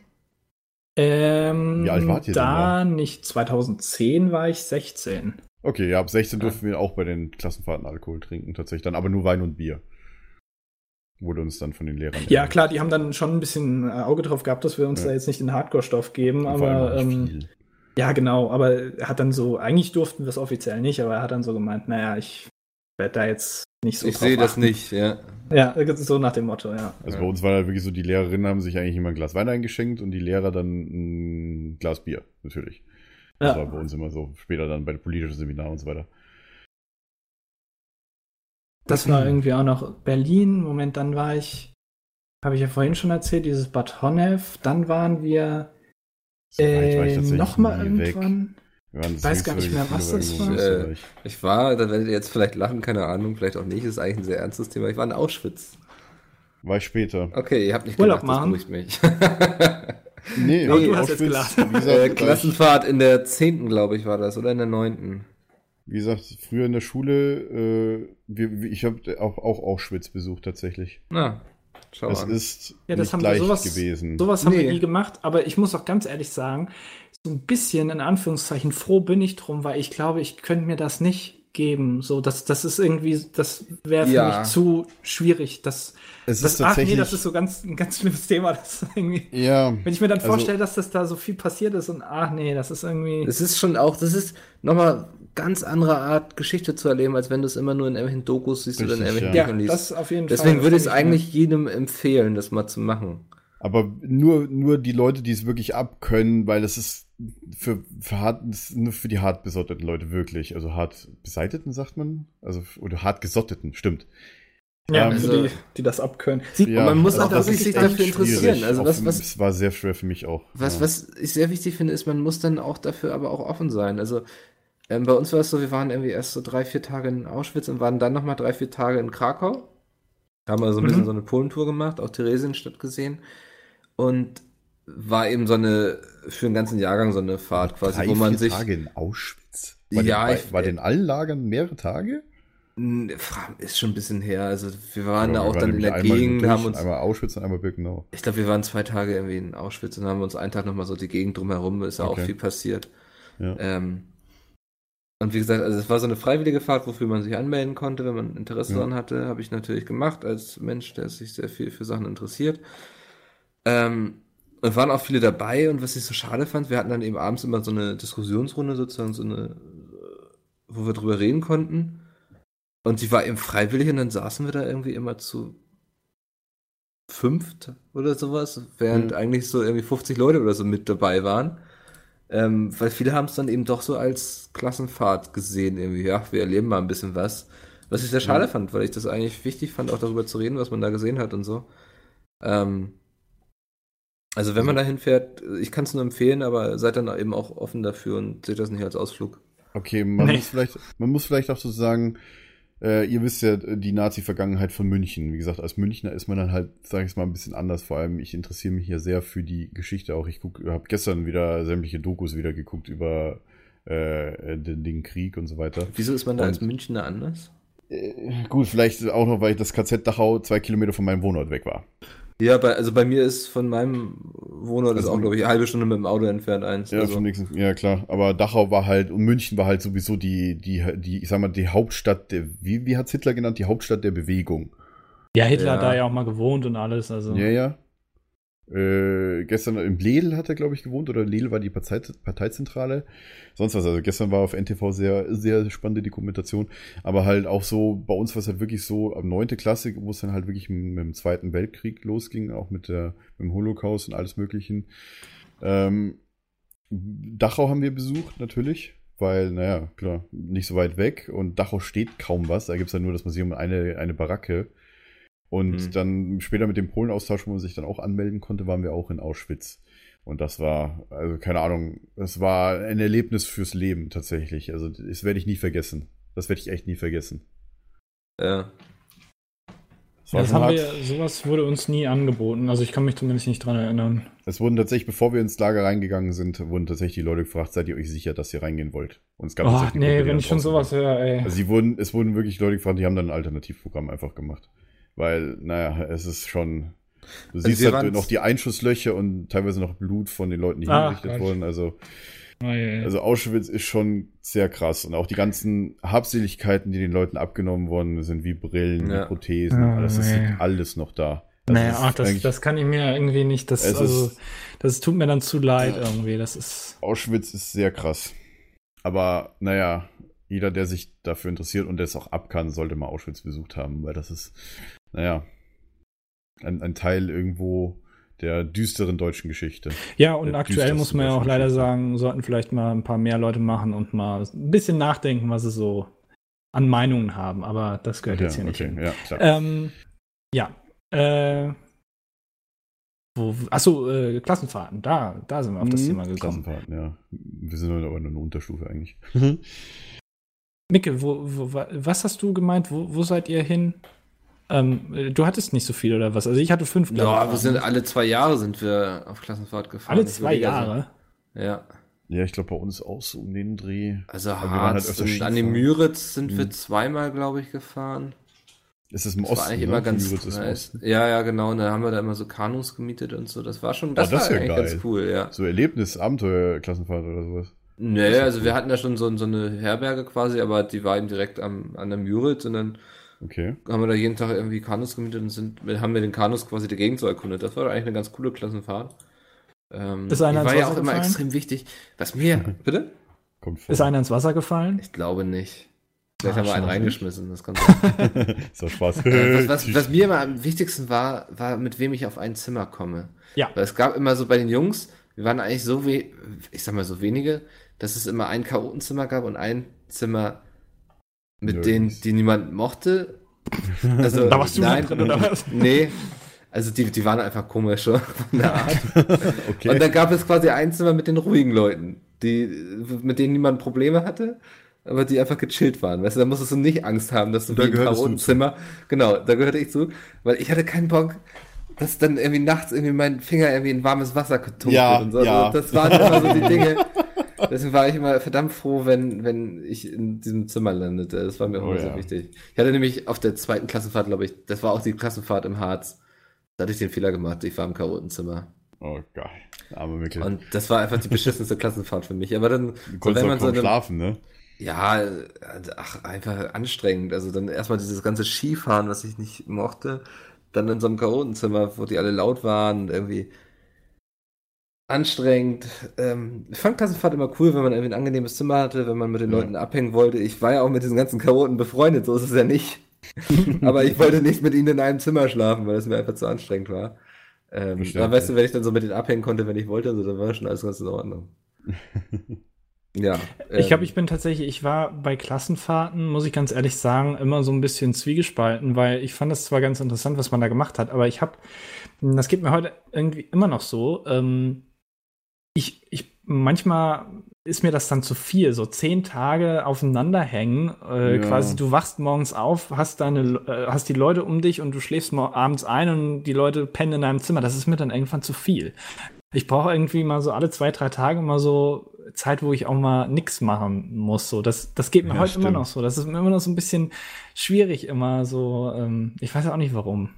ähm, Wie alt wart ihr denn da nicht 2010 war ich 16. Okay, ja, ab 16 durften wir auch bei den Klassenfahrten Alkohol trinken, tatsächlich dann, aber nur Wein und Bier. Wurde uns dann von den Lehrern. Ja, erlaubt. klar, die haben dann schon ein bisschen äh, Auge drauf gehabt, dass wir uns Ja. da jetzt nicht den Hardcore-Stoff geben, Und aber ähm, ja, genau. Aber er hat dann so, eigentlich durften wir es offiziell nicht, aber er hat dann so gemeint, naja, ich werde da jetzt nicht so ich sehe das nicht, ja. Ja, so nach dem Motto, ja. Also bei uns war halt wirklich so, die Lehrerinnen haben sich eigentlich immer ein Glas Wein eingeschenkt und die Lehrer dann ein Glas Bier, natürlich. Das war Ja, bei uns immer so, später dann bei politischen Seminaren und so weiter. Das war irgendwie auch noch Berlin. Moment, dann war ich, habe ich ja vorhin schon erzählt, dieses Bad Honnef. Dann waren wir ich äh, nochmal irgendwann. Das weiß gar nicht mehr, was das war. Österreich. Ich war, da werdet ihr jetzt vielleicht lachen, keine Ahnung, vielleicht auch nicht, ist eigentlich ein sehr ernstes Thema. Ich war in Auschwitz. War ich später. Okay, ihr habt nicht Urlaub gelacht, das machen? beruhigt mich. Nee, nee, du hast jetzt gelacht. äh, ich- Klassenfahrt in der 10. glaube ich war das, oder in der 9. Wie gesagt, früher in der Schule, äh, wir, wir- ich habe auch, auch Auschwitz besucht tatsächlich. Na, schau Es an. ist Ja, das nicht haben wir leicht sowas, gewesen. sowas haben wir Nee. nie gemacht, aber ich muss auch ganz ehrlich sagen, so ein bisschen in Anführungszeichen froh bin ich drum, weil ich glaube, ich könnte mir das nicht geben. So, das, das ist irgendwie, das wäre für Ja. mich zu schwierig. Das, es das, ist ach nee, das ist so ganz, ein ganz schlimmes Thema. Das irgendwie, ja, wenn ich mir dann Also- vorstelle, dass das da so viel passiert ist und ach nee, das ist irgendwie. Es ist schon auch, das ist nochmal ganz andere Art, Geschichte zu erleben, als wenn du es immer nur in irgendwelchen Dokus siehst oder in Richtig, irgendwelchen ja, Büchern liest. das auf jeden Deswegen Fall. würde ich es eigentlich jedem empfehlen, das mal zu machen. aber nur, nur die Leute, die es wirklich abkönnen, weil es ist für, für hart, das ist nur für die hart besotteten Leute wirklich. Also hart beseiteten, sagt man. Also, oder hart gesotteten, stimmt. Ja, Ähm, also also- die, die das abkönnen. Und man muss auch auch sich dafür interessieren. Also was, was, Es war sehr schwer für mich auch. Was, ja. was ich sehr wichtig finde, ist, man muss dann auch dafür aber auch offen sein. Also ähm, bei uns war es so, wir waren irgendwie erst so drei, vier Tage in Auschwitz und waren dann nochmal drei, vier Tage in Krakau. Haben also ein bisschen Mhm. so eine Polentour gemacht, auch Theresienstadt gesehen. Und war eben so eine, für den ganzen Jahrgang so eine Fahrt quasi, Drei, wo man vier sich. Tage in Auschwitz? War Ja, den, ich- war, war in allen Lagern mehrere Tage? Ist schon ein bisschen her. Also wir waren da wir auch waren dann in der Gegend, durch, haben uns. Einmal Auschwitz und einmal Birkenau. Ich glaube, wir waren zwei Tage irgendwie in Auschwitz und haben uns einen Tag nochmal so die Gegend drumherum, ist ja auch Okay. viel passiert. Ja. Ähm, und wie gesagt, also es war so eine freiwillige Fahrt, wofür man sich anmelden konnte, wenn man Interesse Ja. daran hatte, habe ich natürlich gemacht als Mensch, der sich sehr viel für Sachen interessiert. Ähm, und waren auch viele dabei und was ich so schade fand, wir hatten dann eben abends immer so eine Diskussionsrunde sozusagen, so eine, äh, wo wir drüber reden konnten. Und die war eben freiwillig und dann saßen wir da irgendwie immer zu fünft oder sowas, während Mhm. eigentlich so irgendwie 50 Leute oder so mit dabei waren. Ähm, weil viele haben es dann eben doch so als Klassenfahrt gesehen, irgendwie, ja, wir erleben mal ein bisschen was. Was ich sehr schade fand, weil ich das eigentlich wichtig fand, auch darüber zu reden, was man da gesehen hat und so. Ähm, also wenn man da hinfährt, ich kann es nur empfehlen, aber seid dann eben auch offen dafür und seht das nicht als Ausflug. Okay, man Nee. muss vielleicht, man muss vielleicht auch so sagen, äh, ihr wisst ja die Nazi-Vergangenheit von München. Wie gesagt, als Münchner ist man dann halt, sag ich mal, ein bisschen anders. Vor allem, ich interessiere mich hier sehr für die Geschichte auch. Ich habe gestern wieder sämtliche Dokus wieder geguckt über äh, den, den Krieg und so weiter. Wieso ist man da Und- als Münchner anders? Äh, gut, vielleicht auch noch, weil das KZ Dachau zwei Kilometer von meinem Wohnort weg war. Ja, bei, also bei mir ist von meinem Wohnort ist Also- auch, glaube ich, eine halbe Stunde mit dem Auto entfernt eins. Ja, also. nächsten, ja klar. Aber Dachau war halt, und München war halt sowieso die, die, die, ich sag mal, die Hauptstadt der, wie, wie hat's Hitler genannt? Die Hauptstadt der Bewegung. Ja, Hitler Ja. hat da ja auch mal gewohnt und alles. Also. Ja, ja. Äh, gestern im Ledel hat er, glaube ich, gewohnt, oder Ledel war die Partei, Parteizentrale. Sonst was. Also gestern war auf NTV sehr, sehr spannende Dokumentation. Aber halt auch so, bei uns war es halt wirklich so, ab neunte Klasse, wo es dann halt wirklich mit, dem Zweiten Weltkrieg losging, auch mit, der, mit dem Holocaust und alles Möglichen. Ähm, Dachau haben wir besucht, natürlich. Weil, naja, klar, nicht so weit weg und Dachau steht kaum was. Da gibt es ja nur das Museum eine, eine Baracke. Und Mhm. dann später mit dem Polenaustausch, wo man sich dann auch anmelden konnte, waren wir auch in Auschwitz. Und das war, also keine Ahnung, das war ein Erlebnis fürs Leben tatsächlich. Also das werde ich nie vergessen. Das werde ich echt nie vergessen. Ja. Es war Das schon haben wir, sowas wurde uns nie angeboten. Also ich kann mich zumindest nicht dran erinnern. Es wurden tatsächlich, bevor wir ins Lager reingegangen sind, wurden tatsächlich die Leute gefragt, seid ihr euch sicher, dass ihr reingehen wollt? Und es gab Oh, nee, wenn ich schon sowas höre, ey. Also sie wurden, es wurden wirklich Leute gefragt, die haben dann ein Alternativprogramm einfach gemacht. Weil, naja, es ist schon. Du siehst wir halt noch die Einschusslöcher und teilweise noch Blut von den Leuten, die Ach, hingerichtet wurden. Also, Oh, ja, ja. also Auschwitz ist schon sehr krass. Und auch die ganzen Habseligkeiten, die den Leuten abgenommen worden sind, wie Brillen, Ja. wie Prothesen, Ah, alles, das nee. liegt alles noch da. Also naja, ach, das, das kann ich mir irgendwie nicht. Das, Es ist- also, das tut mir dann zu leid irgendwie. Das ist. Auschwitz ist sehr krass. Aber naja, jeder, der sich dafür interessiert und der es auch ab kann, sollte mal Auschwitz besucht haben, weil das ist, naja, ein, ein Teil irgendwo der düsteren deutschen Geschichte. Ja, und Der aktuell muss man ja auch leider Geschichte. sagen, sollten vielleicht mal ein paar mehr Leute machen und mal ein bisschen nachdenken, was sie so an Meinungen haben. Aber das gehört jetzt hier nicht hin. ja, klar. Ähm, ja. Äh, wo, achso, äh, Klassenfahrten. Da, da sind wir auf das Mhm, Thema gekommen. Klassenfahrten, ja. Wir sind aber nur eine Unterstufe eigentlich. Micke, wo, wo, wa- was hast du gemeint? Wo, wo seid ihr hin? Ähm, äh, du hattest nicht so viel oder was? Also ich hatte fünf. Ja, Klassenfahrten. wir sind alle zwei Jahre sind wir auf Klassenfahrt gefahren. alle zwei Jahre. Ja. Ja, ich glaube bei uns auch so um den Dreh. Also Aber wir waren halt Harz öfter und an die Skifahren. Müritz sind wir Mhm. zweimal, glaube ich, gefahren. Ist es im Das Osten? war eigentlich ne? immer ganz Müritz ist im nice. Osten. Ja, ja, genau. Und da haben wir da immer so Kanus gemietet und so. Das war schon, das, Oh, das war ist ja eigentlich geil. ganz cool, ja. So Erlebnis, Abenteuer, Klassenfahrt oder sowas. Nee, ist ja also cool. wir hatten da schon so, so eine Herberge quasi, aber die war eben direkt am, an der Müritz und dann Okay. haben wir da jeden Tag irgendwie Kanus gemietet und sind, haben wir den Kanus quasi die Gegend so erkundet. Das war eigentlich eine ganz coole Klassenfahrt. Ähm, Ist einer die war ins ja auch immer gefallen? extrem wichtig. Was mir, bitte? Kommt vor. Ist einer ins Wasser gefallen? Ich glaube nicht. Vielleicht Ah, haben wir einen reingeschmissen, das kann sein. ist doch Spaß. Äh, was, was, was mir immer am wichtigsten war, war, mit wem ich auf ein Zimmer komme. Ja. Weil es gab immer so bei den Jungs, wir waren eigentlich so we ich sag mal so wenige, dass es immer ein Chaotenzimmer gab und ein Zimmer mit Nerds. denen, die niemand mochte Also, Da warst du nein, drin, oder was? Nee. Also die, die waren einfach komisch von der Art. Okay. Und dann gab es quasi ein Zimmer mit den ruhigen Leuten, die, mit denen niemand Probleme hatte, aber die einfach gechillt waren. Weißt du, da musstest du nicht Angst haben, dass du Da wie du Chaotenzimmer, genau, da gehörte ich zu, weil ich hatte keinen Bock, dass dann irgendwie nachts irgendwie mein Finger irgendwie in warmes Wasser getunkt Ja, wird und so. ja. Also das waren immer so die Dinge. Deswegen war ich immer verdammt froh, wenn, wenn ich in diesem Zimmer landete. Das war mir auch Oh immer ja. so wichtig. Ich hatte nämlich auf der zweiten Klassenfahrt, glaube ich, das war auch die Klassenfahrt im Harz. Da hatte ich den Fehler gemacht, ich war im Karotenzimmer. Oh, geil. Arme Mickel. Und das war einfach die beschissenste Klassenfahrt für mich. Aber dann, du so, konntest wenn man so eine, schlafen, ne? ja, ach, einfach anstrengend. Also dann erstmal dieses ganze Skifahren, was ich nicht mochte. Dann in so einem Karotenzimmer, wo die alle laut waren und irgendwie anstrengend. Ähm, ich fand Klassenfahrt immer cool, wenn man irgendwie ein angenehmes Zimmer hatte, wenn man mit den Ja. Leuten abhängen wollte. Ich war ja auch mit diesen ganzen Chaoten befreundet, so ist es ja nicht. Aber ich wollte nicht mit ihnen in einem Zimmer schlafen, weil es mir einfach zu anstrengend war. Ähm, Verständlich. aber weißt du, wenn ich dann so mit denen abhängen konnte, wenn ich wollte, also, dann war schon alles ganz in Ordnung. ja. Ich ähm, glaube, ich bin tatsächlich, ich war bei Klassenfahrten, muss ich ganz ehrlich sagen, immer so ein bisschen zwiegespalten, weil ich fand das zwar ganz interessant, was man da gemacht hat, aber ich habe, das geht mir heute irgendwie immer noch so, ähm, ich, ich, manchmal ist mir das dann zu viel, so zehn Tage aufeinander hängen, äh, Ja. quasi du wachst morgens auf, hast deine, äh, hast die Leute um dich und du schläfst abends ein und die Leute pennen in deinem Zimmer, das ist mir dann irgendwann zu viel. Ich brauche irgendwie mal so alle zwei, drei Tage mal so Zeit, wo ich auch mal nix machen muss. So, das, das geht mir Ja, heute stimmt. immer noch so. Das ist mir immer noch so ein bisschen schwierig, immer so. Ähm, ich weiß auch nicht warum.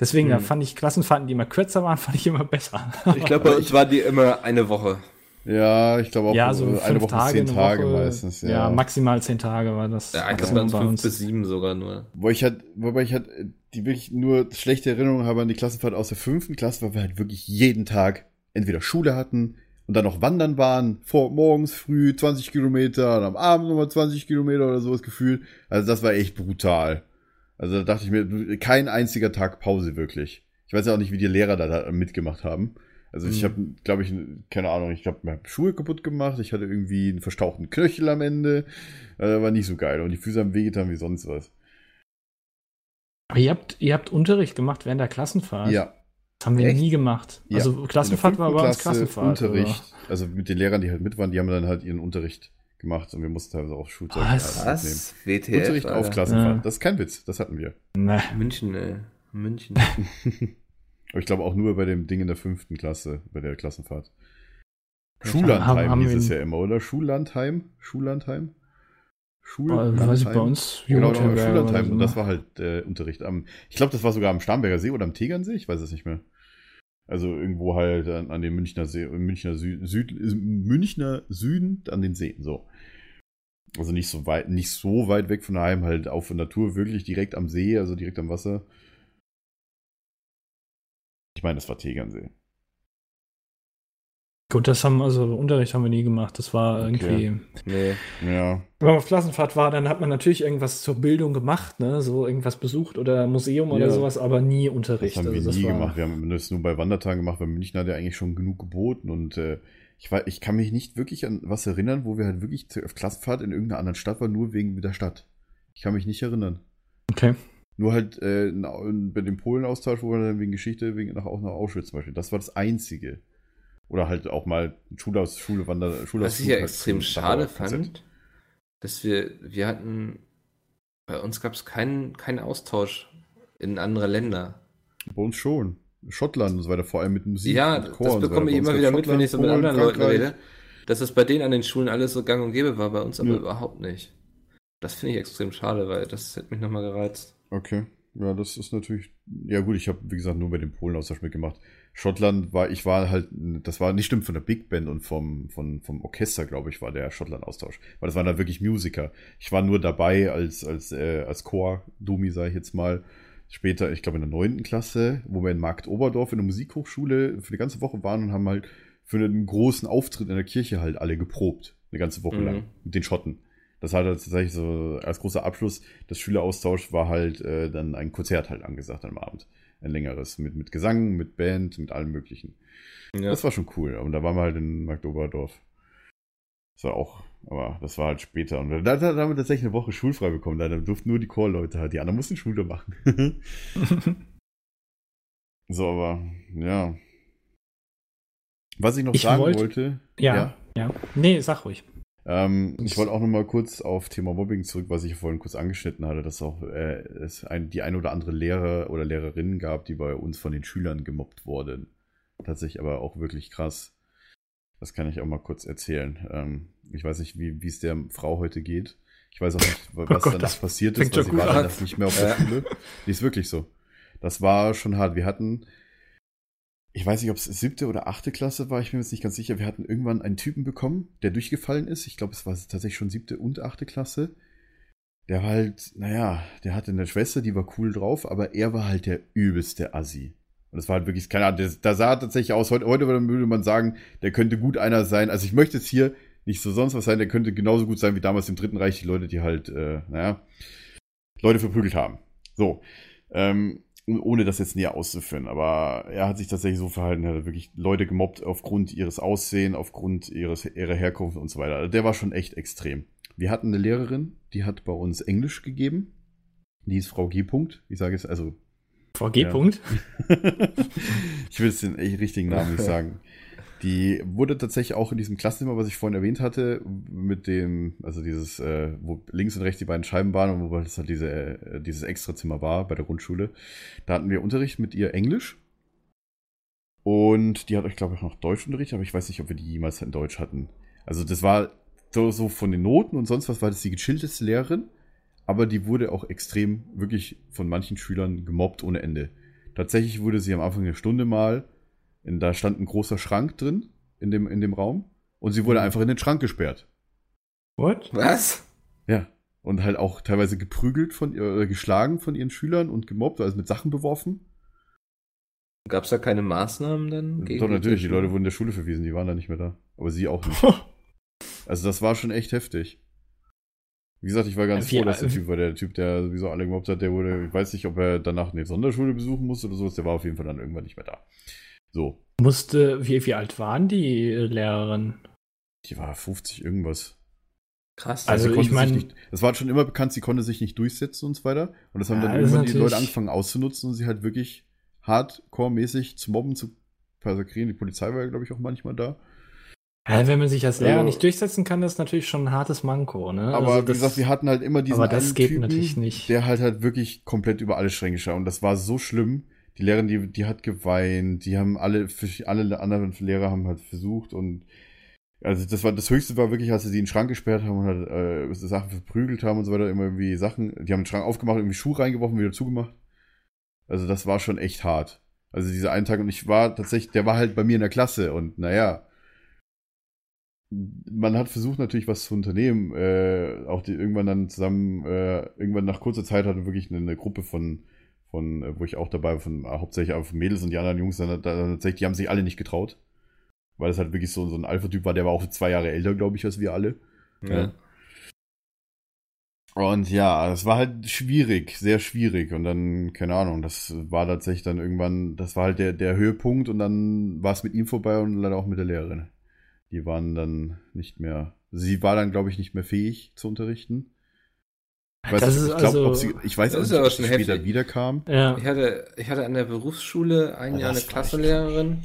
Deswegen, da Hm. fand ich Klassenfahrten, die immer kürzer waren, fand ich immer besser. Ich glaube, uns war die immer eine Woche. Ja, ich glaube auch ja, so fünf eine Woche, Tage, zehn Tage Woche, meistens. Ja. Ja, maximal zehn Tage war das. Ja, ich glaube, Maximum bei uns fünf bis sieben sogar nur. Wo ich halt, wobei ich halt die wirklich nur schlechte Erinnerungen habe an die Klassenfahrt aus der fünften Klasse, weil wir halt wirklich jeden Tag entweder Schule hatten und dann noch wandern waren, vor morgens früh 20 Kilometer und am Abend nochmal 20 Kilometer oder sowas gefühlt. Also das war echt brutal. Also da dachte ich mir, kein einziger Tag Pause wirklich. Ich weiß ja auch nicht, wie die Lehrer da, mitgemacht haben. Also ich Mhm. habe, glaube ich, keine Ahnung, ich glaube, mir hab Schuhe kaputt gemacht. Ich hatte irgendwie einen verstauchten Knöchel am Ende. Äh, war nicht so geil. Und die Füße haben wehgetan wie sonst was. Aber ihr habt, ihr habt Unterricht gemacht während der Klassenfahrt. Ja. Das haben wir Echt? nie gemacht. Ja. Also der Klassenfahrt war bei uns Klasse Klassenfahrt. Unterricht. Also mit den Lehrern, die halt mit waren, die haben dann halt ihren Unterricht gemacht und wir mussten teilweise auch Schulzeug Was? halt. Was? WTF? Unterricht auf Alter. Klassenfahrt. Ja. Das ist kein Witz, das hatten wir. Ne. München, ey. München. Aber ich glaube auch nur bei dem Ding in der fünften Klasse, bei der Klassenfahrt. Schullandheim haben- haben hieß es ja immer, oder? Schullandheim? Schullandheim? Äh, Schullandheim? weiß ich bei uns Genau, genau, Schullandheim. Und das war halt äh, Unterricht am, ich glaube, das war sogar am Starnberger See oder am Tegernsee, ich weiß es nicht mehr. Also irgendwo halt an, an dem Münchner See, Münchner Süd, Süd, Münchner Süden an den Seen, so. Also nicht so weit, nicht so weit weg von daheim, halt auf der Natur, wirklich direkt am See, also direkt am Wasser. Ich meine, das war Tegernsee. Gut, das haben, also Unterricht haben wir nie gemacht. Das war Okay. irgendwie. nee. Ja. Wenn man auf Klassenfahrt war, dann hat man natürlich irgendwas zur Bildung gemacht, ne? So irgendwas besucht oder Museum oder Ja. sowas, aber nie Das Unterricht. haben wir Also das nie war- gemacht. Wir haben das nur bei Wandertagen gemacht, weil München hat ja eigentlich schon genug geboten und äh, ich, war, ich kann mich nicht wirklich an was erinnern, wo wir halt wirklich zur- auf Klassenfahrt in irgendeiner anderen Stadt waren, nur wegen der Stadt. Ich kann mich nicht erinnern. Okay. Nur halt äh, bei dem Polen-Austausch, wo wir dann wegen Geschichte, wegen nach, auch nach Auschwitz zum Beispiel. Das war das Einzige. Oder halt auch mal Schule aus Schule, Wander, Schule Was aus ich ja Flug halt extrem schade fand, dass wir, wir hatten, bei uns gab es keinen, keinen Austausch in andere Länder. Bei uns schon. Schottland und so weiter, vor allem mit Musik. ja, das und so bekomme weiter. ich immer wieder mit, wenn ich so mit anderen Leuten Frankreich. rede, dass es bei denen an den Schulen alles so gang und gäbe war, bei uns aber Ja. überhaupt nicht. Das finde ich extrem schade, weil das hätte mich nochmal gereizt. Okay. Ja, das ist natürlich. Ja, gut, ich habe, wie gesagt, nur bei dem Polen-Austausch mitgemacht. Schottland war, ich war halt, das war nicht stimmt von der Big Band und vom, vom, vom Orchester, glaube ich, war der Schottland-Austausch. Weil das waren da wirklich Musiker. Ich war nur dabei als, als, äh, als Chor-Dumi, sage ich jetzt mal. Später, ich glaube in der neunten Klasse, wo wir in Markt Oberdorf in der Musikhochschule für eine ganze Woche waren und haben halt für einen großen Auftritt in der Kirche halt alle geprobt. Eine ganze Woche Mhm. lang. Mit den Schotten. Das hat halt tatsächlich so als großer Abschluss des Schüleraustauschs war halt äh, dann ein Konzert halt angesagt am Abend. Ein längeres. Mit, mit Gesang, mit Band, mit allem möglichen. Ja. Das war schon cool. Und da waren wir halt in Marktoberdorf. Das war auch, aber das war halt später. Und da, da, da haben wir tatsächlich eine Woche schulfrei bekommen. Da durften nur die Chorleute halt. Die anderen mussten Schule machen. so, aber ja. Was ich noch Ich sagen wollt- wollte. Ja, ja. Nee, sag ruhig. Ähm, ich wollte auch noch mal kurz auf Thema Mobbing zurück, was ich vorhin kurz angeschnitten hatte, dass auch äh, es ein, die ein oder andere Lehrer oder Lehrerinnen gab, die bei uns von den Schülern gemobbt wurden. Tatsächlich aber auch wirklich krass. Das kann ich auch mal kurz erzählen. Ähm, ich weiß nicht, wie es der Frau heute geht. Ich weiß auch nicht, was Gott, danach das passiert ist, weil sie war an. danach nicht mehr auf der. Schule. Die ist wirklich so. Das war schon hart. Wir hatten, ich weiß nicht, ob es siebte oder achte Klasse war, ich bin mir jetzt nicht ganz sicher. Wir hatten irgendwann einen Typen bekommen, der durchgefallen ist. Ich glaube, es war tatsächlich schon siebte und achte Klasse. Der war halt, naja, der hatte eine Schwester, die war cool drauf, aber er war halt der übelste Assi. Und das war halt wirklich, keine Ahnung, da sah tatsächlich aus, heute, heute würde man sagen, der könnte gut einer sein. Also ich möchte jetzt hier nicht so sonst was sein, der könnte genauso gut sein wie damals im Dritten Reich, die Leute, die halt, äh, naja, Leute verprügelt haben. So. Ähm, ohne das jetzt näher auszuführen, aber er hat sich tatsächlich so verhalten, er hat wirklich Leute gemobbt aufgrund ihres Aussehen, aufgrund ihres, ihrer Herkunft und so weiter. Also der war schon echt extrem. Wir hatten eine Lehrerin, die hat bei uns Englisch gegeben. Die ist Frau G. Ich sage es also VG. Ja. Punkt. ich will jetzt den richtigen Namen nicht sagen. Die wurde tatsächlich auch in diesem Klassenzimmer, was ich vorhin erwähnt hatte, mit dem, also dieses, äh, wo links und rechts die beiden Scheiben waren und wo das halt diese, äh, dieses Extrazimmer war bei der Grundschule. Da hatten wir Unterricht mit ihr Englisch. Und die hat euch, glaube ich, noch Deutschunterricht, aber ich weiß nicht, ob wir die jemals in Deutsch hatten. Also das war so, so von den Noten und sonst was war das die gechillteste Lehrerin, aber die wurde auch extrem wirklich von manchen Schülern gemobbt ohne Ende. Tatsächlich wurde sie am Anfang der Stunde mal, in, da stand ein großer Schrank drin in dem, in dem Raum und sie wurde einfach in den Schrank gesperrt. What? Was? Ja. Und halt auch teilweise geprügelt von ihr, oder geschlagen von ihren Schülern und gemobbt, also mit Sachen beworfen. Gab es da keine Maßnahmen dann? Doch, natürlich, die? Leute wurden der Schule verwiesen, die waren da nicht mehr da. Aber sie auch nicht. Also das war schon echt heftig. Wie gesagt, ich war ganz Wie- froh, dass der Typ war. Der Typ, der sowieso alle gemobbt hat, der wurde, ich weiß nicht, ob er danach eine Sonderschule besuchen musste oder sowas, der war auf jeden Fall dann irgendwann nicht mehr da. So, Musste, wie, wie alt waren die äh, Lehrerin? die war 50 irgendwas. Krass. Also sie konnte ich mein- sich nicht, das war schon immer bekannt, sie konnte sich nicht durchsetzen und so weiter. Und das haben Ja, dann irgendwann die Leute angefangen auszunutzen und sie halt wirklich hardcore-mäßig zu mobben, zu massakrieren. Die Polizei war ja, glaube ich, auch manchmal da. Ja, wenn man sich als Lehrer Also- nicht durchsetzen kann, das ist natürlich schon ein hartes Manko, ne? Aber Also wie das- gesagt, wir hatten halt immer diesen aber das geht Typen, natürlich nicht. der halt halt wirklich komplett über alle Stränge schaut. Und das war so schlimm. Die Lehrerin, die, die hat geweint, die haben alle, alle anderen Lehrer haben halt versucht und also das war das Höchste war wirklich, als sie den Schrank gesperrt haben und halt äh, Sachen verprügelt haben und so weiter, immer irgendwie Sachen, die haben den Schrank aufgemacht, irgendwie Schuh reingeworfen, wieder zugemacht. Also das war schon echt hart. Also dieser einen Tag und ich war tatsächlich, der war halt bei mir in der Klasse und naja, man hat versucht natürlich was zu unternehmen, äh, auch die irgendwann dann zusammen, äh, irgendwann nach kurzer Zeit hatte wirklich eine, eine Gruppe von, von, äh, wo ich auch dabei war, von hauptsächlich von Mädels und die anderen Jungs, dann, dann tatsächlich, die haben sich alle nicht getraut. Weil es halt wirklich so, so ein Alpha-Typ war, der war auch zwei Jahre älter, glaube ich, als wir alle. ja. Und ja, das war halt schwierig, sehr schwierig. Und dann, keine Ahnung, das war tatsächlich dann irgendwann, das war halt der, der Höhepunkt und dann war es mit ihm vorbei und leider auch mit der Lehrerin. Die waren dann nicht mehr, sie war dann, glaube ich, nicht mehr fähig zu unterrichten. Ich weiß, Das nicht, ist ich, glaub, also- ob sie, ich weiß Das auch ist nicht, aber ob sie später heftig. wiederkam. ja. Ich hatte, ich hatte an der Berufsschule ein Ja, Jahr eine Klassenlehrerin,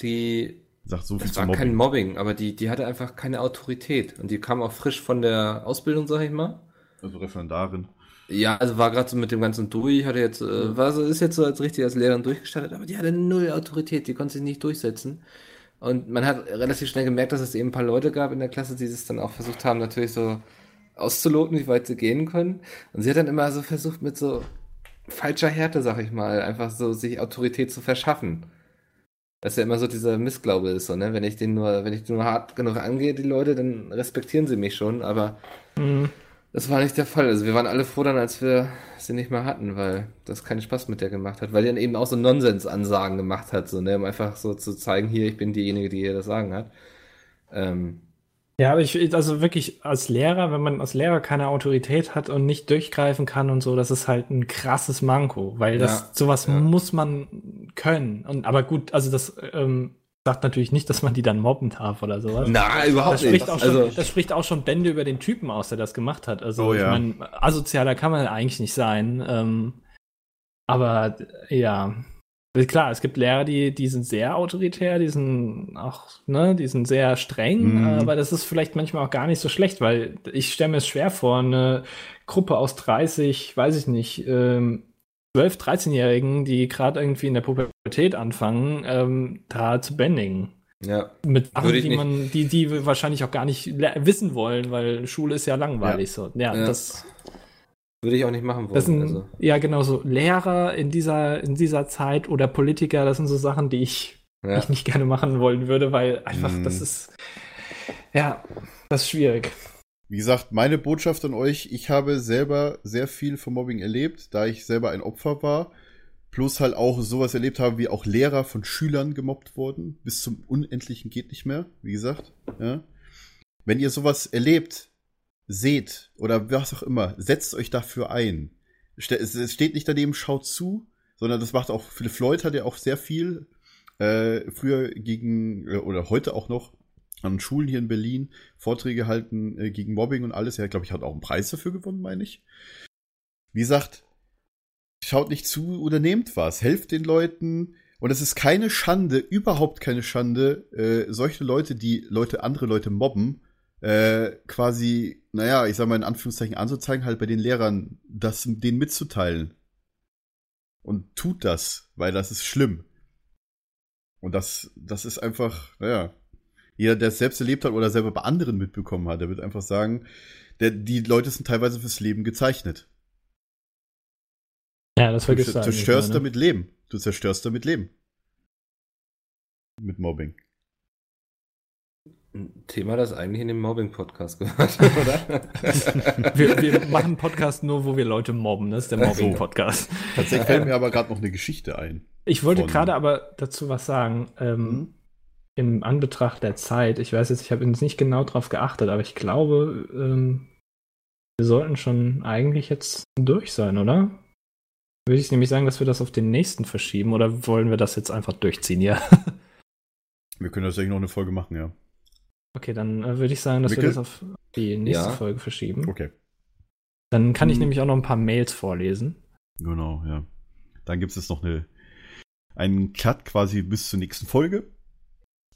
die, Sagt so viel das zu war Mobbing. kein Mobbing, aber die, die hatte einfach keine Autorität. Und die kam auch frisch von der Ausbildung, sag ich mal. Also Referendarin. Ja, also war gerade so mit dem ganzen durch, hatte jetzt, äh, war so, ist jetzt so als richtig als Lehrerin durchgestartet, aber die hatte null Autorität, die konnte sich nicht durchsetzen. Und man hat relativ schnell gemerkt, dass es eben ein paar Leute gab in der Klasse, die das dann auch versucht haben, natürlich so auszuloten, wie weit sie gehen können. Und sie hat dann immer so versucht, mit so falscher Härte, sag ich mal, einfach so sich Autorität zu verschaffen. Dass ja immer so dieser Missglaube ist, so, ne? Wenn ich den nur, wenn ich den nur hart genug angehe, die Leute, dann respektieren sie mich schon, aber Mhm. Das war nicht der Fall. Also wir waren alle froh dann, als wir sie nicht mehr hatten, weil das keinen Spaß mit der gemacht hat. Weil die dann eben auch so Nonsens-Ansagen gemacht hat, so, ne? Um einfach so zu zeigen, hier, ich bin diejenige, die hier das Sagen hat. Ähm, Ja, aber ich, also wirklich als Lehrer, wenn man als Lehrer keine Autorität hat und nicht durchgreifen kann und so, das ist halt ein krasses Manko, weil das Ja, sowas ja. muss man können. Und aber gut, also das ähm, sagt natürlich nicht, dass man die dann mobben darf oder sowas. Na, überhaupt Das spricht, nicht. auch schon, Also, das spricht auch schon Bände über den Typen aus, der das gemacht hat. Also, Oh, ich ja. meine, asozialer kann man eigentlich nicht sein. Ähm, aber ja, klar, es gibt Lehrer, die, die sind sehr autoritär, die sind auch, ne, die sind sehr streng, Mhm. aber das ist vielleicht manchmal auch gar nicht so schlecht, weil ich stelle mir es schwer vor, eine Gruppe aus 30, weiß ich nicht, ähm, 12-, 13-Jährigen, die gerade irgendwie in der Pubertät anfangen, ähm, da zu bändigen. ja. Mit Sachen, die nicht. man, die, die wir wahrscheinlich auch gar nicht wissen wollen, weil Schule ist ja langweilig so. Ja, Ja. das, Würde ich auch nicht machen wollen. sind, also. ja genau so Lehrer in dieser, in dieser Zeit oder Politiker, das sind so Sachen, die ich, Ja. ich nicht gerne machen wollen würde, weil einfach, Mhm. das ist, ja, das ist schwierig. Wie gesagt, meine Botschaft an euch, ich habe selber sehr viel von Mobbing erlebt, da ich selber ein Opfer war. Plus halt auch sowas erlebt habe, wie auch Lehrer von Schülern gemobbt wurden. Bis zum Unendlichen geht nicht mehr, wie gesagt. Ja. Wenn ihr sowas erlebt, seht oder was auch immer, setzt euch dafür ein. Es steht nicht daneben, schaut zu, sondern das macht auch, Philipp Floyd hat ja auch sehr viel äh, früher gegen, oder heute auch noch, an Schulen hier in Berlin Vorträge halten äh, gegen Mobbing und alles. Er, glaube ich, hat auch einen Preis dafür gewonnen, meine ich. Wie gesagt, schaut nicht zu oder nehmt was. Helft den Leuten. Und es ist keine Schande, überhaupt keine Schande, äh, solche Leute, die Leute, andere Leute mobben, äh, quasi, naja, ich sag mal in Anführungszeichen anzuzeigen, halt bei den Lehrern, das denen mitzuteilen. Und tut das, weil das ist schlimm. Und das, das ist einfach, naja, jeder, der es selbst erlebt hat oder selber bei anderen mitbekommen hat, der wird einfach sagen, der, die Leute sind teilweise fürs Leben gezeichnet. Ja, das vergisst du du zerstörst ne? damit Leben. Du zerstörst damit Leben. Mit Mobbing. Ein Thema, das eigentlich in dem Mobbing-Podcast gehört, oder? Wir, wir machen Podcast nur, wo wir Leute mobben. Das ist der Mobbing-Podcast. Tatsächlich fällt mir aber gerade noch eine Geschichte ein. Ich wollte gerade aber dazu was sagen. Ähm, Mhm. Im Anbetracht der Zeit, ich weiß jetzt, ich habe jetzt nicht genau drauf geachtet, aber ich glaube, ähm, wir sollten schon eigentlich jetzt durch sein, oder? Würde ich nämlich sagen, dass wir das auf den nächsten verschieben oder wollen wir das jetzt einfach durchziehen, ja? Wir können tatsächlich noch eine Folge machen, ja. Okay, dann äh, würde ich sagen, dass wir Mikkel? das auf die nächste Ja. Folge verschieben. Okay. Dann kann ich Mhm. nämlich auch noch ein paar Mails vorlesen. Genau, ja. Dann gibt es jetzt noch eine, einen Cut quasi bis zur nächsten Folge.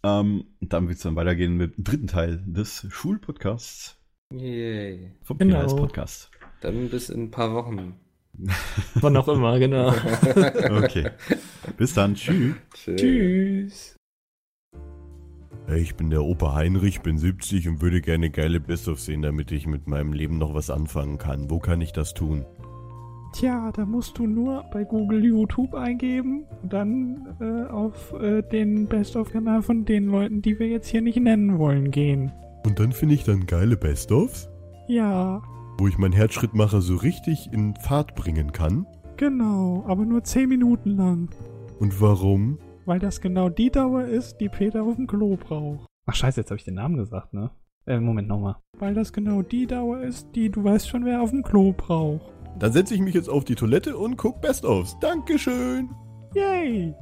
Ähm, und dann wird es dann weitergehen mit dem dritten Teil des Schulpodcasts Yay. vom Genau. PNS Podcast. Dann bis in ein paar Wochen. Wann auch immer, genau. Okay. Bis dann. Tschüss. Tschüss. Ich bin der Opa Heinrich, bin 70 und würde gerne geile Best-of sehen, damit ich mit meinem Leben noch was anfangen kann. Wo kann ich das tun? Tja, da musst du nur bei Google YouTube eingeben und dann äh, auf äh, den Best-of-Kanal von den Leuten, die wir jetzt hier nicht nennen wollen, gehen. Und dann finde ich dann geile Best-ofs, Ja, wo ich meinen Herzschrittmacher so richtig in Fahrt bringen kann. genau, aber nur 10 Minuten lang. Und warum? Weil das genau die Dauer ist, die Peter auf dem Klo braucht. Ach scheiße, jetzt habe ich den Namen gesagt, ne? Äh, Moment nochmal. Weil das genau die Dauer ist, die du weißt schon, wer auf dem Klo braucht. Dann setze ich mich jetzt auf die Toilette und guck Best-ofs. Dankeschön! Yay!